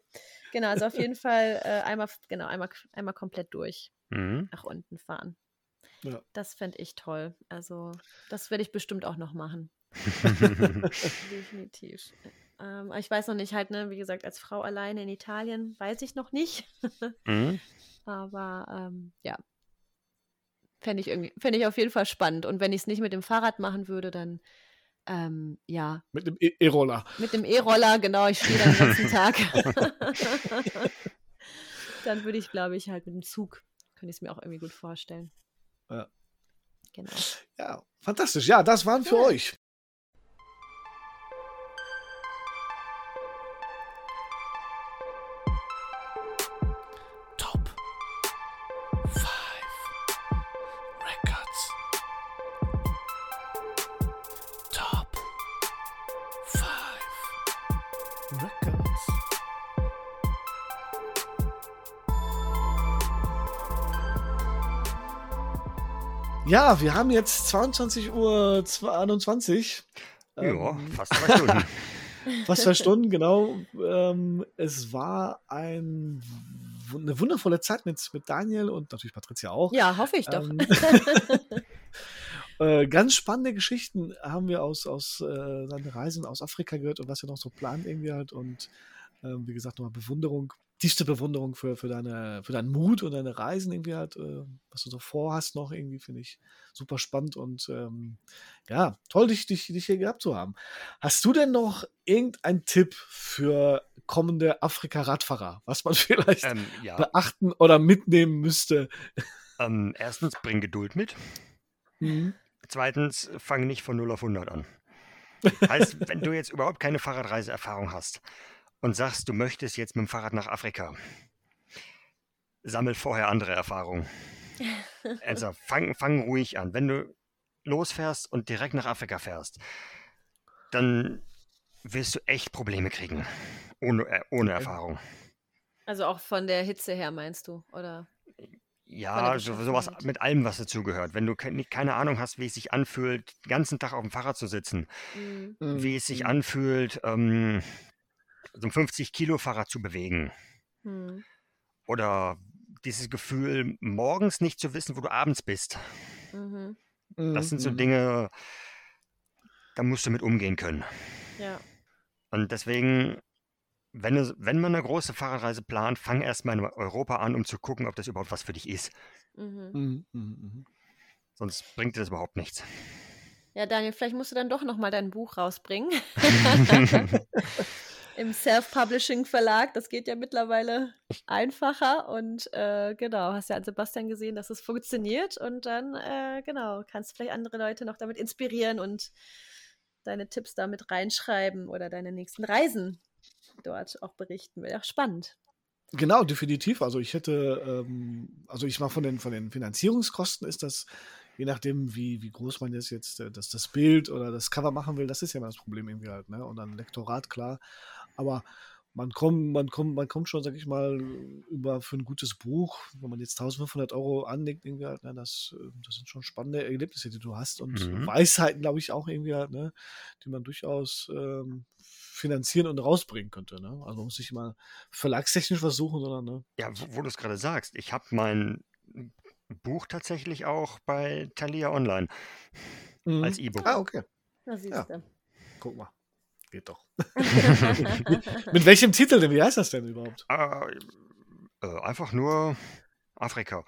genau, also auf jeden Fall äh, einmal, genau, einmal, einmal komplett durch Mhm. nach unten fahren. Ja. Das fände ich toll. Also, das werde ich bestimmt auch noch machen. Definitiv. Ähm, ich weiß noch nicht, halt, ne, wie gesagt, als Frau alleine in Italien weiß ich noch nicht. Mhm. Aber ähm, ja. Fände ich, irgendwie- fänd ich auf jeden Fall spannend. Und wenn ich es nicht mit dem Fahrrad machen würde, dann ähm, ja, Mit dem E- E-Roller. mit dem E-Roller, genau, ich stehe dann den ganzen Tag. dann würde ich, glaube ich, halt mit dem Zug, könnte ich es mir auch irgendwie gut vorstellen. Ja. Genau. Ja, fantastisch. Ja, das waren für Ja. euch. Ja, wir haben jetzt 22 Uhr 21. Ja, Ähm, fast zwei Stunden. fast zwei Stunden, genau. Ähm, es war ein, eine wundervolle Zeit mit, mit Daniel und natürlich Patricia auch. Ja, hoffe ich doch. Ähm, äh, ganz spannende Geschichten haben wir aus, aus äh, seinen Reisen aus Afrika gehört und was er noch so plant irgendwie halt. Und ähm, wie gesagt, nochmal Bewunderung, tiefste Bewunderung für, für, deine, für deinen Mut und deine Reisen irgendwie halt, äh, was du so vorhast noch irgendwie, finde ich super spannend und ähm, ja, toll, dich, dich, dich hier gehabt zu haben. Hast du denn noch irgendeinen Tipp für kommende Afrika-Radfahrer, was man vielleicht ähm, ja, beachten oder mitnehmen müsste? ähm, erstens, bring Geduld mit. Mhm. Zweitens, fang nicht von 0 auf 100 an. Heißt, wenn du jetzt überhaupt keine Fahrradreiseerfahrung hast und sagst, du möchtest jetzt mit dem Fahrrad nach Afrika, sammel vorher andere Erfahrungen. Also fang, fang ruhig an. Wenn du losfährst und direkt nach Afrika fährst, dann wirst du echt Probleme kriegen. Ohne, äh, ohne Erfahrung. Also auch von der Hitze her, meinst du? Oder? Ja, so, sowas mit allem, was dazugehört. Wenn du ke keine Ahnung hast, wie es sich anfühlt, den ganzen Tag auf dem Fahrrad zu sitzen, Mhm. wie es sich Mhm. anfühlt, ähm, so ein 50-Kilo-Fahrrad zu bewegen. Mhm. Oder dieses Gefühl, morgens nicht zu wissen, wo du abends bist. Mhm. Das sind so Mhm. Dinge, da musst du mit umgehen können. Ja. Und deswegen, wenn, du, wenn man eine große Fahrradreise plant, fang erstmal in Europa an, um zu gucken, ob das überhaupt was für dich ist. Mhm. Mhm. Mhm. Mhm. Sonst bringt dir das überhaupt nichts. Ja, Daniel, vielleicht musst du dann doch noch mal dein Buch rausbringen. Im Self-Publishing-Verlag. Das geht ja mittlerweile einfacher. Und äh, genau, hast ja an Sebastian gesehen, dass es funktioniert. Und dann, äh, genau, kannst du vielleicht andere Leute noch damit inspirieren und deine Tipps damit reinschreiben oder deine nächsten Reisen dort auch berichten. Wäre auch spannend. Genau, definitiv. Also ich hätte, ähm, also ich mal von den, von den Finanzierungskosten ist das, je nachdem, wie, wie groß man jetzt jetzt äh, das, das Bild oder das Cover machen will, das ist ja immer das Problem irgendwie halt, ne? Und dann Lektorat, klar. Aber man kommt, man kommt, man kommt schon, sag ich mal, über für ein gutes Buch, wenn man jetzt 1500 Euro anlegt, irgendwie halt, ne, das, äh, das sind schon spannende Erlebnisse, die du hast und Mhm. Weisheiten, glaube ich, auch irgendwie halt, ne, die man durchaus ähm, finanzieren und rausbringen könnte, ne? Also man muss nicht immer verlagstechnisch versuchen, sondern, ne? Ja, wo, wo du es gerade sagst, ich habe mein Buch tatsächlich auch bei Thalia Online als E-Book. Ah, okay. Na, siehst Ja. du. Guck mal. Geht doch. Mit welchem Titel denn? Wie heißt das denn überhaupt? Äh, äh, einfach nur Afrika.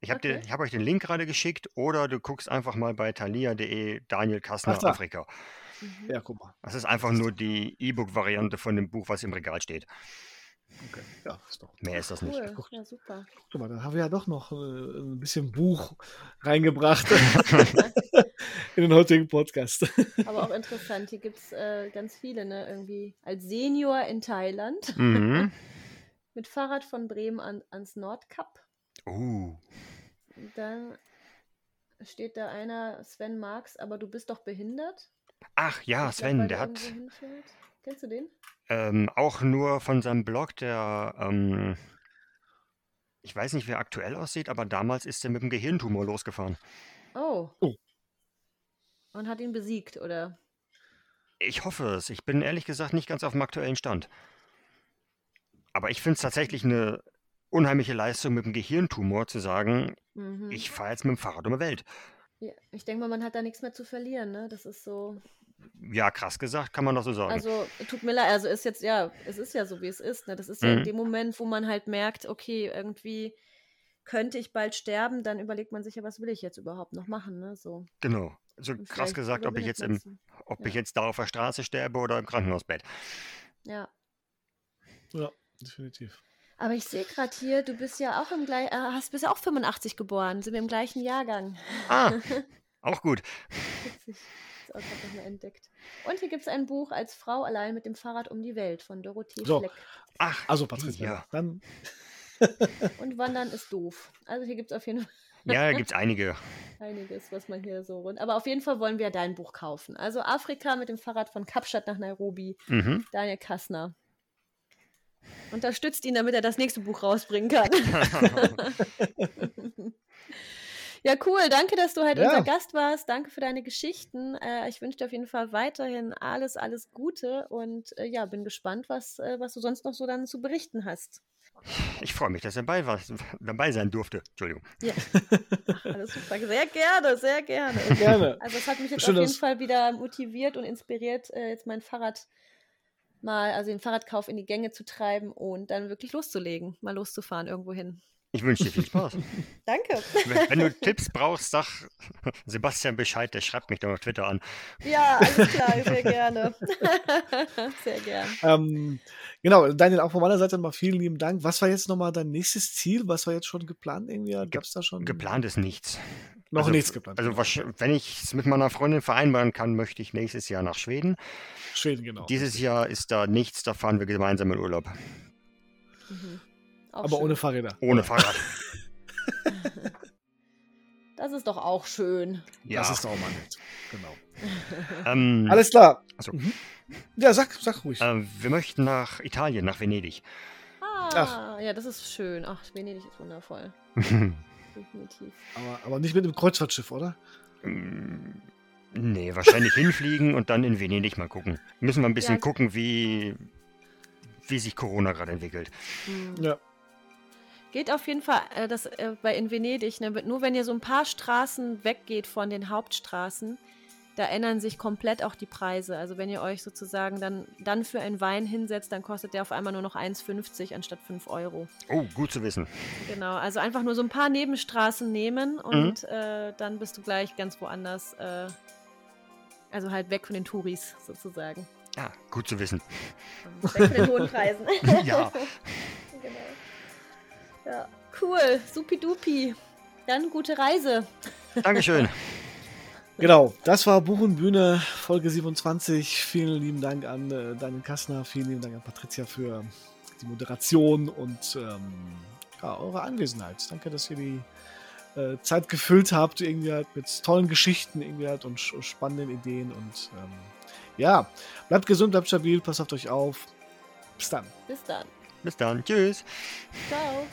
Ich habe Okay. hab euch den Link gerade geschickt oder du guckst einfach mal bei thalia.de Daniel Kassner Ach. Afrika. Mhm. Ja, guck mal. Das ist einfach nur die E-Book-Variante von dem Buch, was im Regal steht. Okay. Ja, ist doch. Mehr ist das nicht. Cool. Guck. Ja, super. Guck mal, dann haben wir ja doch noch äh, ein bisschen Buch reingebracht in den heutigen Podcast. Aber auch interessant, hier gibt es äh, ganz viele, ne? Irgendwie als Senior in Thailand Mhm. mit Fahrrad von Bremen an, ans Nordkap. Uh. Dann steht da einer, Sven Marx, aber du bist doch behindert. Ach ja, Ich glaub, Sven, weil der hat hinfährt. Kennst du den? ähm, auch nur von seinem Blog, der, ähm, ich weiß nicht, wie er aktuell aussieht, aber damals ist er mit dem Gehirntumor losgefahren. Oh. Oh. Und hat ihn besiegt, oder? Ich hoffe es. Ich bin ehrlich gesagt nicht ganz auf dem aktuellen Stand. Aber ich finde es tatsächlich eine unheimliche Leistung, mit dem Gehirntumor zu sagen, Mhm. ich fahre jetzt mit dem Fahrrad um die Welt. ja, ich denke mal, man hat da nichts mehr zu verlieren, ne? Das ist so. Ja, krass gesagt, kann man doch so sagen. Also, tut mir leid, also ist jetzt, ja, es ist ja so, wie es ist, ne? Das ist ja Mhm. in dem Moment, wo man halt merkt, okay, irgendwie könnte ich bald sterben, dann überlegt man sich ja, was will ich jetzt überhaupt noch machen, ne? So. genau. So Und krass gesagt, ob ich jetzt im, ob Ja. ich jetzt da auf der Straße sterbe oder im Krankenhausbett. Ja. ja, definitiv. Aber ich sehe gerade hier, du bist ja auch im gleichen, äh, hast bist ja auch 85 geboren, sind wir im gleichen Jahrgang. Ah, auch gut. Witzig. Ist auch gerade nochmal entdeckt. Und hier gibt es ein Buch als Frau allein mit dem Fahrrad um die Welt von Dorothee So. Fleck. Ach, Also, Patricia, Ja. dann Und Wandern ist doof. Also hier gibt es auf jeden Fall ja, gibt es einige. einiges, was man hier so rund. Aber auf jeden Fall wollen wir dein Buch kaufen. Also Afrika mit dem Fahrrad von Kapstadt nach Nairobi. Mhm. Daniel Kassner. Unterstützt ihn, damit er das nächste Buch rausbringen kann. ja, cool. Danke, dass du heute Ja. unser Gast warst. Danke für deine Geschichten. Äh, ich wünsche dir auf jeden Fall weiterhin alles, alles Gute und äh, ja, bin gespannt, was, äh, was du sonst noch so dann zu berichten hast. Ich freue mich, dass er dabei, war, dabei sein durfte. Entschuldigung. Ja. Ach, alles super. Sehr gerne, sehr gerne. gerne. Also es hat mich jetzt Schön, auf jeden Fall wieder motiviert und inspiriert, äh, jetzt mein Fahrrad mal, also den Fahrradkauf in die Gänge zu treiben und dann wirklich loszulegen, mal loszufahren irgendwo hin. Ich wünsche dir viel Spaß. Danke. wenn, wenn du Tipps brauchst, sag Sebastian Bescheid, der schreibt mich dann auf Twitter an. Ja, alles klar, sehr gerne. sehr gern. Ähm, genau, Daniel, auch von meiner Seite mal vielen lieben Dank. Was war jetzt nochmal dein nächstes Ziel? Was war jetzt schon geplant irgendwie? Gab es da schon? Geplant ist nichts. Noch also, nichts geplant. Also wenn ich es mit meiner Freundin vereinbaren kann, möchte ich nächstes Jahr nach Schweden. Schweden, genau. Dieses Jahr ist da nichts, da fahren wir gemeinsam in Urlaub. Mhm. Auch aber schön. ohne Fahrräder. Ohne Fahrrad. Das ist doch auch schön. Ja. Das ist auch mal nett. Genau. ähm, Alles klar. Ach so. Mhm. Ja, sag, sag ruhig. äh, wir möchten nach Italien, nach Venedig. Ah, ja, das ist schön. Ach, Venedig ist wundervoll. Definitiv. Aber, aber nicht mit einem Kreuzfahrtschiff, oder? Mm, nee, wahrscheinlich hinfliegen und dann in Venedig mal gucken. Müssen wir ein bisschen ja. gucken, wie, wie sich Corona gerade entwickelt. Mhm. Ja. Geht auf jeden Fall äh, das, äh, bei in Venedig, ne, nur wenn ihr so ein paar Straßen weggeht von den Hauptstraßen, da ändern sich komplett auch die Preise. Also wenn ihr euch sozusagen dann, dann für einen Wein hinsetzt, dann kostet der auf einmal nur noch 1,50 anstatt 5 Euro. Oh, gut zu wissen. Genau, also einfach nur so ein paar Nebenstraßen nehmen und mhm. äh, dann bist du gleich ganz woanders. Äh, also halt weg von den Touris sozusagen. Ja, gut zu wissen. Weg von den hohen Preisen. ja. genau. Ja, cool, supidupi. Dann gute Reise. Dankeschön. Genau, das war Buch und Bühne, Folge 27. Vielen lieben Dank an äh, Daniel Kassner, vielen lieben Dank an Patricia für die Moderation und ähm, ja, eure Anwesenheit. Danke, dass ihr die äh, Zeit gefüllt habt, irgendwie halt mit tollen Geschichten irgendwie halt und spannenden Ideen und ähm, ja, bleibt gesund, bleibt stabil, passt auf euch auf. Bis dann. Bis dann. Bis dann. Tschüss. Ciao.